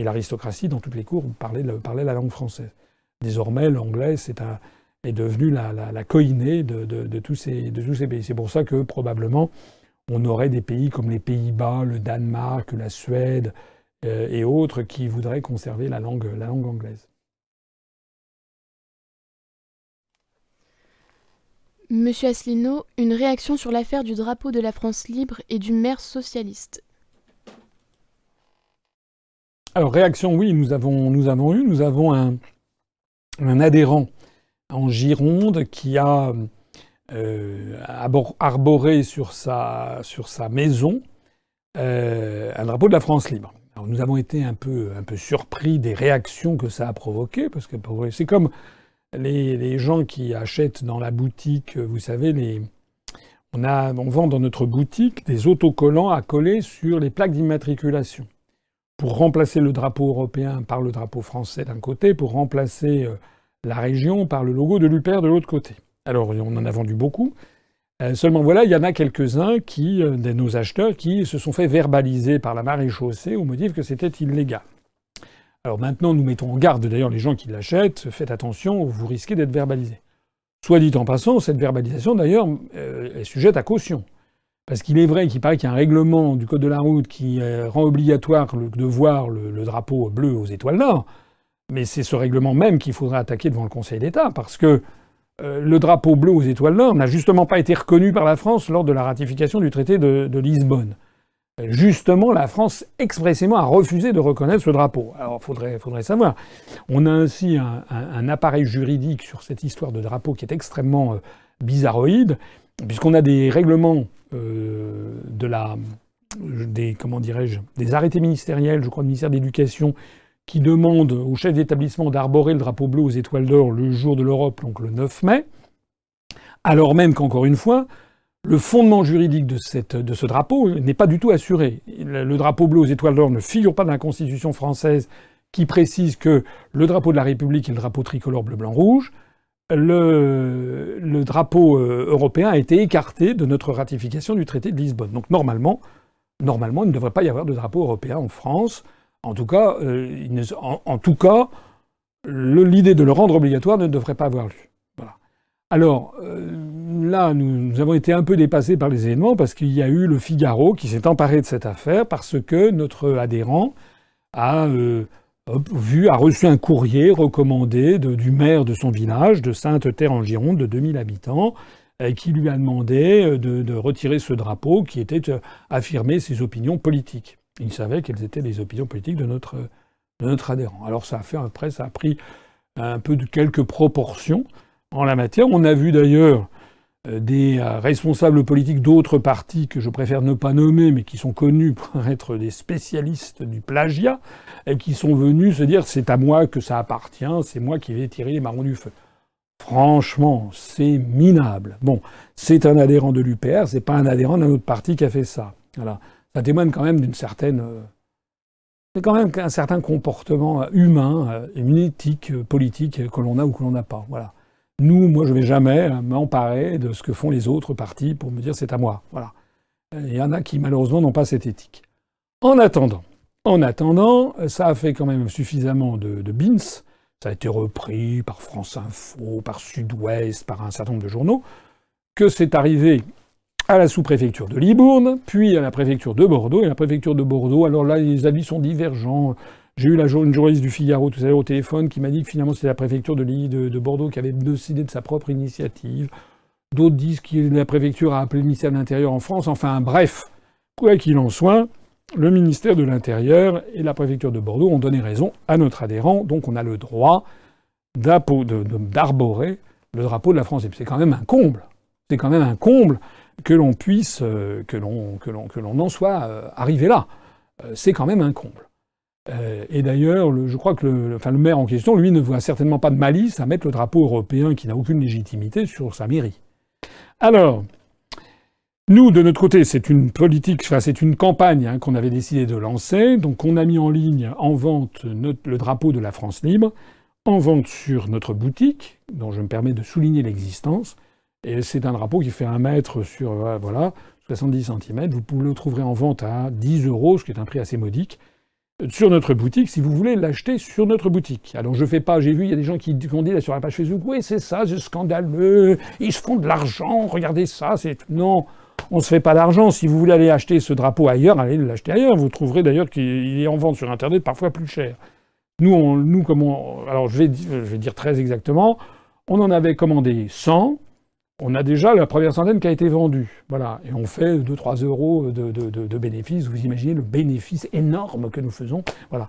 mais l'aristocratie dans toutes les cours parlait, la langue française. Désormais, l'anglais est devenu la, la, ces, de tous ces pays. C'est pour ça que probablement on aurait des pays comme les Pays-Bas, le Danemark, la Suède euh, et autres qui voudraient conserver la langue, la langue anglaise. Monsieur Asselineau, une réaction sur l'affaire du drapeau de la France libre et du maire socialiste. Alors, réaction, oui, nous avons, nous avons eu. Nous avons un, adhérent en Gironde qui a euh, arboré sur sa, sur sa maison euh, un drapeau de la France libre. Nous avons été un peu, surpris des réactions que ça a provoquées, parce que c'est comme les, gens qui achètent dans la boutique, vous savez, les, on, a, on vend dans notre boutique des autocollants à coller sur les plaques d'immatriculation pour remplacer le drapeau européen par le drapeau français d'un côté, pour remplacer euh, la région par le logo de l'UPR de l'autre côté. Alors on en a vendu beaucoup. Euh, seulement voilà, il y en a quelques-uns qui, euh, de nos acheteurs, qui se sont fait verbaliser par la marée chaussée au motif que c'était illégal. Alors maintenant, nous mettons en garde d'ailleurs les gens qui l'achètent, faites attention, vous risquez d'être verbalisé. Soit dit en passant, cette verbalisation d'ailleurs est sujette à caution. Parce qu'il est vrai qu'il paraît qu'il y a un règlement du Code de la route qui euh, rend obligatoire de voir le, drapeau bleu aux étoiles nord. Mais c'est ce règlement même qu'il faudra attaquer devant le Conseil d'État, parce que euh, le drapeau bleu aux étoiles nord n'a justement pas été reconnu par la France lors de la ratification du traité de, Lisbonne. Justement, la France expressément a refusé de reconnaître ce drapeau. Alors, il faudrait, faudrait, savoir. On a ainsi un, appareil juridique sur cette histoire de drapeau qui est extrêmement euh, bizarroïde, puisqu'on a des règlements euh, de la, des, comment dirais-je, des arrêtés ministériels, je crois, du ministère de l'Éducation, qui demandent au chef d'établissement d'arborer le drapeau bleu aux étoiles d'or le jour de l'Europe, donc le 9 mai, alors même qu'encore une fois, le fondement juridique de, cette, de ce drapeau n'est pas du tout assuré. Le drapeau bleu aux étoiles d'or ne figure pas dans la Constitution française qui précise que le drapeau de la République est le drapeau tricolore bleu-blanc-rouge le, drapeau euh, européen a été écarté de notre ratification du traité de Lisbonne. Donc normalement, normalement, il ne devrait pas y avoir de drapeau européen en France. En tout cas, euh, en, tout cas, l'idée de le rendre obligatoire ne devrait pas avoir lieu. Voilà. Alors euh, là, nous, avons été un peu dépassés par les événements parce qu'il y a eu le Figaro qui s'est emparé de cette affaire parce que notre adhérent a vu, a reçu un courrier recommandé du maire de son village, de Sainte-Terre en Gironde, de 2000 habitants, euh, qui lui a demandé euh, de, retirer ce drapeau qui était euh, affirmer ses opinions politiques. Il savait quelles étaient les opinions politiques de notre, de notre adhérent. Alors ça a fait après, ça a pris un peu quelques proportions en la matière. On a vu d'ailleurs des euh, responsables politiques d'autres partis que je préfère ne pas nommer, mais qui sont connus pour être des spécialistes du plagiat, et qui sont venus se dire c'est à moi que ça appartient, c'est moi qui vais tirer les marrons du feu. Franchement, c'est minable. Bon, c'est un adhérent de l'UPR, c'est pas un adhérent d'un autre parti qui a fait ça. Voilà. Ça témoigne quand même d'une certaine. Euh, c'est quand même un certain comportement humain, une éthique politique que l'on a ou que l'on n'a pas. Voilà. Nous, moi, je vais jamais m'emparer de ce que font les autres partis pour me dire c'est à moi. Voilà. Il y en a qui, malheureusement, n'ont pas cette éthique. En attendant, en attendant, ça a fait quand même suffisamment de, de bins. Ça a été repris par France Info, par Sud-Ouest, par un certain nombre de journaux, que c'est arrivé à la sous-préfecture de Libourne, puis à la préfecture de Bordeaux. Et la préfecture de Bordeaux, alors là, les avis sont divergents. J'ai eu la, une journaliste du Figaro tout à l'heure au téléphone qui m'a dit que finalement c'était la préfecture de, de, de, Bordeaux qui avait décidé de sa propre initiative. D'autres disent que la préfecture a appelé le ministère de l'Intérieur en France. Enfin bref, quoi qu'il en soit, le ministère de l'Intérieur et la préfecture de Bordeaux ont donné raison à notre adhérent. Donc on a le droit d'arborer le drapeau de la France. Et c'est quand même un comble. C'est quand même un comble que l'on puisse, euh, que l'on en soit euh, arrivé là. Euh, c'est quand même un comble. Euh, et d'ailleurs, je crois que le, maire en question, lui, ne voit certainement pas de malice à mettre le drapeau européen qui n'a aucune légitimité sur sa mairie. Alors, nous, de notre côté, c'est une politique, c'est une campagne hein, qu'on avait décidé de lancer. Donc, on a mis en ligne, en vente, le drapeau de la France libre, en vente sur notre boutique, dont je me permets de souligner l'existence. Et c'est un drapeau qui fait un mètre sur, euh, voilà, 70 cm. Vous le trouver en vente à 10 euros, ce qui est un prix assez modique sur notre boutique si vous voulez l'acheter sur notre boutique. Alors je fais pas, j'ai vu, il y a des gens qui ont dit là sur la page Facebook, oui c'est ça, c'est scandaleux, ils se font de l'argent, regardez ça, c'est... Non, on ne se fait pas d'argent. Si vous voulez aller acheter ce drapeau ailleurs, allez l'acheter ailleurs. Vous trouverez d'ailleurs qu'il est en vente sur Internet parfois plus cher. Nous, on, nous comme on, alors je vais, je vais dire très exactement, on en avait commandé 100, on a déjà la première centaine qui a été vendue. Voilà. Et on fait 2-3 euros de, de, de, bénéfices. Vous imaginez le bénéfice énorme que nous faisons. Voilà.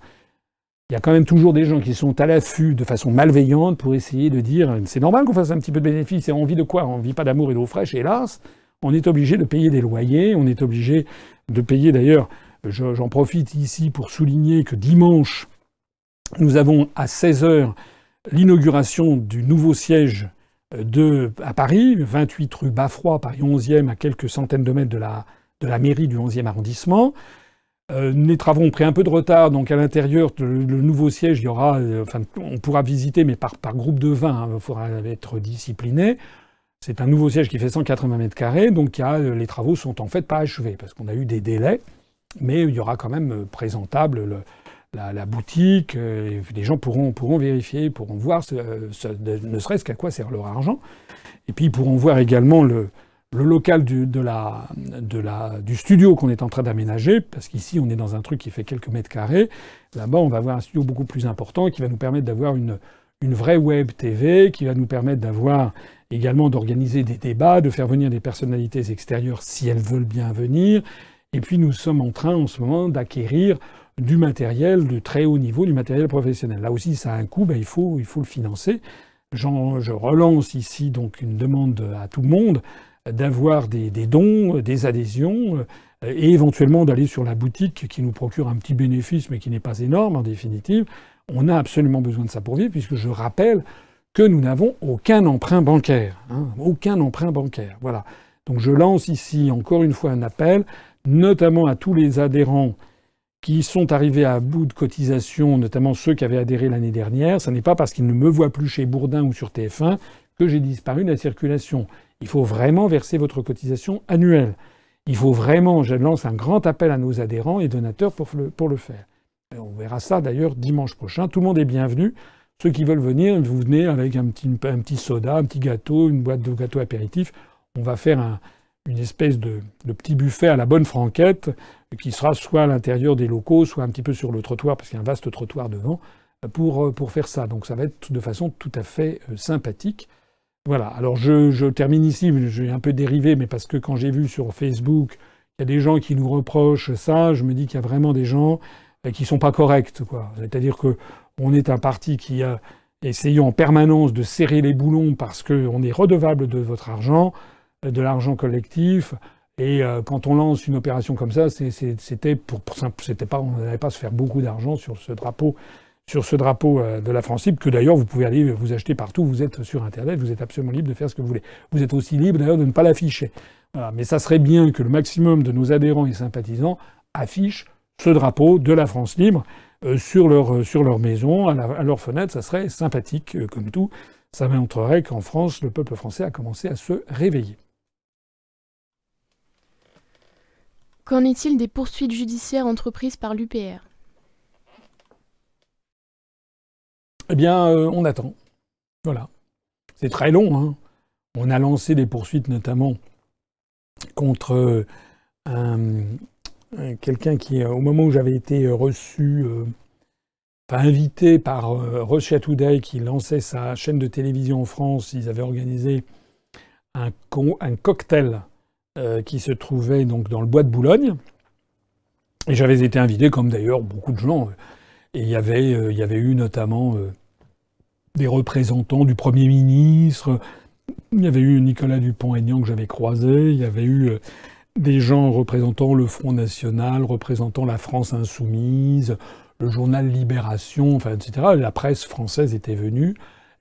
Il y a quand même toujours des gens qui sont à l'affût de façon malveillante pour essayer de dire c'est normal qu'on fasse un petit peu de bénéfices et on vit de quoi? On vit pas d'amour et d'eau fraîche, hélas. On est obligé de payer des loyers, on est obligé de payer d'ailleurs, j'en profite ici pour souligner que dimanche, nous avons à 16h l'inauguration du nouveau siège de, à Paris, 28 rue Baffroy, Paris 11e, à quelques centaines de mètres de la, de la mairie du 11e arrondissement. Euh, les travaux ont pris un peu de retard, donc à l'intérieur, le, nouveau siège, il y aura, euh, enfin, on pourra visiter, mais par, par groupe de 20, hein, il faudra être discipliné. C'est un nouveau siège qui fait 180 mètres carrés, donc euh, les travaux sont en fait pas achevés, parce qu'on a eu des délais, mais il y aura quand même présentable le, la, boutique, les gens pourront, vérifier, pourront voir, ne serait-ce qu'à quoi sert leur argent, et puis ils pourront voir également le, local du studio qu'on est en train d'aménager, parce qu'ici on est dans un truc qui fait quelques mètres carrés. Là-bas, on va avoir un studio beaucoup plus important qui va nous permettre d'avoir une, une vraie web TV, qui va nous permettre d'avoir également d'organiser des débats, de faire venir des personnalités extérieures si elles veulent bien venir. Et puis nous sommes en train en ce moment d'acquérir du matériel de très haut niveau, du matériel professionnel. Là aussi, ça a un coût, ben, il, faut, il faut le financer. je relance ici donc une demande à tout le monde d'avoir des, dons, des adhésions, euh, et éventuellement d'aller sur la boutique qui nous procure un petit bénéfice, mais qui n'est pas énorme en définitive. On a absolument besoin de ça pour vivre, puisque je rappelle que nous n'avons aucun emprunt bancaire. Hein, aucun emprunt bancaire. Voilà. Donc je lance ici encore une fois un appel, notamment à tous les adhérents qui sont arrivés à bout de cotisation, notamment ceux qui avaient adhéré l'année dernière. Ce n'est pas parce qu'ils ne me voient plus chez Bourdin ou sur TF1 que j'ai disparu de la circulation. Il faut vraiment verser votre cotisation annuelle. Il faut vraiment, je lance un grand appel à nos adhérents et donateurs pour le, faire. on verra ça d'ailleurs dimanche prochain. Tout le monde est bienvenu. Ceux qui veulent venir, vous venez avec un petit, un petit soda, un petit gâteau, une boîte de gâteaux apéritifs. On va faire un, une espèce de, petit buffet à la bonne franquette qui sera soit à l'intérieur des locaux, soit un petit peu sur le trottoir, parce qu'il y a un vaste trottoir devant, pour, pour faire ça. Donc ça va être de façon tout à fait euh, sympathique. Voilà. Alors je, je termine ici, j'ai un peu dérivé, mais parce que quand j'ai vu sur Facebook, il y a des gens qui nous reprochent ça, je me dis qu'il y a vraiment des gens euh, qui sont pas corrects. C'est-à-dire que on est un parti qui a essayé en permanence de serrer les boulons parce qu'on est redevable de votre argent, euh, de l'argent collectif. Et euh, quand on lance une opération comme ça, c'était pour, pour c'était pas, on n'allait pas se faire beaucoup d'argent sur ce drapeau sur ce drapeau euh, de la France libre, que d'ailleurs vous pouvez aller vous acheter partout, vous êtes sur Internet, vous êtes absolument libre de faire ce que vous voulez. Vous êtes aussi libre d'ailleurs de ne pas l'afficher. Mais ça serait bien que le maximum de nos adhérents et sympathisants affichent ce drapeau de la France libre euh, sur, leur, sur leur maison, à, à, leur fenêtre, ça serait sympathique comme tout. Ça montrerait qu'en France, le peuple français a commencé à se réveiller. Qu'en est-il des poursuites judiciaires entreprises par l'UPR Eh bien, euh, on attend. Voilà. C'est très long. Hein. On a lancé des poursuites notamment contre euh, quelqu'un qui, au moment où j'avais été reçu, euh, enfin invité par Russia Today, qui lançait sa chaîne de télévision en France, ils avaient organisé un cocktail qui se trouvait donc dans le bois de Boulogne. Et j'avais été invité, comme d'ailleurs beaucoup de gens. Et il y avait, il y avait eu notamment des représentants du Premier ministre. Il y avait eu Nicolas Dupont-Aignan que j'avais croisé. Il y avait eu euh, des gens représentant le Front National, représentant la France Insoumise, le journal Libération, enfin, etc. La presse française était venue.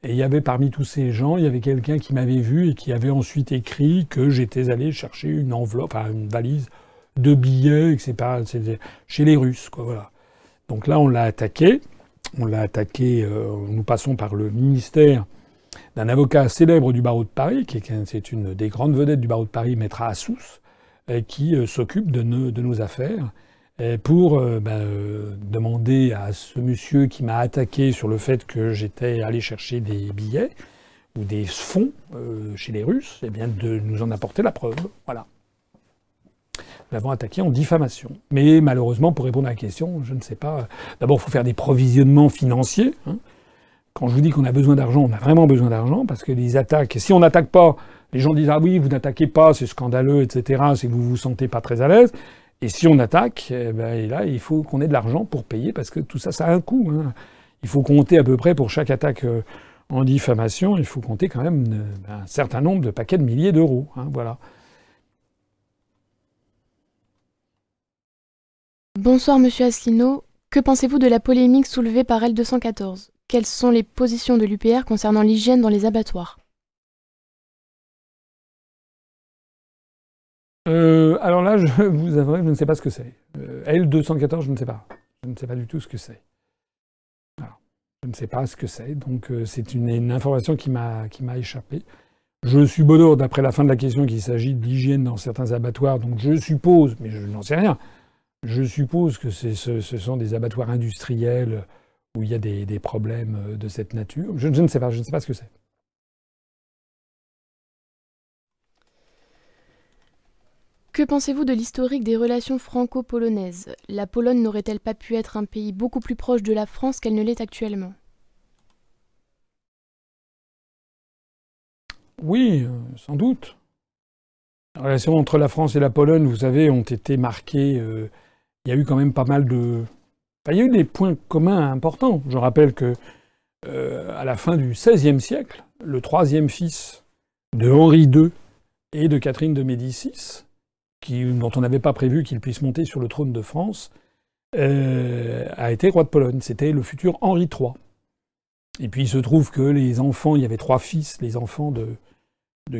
Et il y avait parmi tous ces gens, il y avait quelqu'un qui m'avait vu et qui avait ensuite écrit que j'étais allé chercher une enveloppe, enfin une valise de billets, etc. Chez les Russes, quoi, voilà. Donc là, on l'a attaqué. On l'a attaqué, euh, nous passons par le ministère d'un avocat célèbre du barreau de Paris, qui est, une des grandes vedettes du barreau de Paris, Maître Assous, euh, qui euh, s'occupe de, nos affaires, pour ben, demander à ce monsieur qui m'a attaqué sur le fait que j'étais allé chercher des billets ou des fonds chez les Russes, eh bien de nous en apporter la preuve. Voilà l'avons attaqué en diffamation. Mais malheureusement, pour répondre à la question, je ne sais pas. D'abord, il faut faire des provisionnements financiers. Hein. quand je vous dis qu'on a besoin d'argent, on a vraiment besoin d'argent parce que les attaques, si on n'attaque pas, les gens disent ah oui, vous n'attaquez pas, c'est scandaleux, etc. Que vous vous sentez pas très à l'aise. Et si on attaque, eh ben, là, il faut qu'on ait de l'argent pour payer parce que tout ça, ça a un coût. Hein. Il faut compter à peu près pour chaque attaque euh, en diffamation, il faut compter quand même euh, un certain nombre de paquets de milliers d'euros. Hein, voilà. Bonsoir Monsieur Asselineau. Que pensez-vous de la polémique soulevée par L214 Quelles sont les positions de l'UPR concernant l'hygiène dans les abattoirs? Euh, alors là, je vous avouerai, je ne sais pas ce que c'est. Euh, L214, je ne sais pas. Je ne sais pas du tout ce que c'est. Je ne sais pas ce que c'est. Donc euh, c'est une, information qui m'a échappé. Je suppose, d'après la fin de la question, qu'il s'agit de l'hygiène dans certains abattoirs. Donc je suppose, mais je n'en sais rien, je suppose que ce, sont des abattoirs industriels où il y a des, problèmes de cette nature. Je, ne sais pas, je ne sais pas ce que c'est. Que pensez-vous de l'historique des relations franco-polonaises? La Pologne n'aurait-elle pas pu être un pays beaucoup plus proche de la France qu'elle ne l'est actuellement? Oui, euh, sans doute. Les relations entre la France et la Pologne, vous savez, ont été marquées. Euh, il y a eu quand même pas mal de. il y a eu des points communs importants. Je rappelle que euh, à la fin du XVIe siècle, le troisième fils de Henri II et de Catherine de Médicis dont on n'avait pas prévu qu'il puisse monter sur le trône de France, euh, a été roi de Pologne. C'était le futur Henri III. Et puis il se trouve que les enfants, il y avait trois fils, les enfants de,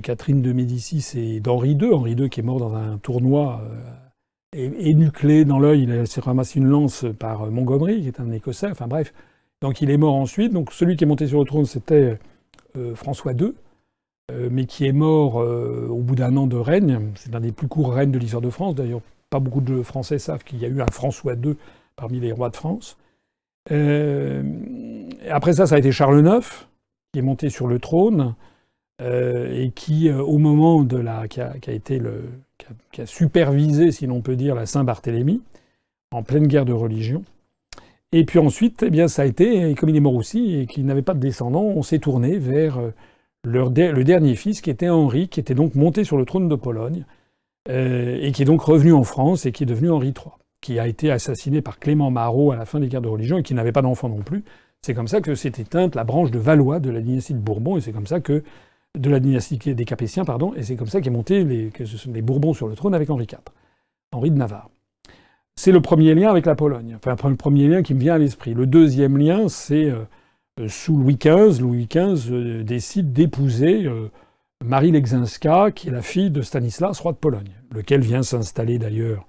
Catherine de Médicis et d'Henri II. Henri II qui est mort dans un tournoi euh, énuclé dans l'œil, il s'est ramassé une lance par Montgomery, qui est un Écossais, enfin bref. Donc il est mort ensuite. Donc celui qui est monté sur le trône, c'était euh, François II. Euh, mais qui est mort euh, au bout d'un an de règne. C'est un des plus courts règnes de l'histoire de France. D'ailleurs, pas beaucoup de Français savent qu'il y a eu un François II parmi les rois de France. Euh, après ça, ça a été Charles IX qui est monté sur le trône et qui, au moment de la, qui a, été le, qui a, supervisé, si l'on peut dire, la Saint-Barthélemy en pleine guerre de religion. Et puis ensuite, eh bien, ça a été, comme il est mort aussi et qu'il n'avait pas de descendants, on s'est tourné vers le dernier fils, qui était Henri, qui était donc monté sur le trône de Pologne, euh, et qui est donc revenu en France et qui est devenu Henri III, qui a été assassiné par Clément Marot à la fin des guerres de religion et qui n'avait pas d'enfant non plus. C'est comme ça que s'est éteinte la branche de Valois de la dynastie de Bourbon, et c'est comme ça que de la dynastie des Capétiens, pardon, et c'est comme ça qu'est monté les, que ce sont les Bourbons sur le trône avec Henri IV, Henri de Navarre. C'est le premier lien avec la Pologne, enfin le premier lien qui me vient à l'esprit. Le deuxième lien, c'est euh, sous Louis XV, Louis XV euh, décide d'épouser euh, Marie Legzinska, qui est la fille de Stanislas, roi de Pologne, lequel vient s'installer d'ailleurs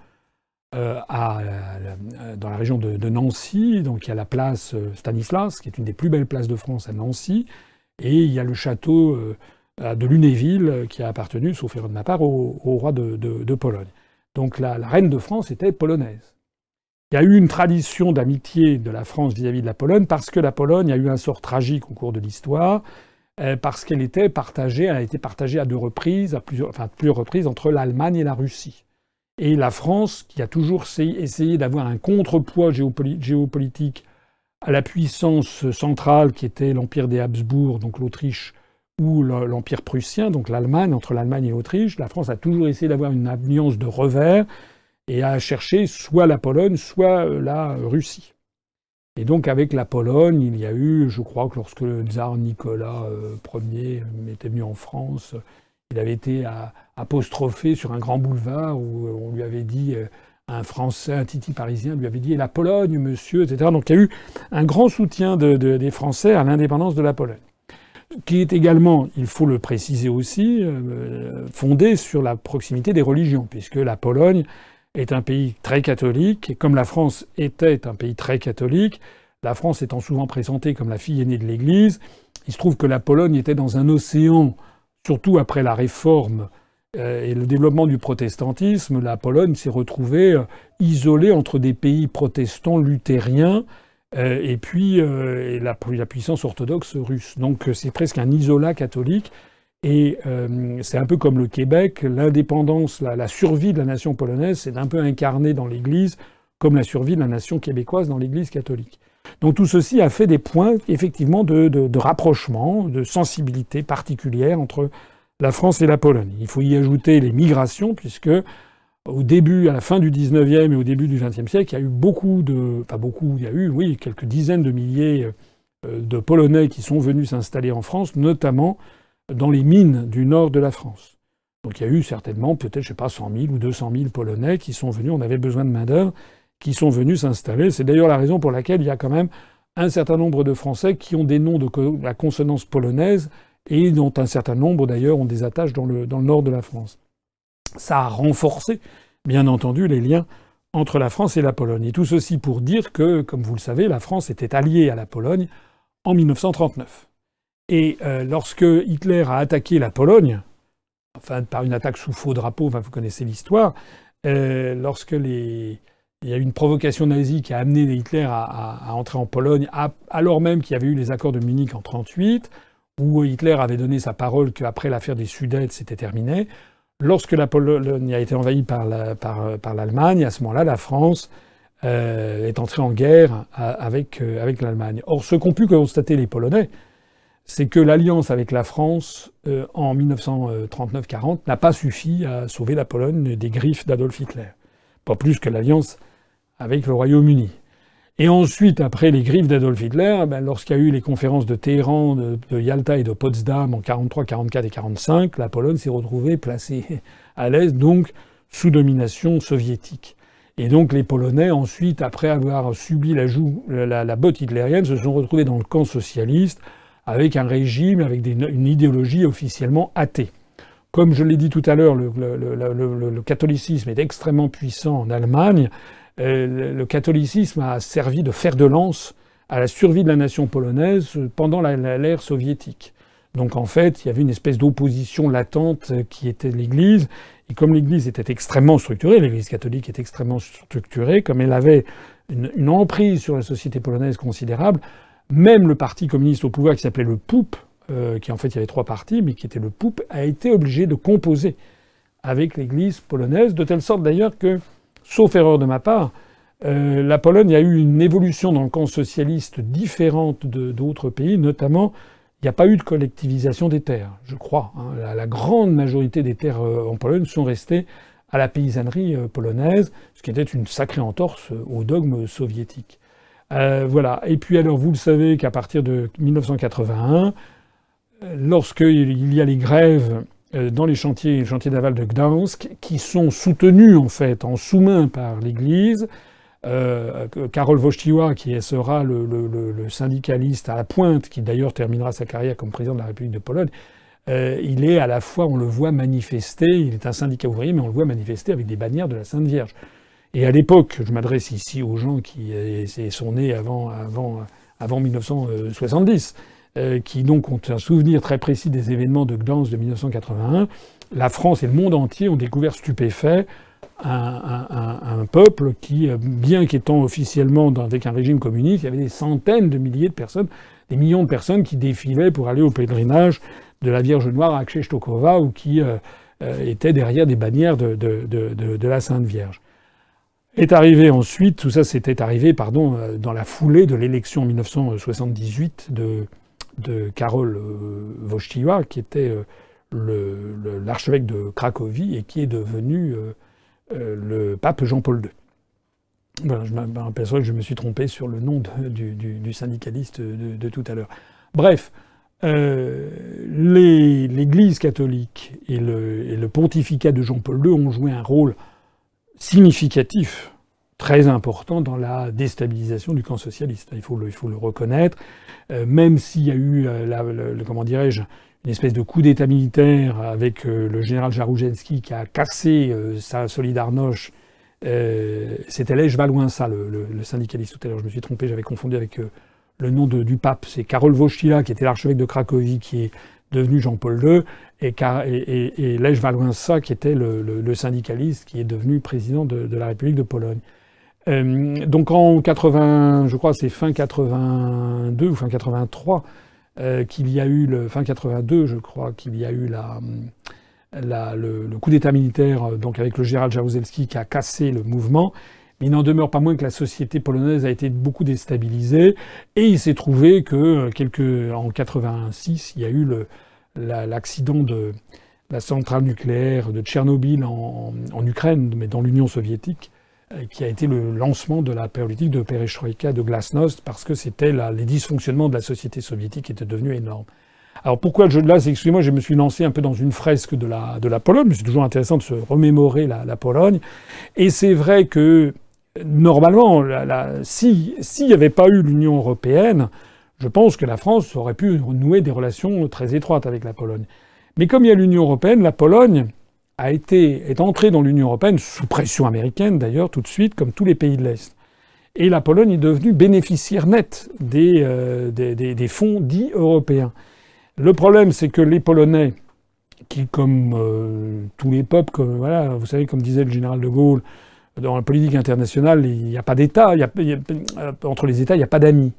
dans la région de, Nancy. Donc il y a la place Stanislas, qui est une des plus belles places de France à Nancy, et il y a le château de Lunéville, qui a appartenu, sauf erreur de ma part, au, roi de, Pologne. Donc la reine de France était polonaise. Il y a eu une tradition d'amitié de la France vis-à-vis de la Pologne parce que la Pologne a eu un sort tragique au cours de l'histoire, euh, parce qu'elle était partagée, a été partagée à deux reprises, à plusieurs, enfin plusieurs reprises entre l'Allemagne et la Russie. Et la France, qui a toujours essayé d'avoir un contrepoids géopolitique à la puissance centrale qui était l'empire des Habsbourg, donc l'Autriche, ou l'empire prussien, donc l'Allemagne, entre l'Allemagne et l'Autriche, la France a toujours essayé d'avoir une alliance de revers et a cherché soit la Pologne, soit euh, la Russie. Et donc avec la Pologne, il y a eu, je crois que lorsque le tsar Nicolas euh, Ier était venu en France, il avait été apostrophé sur un grand boulevard où on lui avait dit, euh, un Français, un titi parisien lui avait dit la Pologne, monsieur, etc. Donc il y a eu un grand soutien des Français à l'indépendance de la Pologne qui est également, il faut le préciser aussi, fondé sur la proximité des religions, puisque la Pologne est un pays très catholique, et comme la France était un pays très catholique, la France étant souvent présentée comme la fille aînée de l'Église, il se trouve que la Pologne était dans un océan, surtout après la réforme euh, et le développement du protestantisme, la Pologne s'est retrouvée euh, isolée entre des pays protestants luthériens euh, et puis la, la, puissance orthodoxe russe. Donc c'est presque un isolat catholique. Et euh, c'est un peu comme le Québec, l'indépendance, la, survie de la nation polonaise, c'est un peu incarné dans l'Église comme la survie de la nation québécoise dans l'Église catholique. Donc tout ceci a fait des points effectivement de, de, rapprochement, de sensibilité particulière entre la France et la Pologne. Il faut y ajouter les migrations, puisque au début, à la fin du 19e et au début du 20e siècle, il y a eu beaucoup de. Pas beaucoup, il y a eu, oui, quelques dizaines de milliers euh, de Polonais qui sont venus s'installer en France, notamment dans les mines du nord de la France. Donc il y a eu certainement, peut-être, je sais pas, 100 000 ou 200 000 Polonais qui sont venus, on avait besoin de main-d'œuvre, qui sont venus s'installer. C'est d'ailleurs la raison pour laquelle il y a quand même un certain nombre de Français qui ont des noms de la consonance polonaise et dont un certain nombre d'ailleurs ont des attaches dans le, dans le nord de la France. Ça a renforcé, bien entendu, les liens entre la France et la Pologne. Et tout ceci pour dire que, comme vous le savez, la France était alliée à la Pologne en 1939. Et euh, lorsque Hitler a attaqué la Pologne, enfin par une attaque sous faux drapeau, vous connaissez l'histoire, euh, lorsque il y a eu une provocation nazie qui a amené Hitler à, entrer en Pologne, alors même qu'il y avait eu les accords de Munich en 1938, où Hitler avait donné sa parole qu'après l'affaire des Sudètes, c'était terminé. Lorsque la Pologne a été envahie par l'Allemagne, à ce moment-là, la France euh, est entrée en guerre avec l'Allemagne. Or, ce qu'ont pu constater les Polonais, c'est que l'alliance avec la France euh, en 1939-40 n'a pas suffi à sauver la Pologne des griffes d'Adolf Hitler. Pas plus que l'alliance avec le Royaume-Uni. Et ensuite, après les griffes d'Adolf Hitler, ben, lorsqu'il y a eu les conférences de Téhéran, de, Yalta et de Potsdam en 43, 44 et 45, la Pologne s'est retrouvée placée à l'est, donc sous domination soviétique. Et donc les Polonais, ensuite, après avoir subi la, joue, la, botte hitlérienne, se sont retrouvés dans le camp socialiste avec un régime, avec une idéologie officiellement athée. Comme je l'ai dit tout à l'heure, le, catholicisme est extrêmement puissant en Allemagne. Euh, le catholicisme a servi de fer de lance à la survie de la nation polonaise pendant l'ère soviétique. Donc en fait, il y avait une espèce d'opposition latente qui était l'Église. Et comme l'Église était extrêmement structurée, l'Église catholique est extrêmement structurée, comme elle avait une, emprise sur la société polonaise considérable, même le parti communiste au pouvoir qui s'appelait le POUP, euh, qui en fait il y avait trois partis, mais qui était le POUP, a été obligé de composer avec l'Église polonaise, de telle sorte d'ailleurs que sauf erreur de ma part, euh, la Pologne a eu une évolution dans le camp socialiste différente d'autres pays, notamment il n'y a pas eu de collectivisation des terres, je crois. Hein. La, grande majorité des terres euh, en Pologne sont restées à la paysannerie euh, polonaise, ce qui était une sacrée entorse au dogme soviétique. Voilà. Et puis alors, vous le savez qu'à partir de 1981, lorsqu'il y a les grèves euh, dans les chantiers, les chantiers d'aval de Gdansk, qui sont soutenus en fait en sous-main par l'Église. Euh, Karol Wojtyła, qui sera le, syndicaliste à la pointe, qui d'ailleurs terminera sa carrière comme président de la République de Pologne, euh, il est à la fois, on le voit manifester, il est un syndicat ouvrier, mais on le voit manifester avec des bannières de la Sainte Vierge. Et à l'époque, je m'adresse ici aux gens qui sont nés avant, avant, avant 1970, euh, qui donc ont un souvenir très précis des événements de Gdansk de 1981, la France et le monde entier ont découvert stupéfait un, peuple qui, euh, bien qu'étant officiellement avec un régime communiste, il y avait des centaines de milliers de personnes, des millions de personnes qui défilaient pour aller au pèlerinage de la Vierge Noire à Kshestokova ou qui euh, étaient derrière des bannières de, de, la Sainte Vierge. Est arrivé ensuite, tout ça c'était arrivé, pardon, dans la foulée de l'élection en 1978 de de Karol euh, Wojtyła, qui était euh, l'archevêque de Cracovie et qui est devenu euh, le pape Jean-Paul II. je m'aperçois que je me suis trompé sur le nom du, syndicaliste de, tout à l'heure. Bref, l'Église catholique et le, pontificat de Jean-Paul II ont joué un rôle significatif, très important dans la déstabilisation du camp socialiste. Il faut il faut le reconnaître. Euh, même s'il y a eu, euh, le, comment dirais-je, une espèce de coup d'État militaire avec euh, le général Jaruzelski qui a cassé sa Solidarność. C'était Lech Walesa, le, le, syndicaliste tout à l'heure. Je me suis trompé, j'avais confondu avec le nom du pape. C'est Karol Wojtyła qui était l'archevêque de Cracovie, qui est devenu Jean-Paul II, et, et, et Lech qui était le, syndicaliste, qui est devenu président de, la République de Pologne. Euh, donc en 80, je crois c'est fin 82 ou fin 83 euh, qu'il y a eu le fin 82, je crois qu'il y a eu la, le, coup d'État militaire, donc avec le général Jaruzelski qui a cassé le mouvement. Mais il n'en demeure pas moins que la société polonaise a été beaucoup déstabilisée. Et il s'est trouvé que quelques, en 86, il y a eu l'accident de la centrale nucléaire de Tchernobyl en, Ukraine, mais dans l'Union soviétique, euh, qui a été le lancement de la politique de perestroïka, de glasnost, parce que c'était les dysfonctionnements de la société soviétique qui étaient devenus énormes. Alors pourquoi je là, excusez-moi, je me suis lancé un peu dans une fresque de la, de Pologne, mais c'est toujours intéressant de se remémorer la Pologne. Et c'est vrai que normalement, s'il n'y avait pas eu l'Union européenne, je pense que la France aurait pu nouer des relations très étroites avec la Pologne. Mais comme il y a l'Union européenne, la Pologne a été, est entrée dans l'Union européenne, sous pression américaine d'ailleurs, tout de suite, comme tous les pays de l'Est. Et la Pologne est devenue bénéficiaire nette des, euh, des, fonds dits européens. Le problème, c'est que les Polonais, qui, comme euh, tous les peuples, comme, voilà, vous savez, comme disait le général de Gaulle, dans la politique internationale, il n'y a pas d'État, entre les États, il n'y a pas d'amis.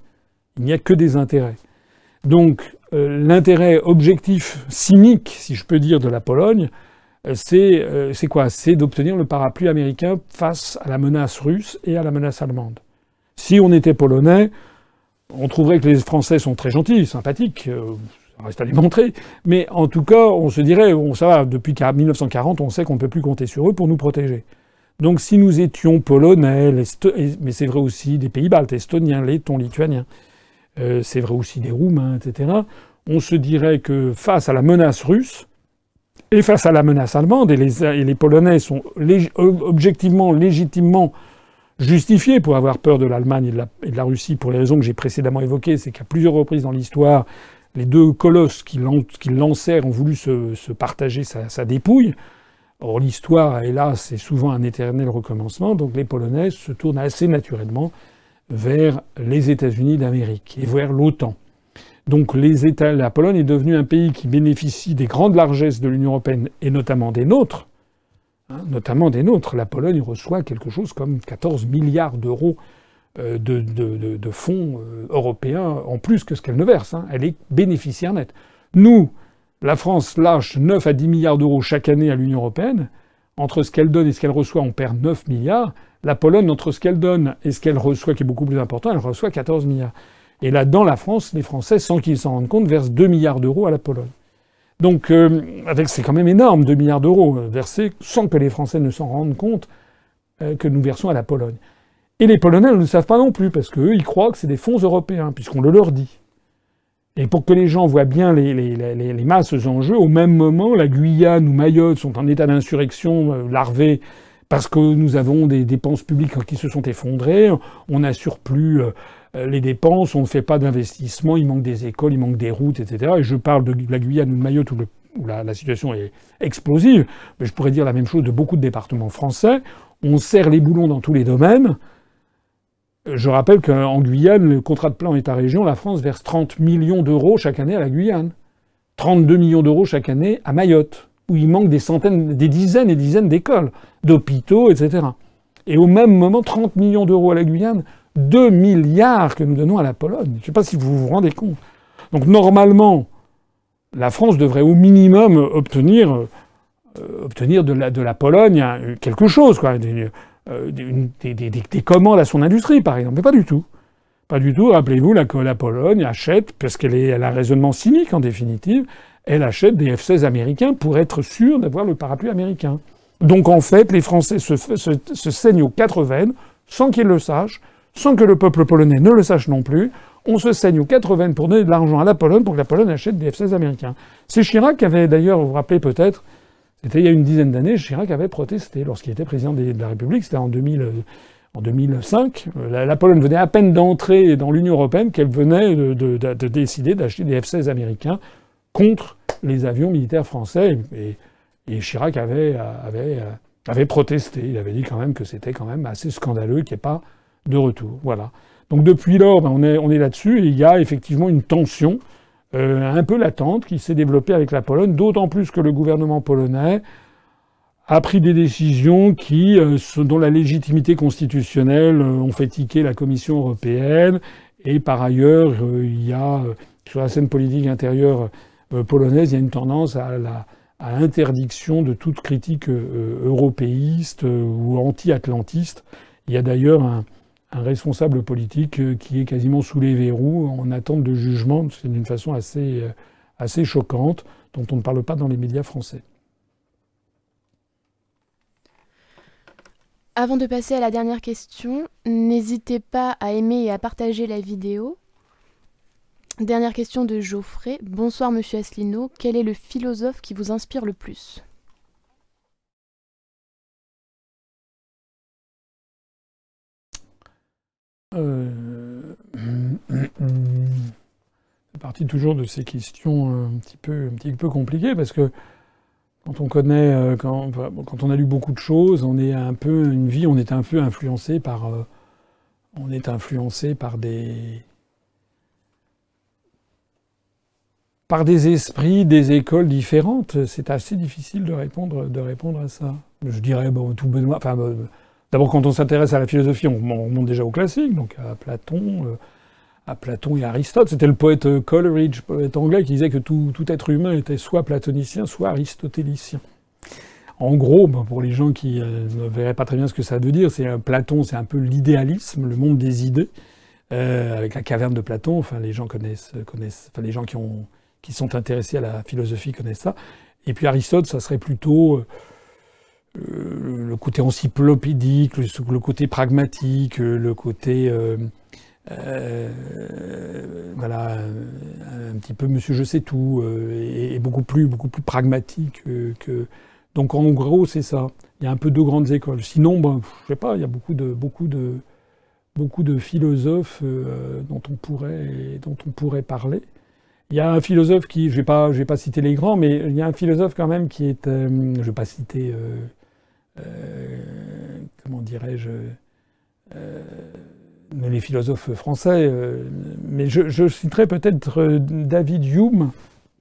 Il n'y a que des intérêts. Donc, euh, l'intérêt objectif, cynique, si je peux dire, de la Pologne, euh, euh, c'est quoi? C'est d'obtenir le parapluie américain face à la menace russe et à la menace allemande. Si on était polonais, on trouverait que les Français sont très gentils, sympathiques, ça reste à les montrer, mais en tout cas, on se dirait, ça va, depuis 1940, on sait qu'on ne peut plus compter sur eux pour nous protéger. Donc si nous étions polonais, mais c'est vrai aussi des pays baltes, estoniens, lettons, lituaniens, euh, c'est vrai aussi des Roumains, etc., on se dirait que face à la menace russe, et face à la menace allemande, et les, Polonais sont objectivement, légitimement justifiés pour avoir peur de l'Allemagne et, de la Russie pour les raisons que j'ai précédemment évoquées, c'est qu'à plusieurs reprises dans l'histoire, les deux colosses qui, lancèrent ont voulu se, partager sa, dépouille. Or, l'histoire, hélas, c'est souvent un éternel recommencement, donc les Polonais se tournent assez naturellement vers les États-Unis d'Amérique et vers l'OTAN. Donc les États, la Pologne est devenue un pays qui bénéficie des grandes largesses de l'Union européenne et notamment des nôtres. Hein, notamment des nôtres. La Pologne reçoit quelque chose comme 14 milliards d'euros euh, de, fonds euh, européens en plus que ce qu'elle ne verse. Hein. Elle est bénéficiaire nette. Nous, la France lâche 9 à 10 milliards d'euros chaque année à l'Union européenne. Entre ce qu'elle donne et ce qu'elle reçoit, on perd 9 milliards. La Pologne, entre ce qu'elle donne et ce qu'elle reçoit, qui est beaucoup plus important, elle reçoit 14 milliards. Et là, dans la France, les Français, sans qu'ils s'en rendent compte, versent 2 milliards d'euros à la Pologne. Donc, euh, c'est quand même énorme, 2 milliards d'euros euh, versés sans que les Français ne s'en rendent compte euh, que nous versons à la Pologne. Et les Polonais ne le savent pas non plus, parce qu'eux, ils croient que c'est des fonds européens, puisqu'on le leur dit. Et pour que les gens voient bien les, les, les, masses en jeu, au même moment, la Guyane ou Mayotte sont en état d'insurrection larvée parce que nous avons des dépenses publiques qui se sont effondrées, on n'assure plus euh, les dépenses, on ne fait pas d'investissement, il manque des écoles, il manque des routes, etc. Et je parle de la Guyane ou de Mayotte où, la, situation est explosive, mais je pourrais dire la même chose de beaucoup de départements français. On serre les boulons dans tous les domaines. Je rappelle qu'en Guyane, le contrat de plan État-région, la France verse 30 millions d'euros chaque année à la Guyane. 32 millions d'euros chaque année à Mayotte où il manque des centaines, des dizaines et dizaines d'écoles, d'hôpitaux, etc. Et au même moment, 30 millions d'euros à la Guyane, 2 milliards que nous donnons à la Pologne. Je ne sais pas si vous vous rendez compte. Donc normalement, la France devrait au minimum obtenir, euh, obtenir de, la, de la Pologne hein, quelque chose, quoi, euh, des, des, des, commandes à son industrie, par exemple. Mais pas du tout. Pas du tout. Rappelez-vous, la, la Pologne achète, parce qu'elle elle a un raisonnement cynique en définitive, elle achète des F-16 américains pour être sûre d'avoir le parapluie américain. Donc en fait, les Français se, se, saignent aux quatre veines, sans qu'ils le sachent, sans que le peuple polonais ne le sache non plus. On se saigne aux quatre veines pour donner de l'argent à la Pologne pour que la Pologne achète des F-16 américains. C'est Chirac qui avait d'ailleurs, vous vous rappelez peut-être, il y a une dizaine d'années, Chirac avait protesté lorsqu'il était président de la République, c'était en, 2000, en 2005. La, Pologne venait à peine d'entrer dans l'Union européenne qu'elle venait de, de décider d'acheter des F-16 américains contre les avions militaires français. Et, Chirac avait, avait, protesté. Il avait dit quand même que c'était quand même assez scandaleux qu'il n'y ait pas de retour. Voilà. Donc depuis lors, ben, on est là-dessus et il y a effectivement une tension euh, un peu latente qui s'est développée avec la Pologne, d'autant plus que le gouvernement polonais a pris des décisions qui, euh, dont la légitimité constitutionnelle euh, ont fait tiquer la Commission européenne. Et par ailleurs, il y a sur la scène politique intérieure polonaise, il y a une tendance à la à l'interdiction de toute critique européiste ou anti-atlantiste. Il y a d'ailleurs un, responsable politique euh, qui est quasiment sous les verrous en attente de jugement. C'est d'une façon assez, euh, assez choquante, dont on ne parle pas dans les médias français. Avant de passer à la dernière question, n'hésitez pas à aimer et à partager la vidéo. Dernière question de Geoffrey. Bonsoir Monsieur Asselineau. Quel est le philosophe qui vous inspire le plus? Euh... C'est parti toujours de ces questions un petit peu, un petit peu compliquées parce que quand on connaît, euh, quand, quand, on a lu beaucoup de choses, on est un peu une vie, on est un peu influencé par, euh, on est influencé par des, par des esprits, des écoles différentes. C'est assez difficile de répondre, de répondre à ça. Je dirais, bon, tout Benoît. Enfin, d'abord, quand on s'intéresse à la philosophie, on, remonte déjà au classique, donc à Platon, euh, à Platon et Aristote. C'était le poète euh, Coleridge, poète anglais, qui disait que tout, être humain était soit platonicien, soit aristotélicien. En gros, pour les gens qui ne verraient pas très bien ce que ça veut dire, c'est Platon, c'est un peu l'idéalisme, le monde des idées, avec la caverne de Platon. Enfin, les gens connaissent, qui ont qui sont intéressés à la philosophie connaissent ça. Et puis Aristote, ça serait plutôt euh, euh, le côté encyclopédique, le, côté pragmatique, euh, le côté voilà un petit peu Monsieur je sais tout et, beaucoup plus beaucoup plus pragmatique que donc en gros c'est ça. Il y a un peu deux grandes écoles. Sinon, ben, je sais pas, il y a beaucoup de beaucoup de beaucoup de philosophes dont on pourrait dont on pourrait parler. Il y a un philosophe qui, je ne vais, vais pas citer les grands, mais il y a un philosophe quand même qui est, euh, je ne vais pas citer, euh, euh, comment dirais-je, les philosophes français, mais je, citerai peut-être David Hume,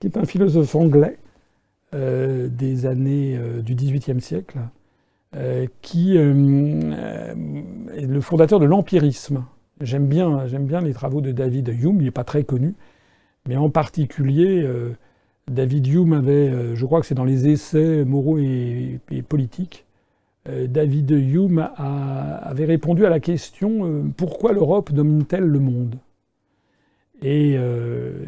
qui est un philosophe anglais des années du XVIIIe siècle, qui est le fondateur de l'empirisme. J'aime bien, les travaux de David Hume, il n'est pas très connu. Mais en particulier, euh, David Hume avait, euh, je crois que c'est dans les essais moraux et, politiques, euh, David Hume avait répondu à la question pourquoi l'Europe domine-t-elle le monde? Et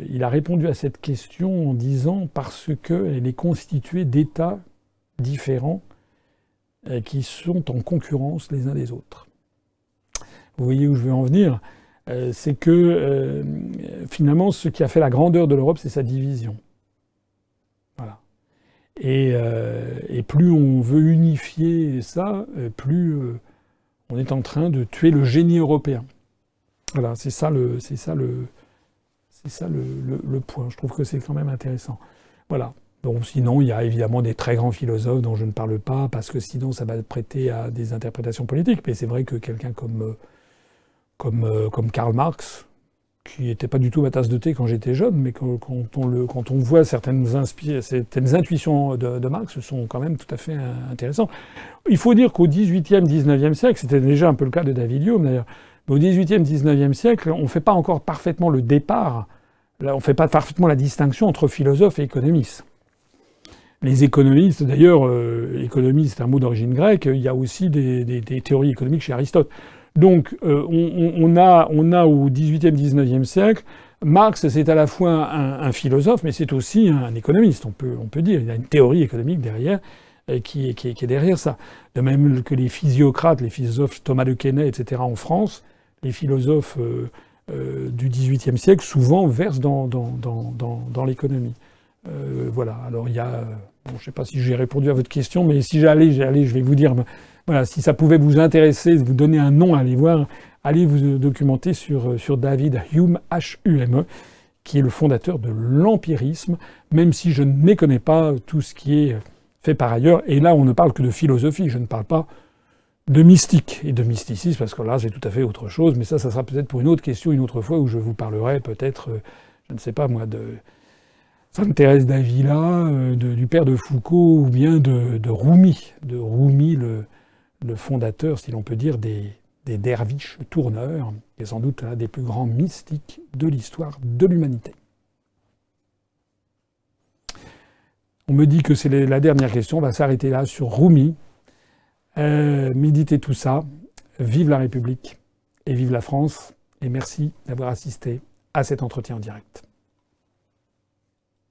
il a répondu à cette question en disant parce qu'elle est constituée d'États différents qui sont en concurrence les uns des autres. Vous voyez où je veux en venir? Euh, c'est que euh, finalement, ce qui a fait la grandeur de l'Europe, c'est sa division. Euh, et, plus on veut unifier ça, plus on est en train de tuer le génie européen. Voilà, c'est ça le, c'est ça le, c'est ça le, point. Je trouve que c'est quand même intéressant. Voilà. Bon, sinon, il y a évidemment des très grands philosophes dont je ne parle pas, parce que sinon, ça va prêter à des interprétations politiques. Mais c'est vrai que quelqu'un comme comme, euh, comme Karl Marx, qui n'était pas du tout ma tasse de thé quand j'étais jeune, mais quand, on, le, quand on voit certaines, certaines intuitions de, Marx, ce sont quand même tout à fait intéressantes. Il faut dire qu'au XVIIIe, XIXe siècle, c'était déjà un peu le cas de David Hume d'ailleurs, mais au XVIIIe, XIXe siècle, on ne fait pas encore parfaitement le départ, on ne fait pas parfaitement la distinction entre philosophes et économistes. Les économistes, d'ailleurs, euh, économiste, c'est un mot d'origine grecque, il y a aussi des théories économiques chez Aristote. Donc euh, on, a, on a au XVIIIe, XIXe siècle, Marx c'est à la fois un, philosophe, mais c'est aussi un économiste, on peut, on peut dire. Il a une théorie économique derrière euh, qui, est, derrière ça. De même que les physiocrates, les philosophes Thomas de Quesnay, etc. en France, les philosophes euh, du XVIIIe siècle souvent versent dans, dans, dans, dans l'économie. voilà, alors il y a... Je ne sais pas si j'ai répondu à votre question, mais si j'allais, j'allais, je vais vous dire voilà, si ça pouvait vous intéresser, vous donner un nom à aller voir, allez vous documenter sur, euh, sur David Hume, H-U-M-E, qui est le fondateur de l'empirisme, même si je ne méconnais pas tout ce qui est fait par ailleurs. Et là, on ne parle que de philosophie, je ne parle pas de mystique et de mysticisme, parce que là, c'est tout à fait autre chose, mais ça, ça sera peut-être pour une autre question, une autre fois, où je vous parlerai peut-être, euh, je ne sais pas moi, de Sainte-Thérèse d'Avila, euh, du père de Foucault, ou bien de, de Rumi, de Rumi, le, le fondateur, si l'on peut dire, des, derviches tourneurs, est sans doute l'un des plus grands mystiques de l'histoire de l'humanité. On me dit que c'est la dernière question, on va s'arrêter là sur Rumi. Euh, méditez tout ça. vive la République et vive la France. Et merci d'avoir assisté à cet entretien en direct.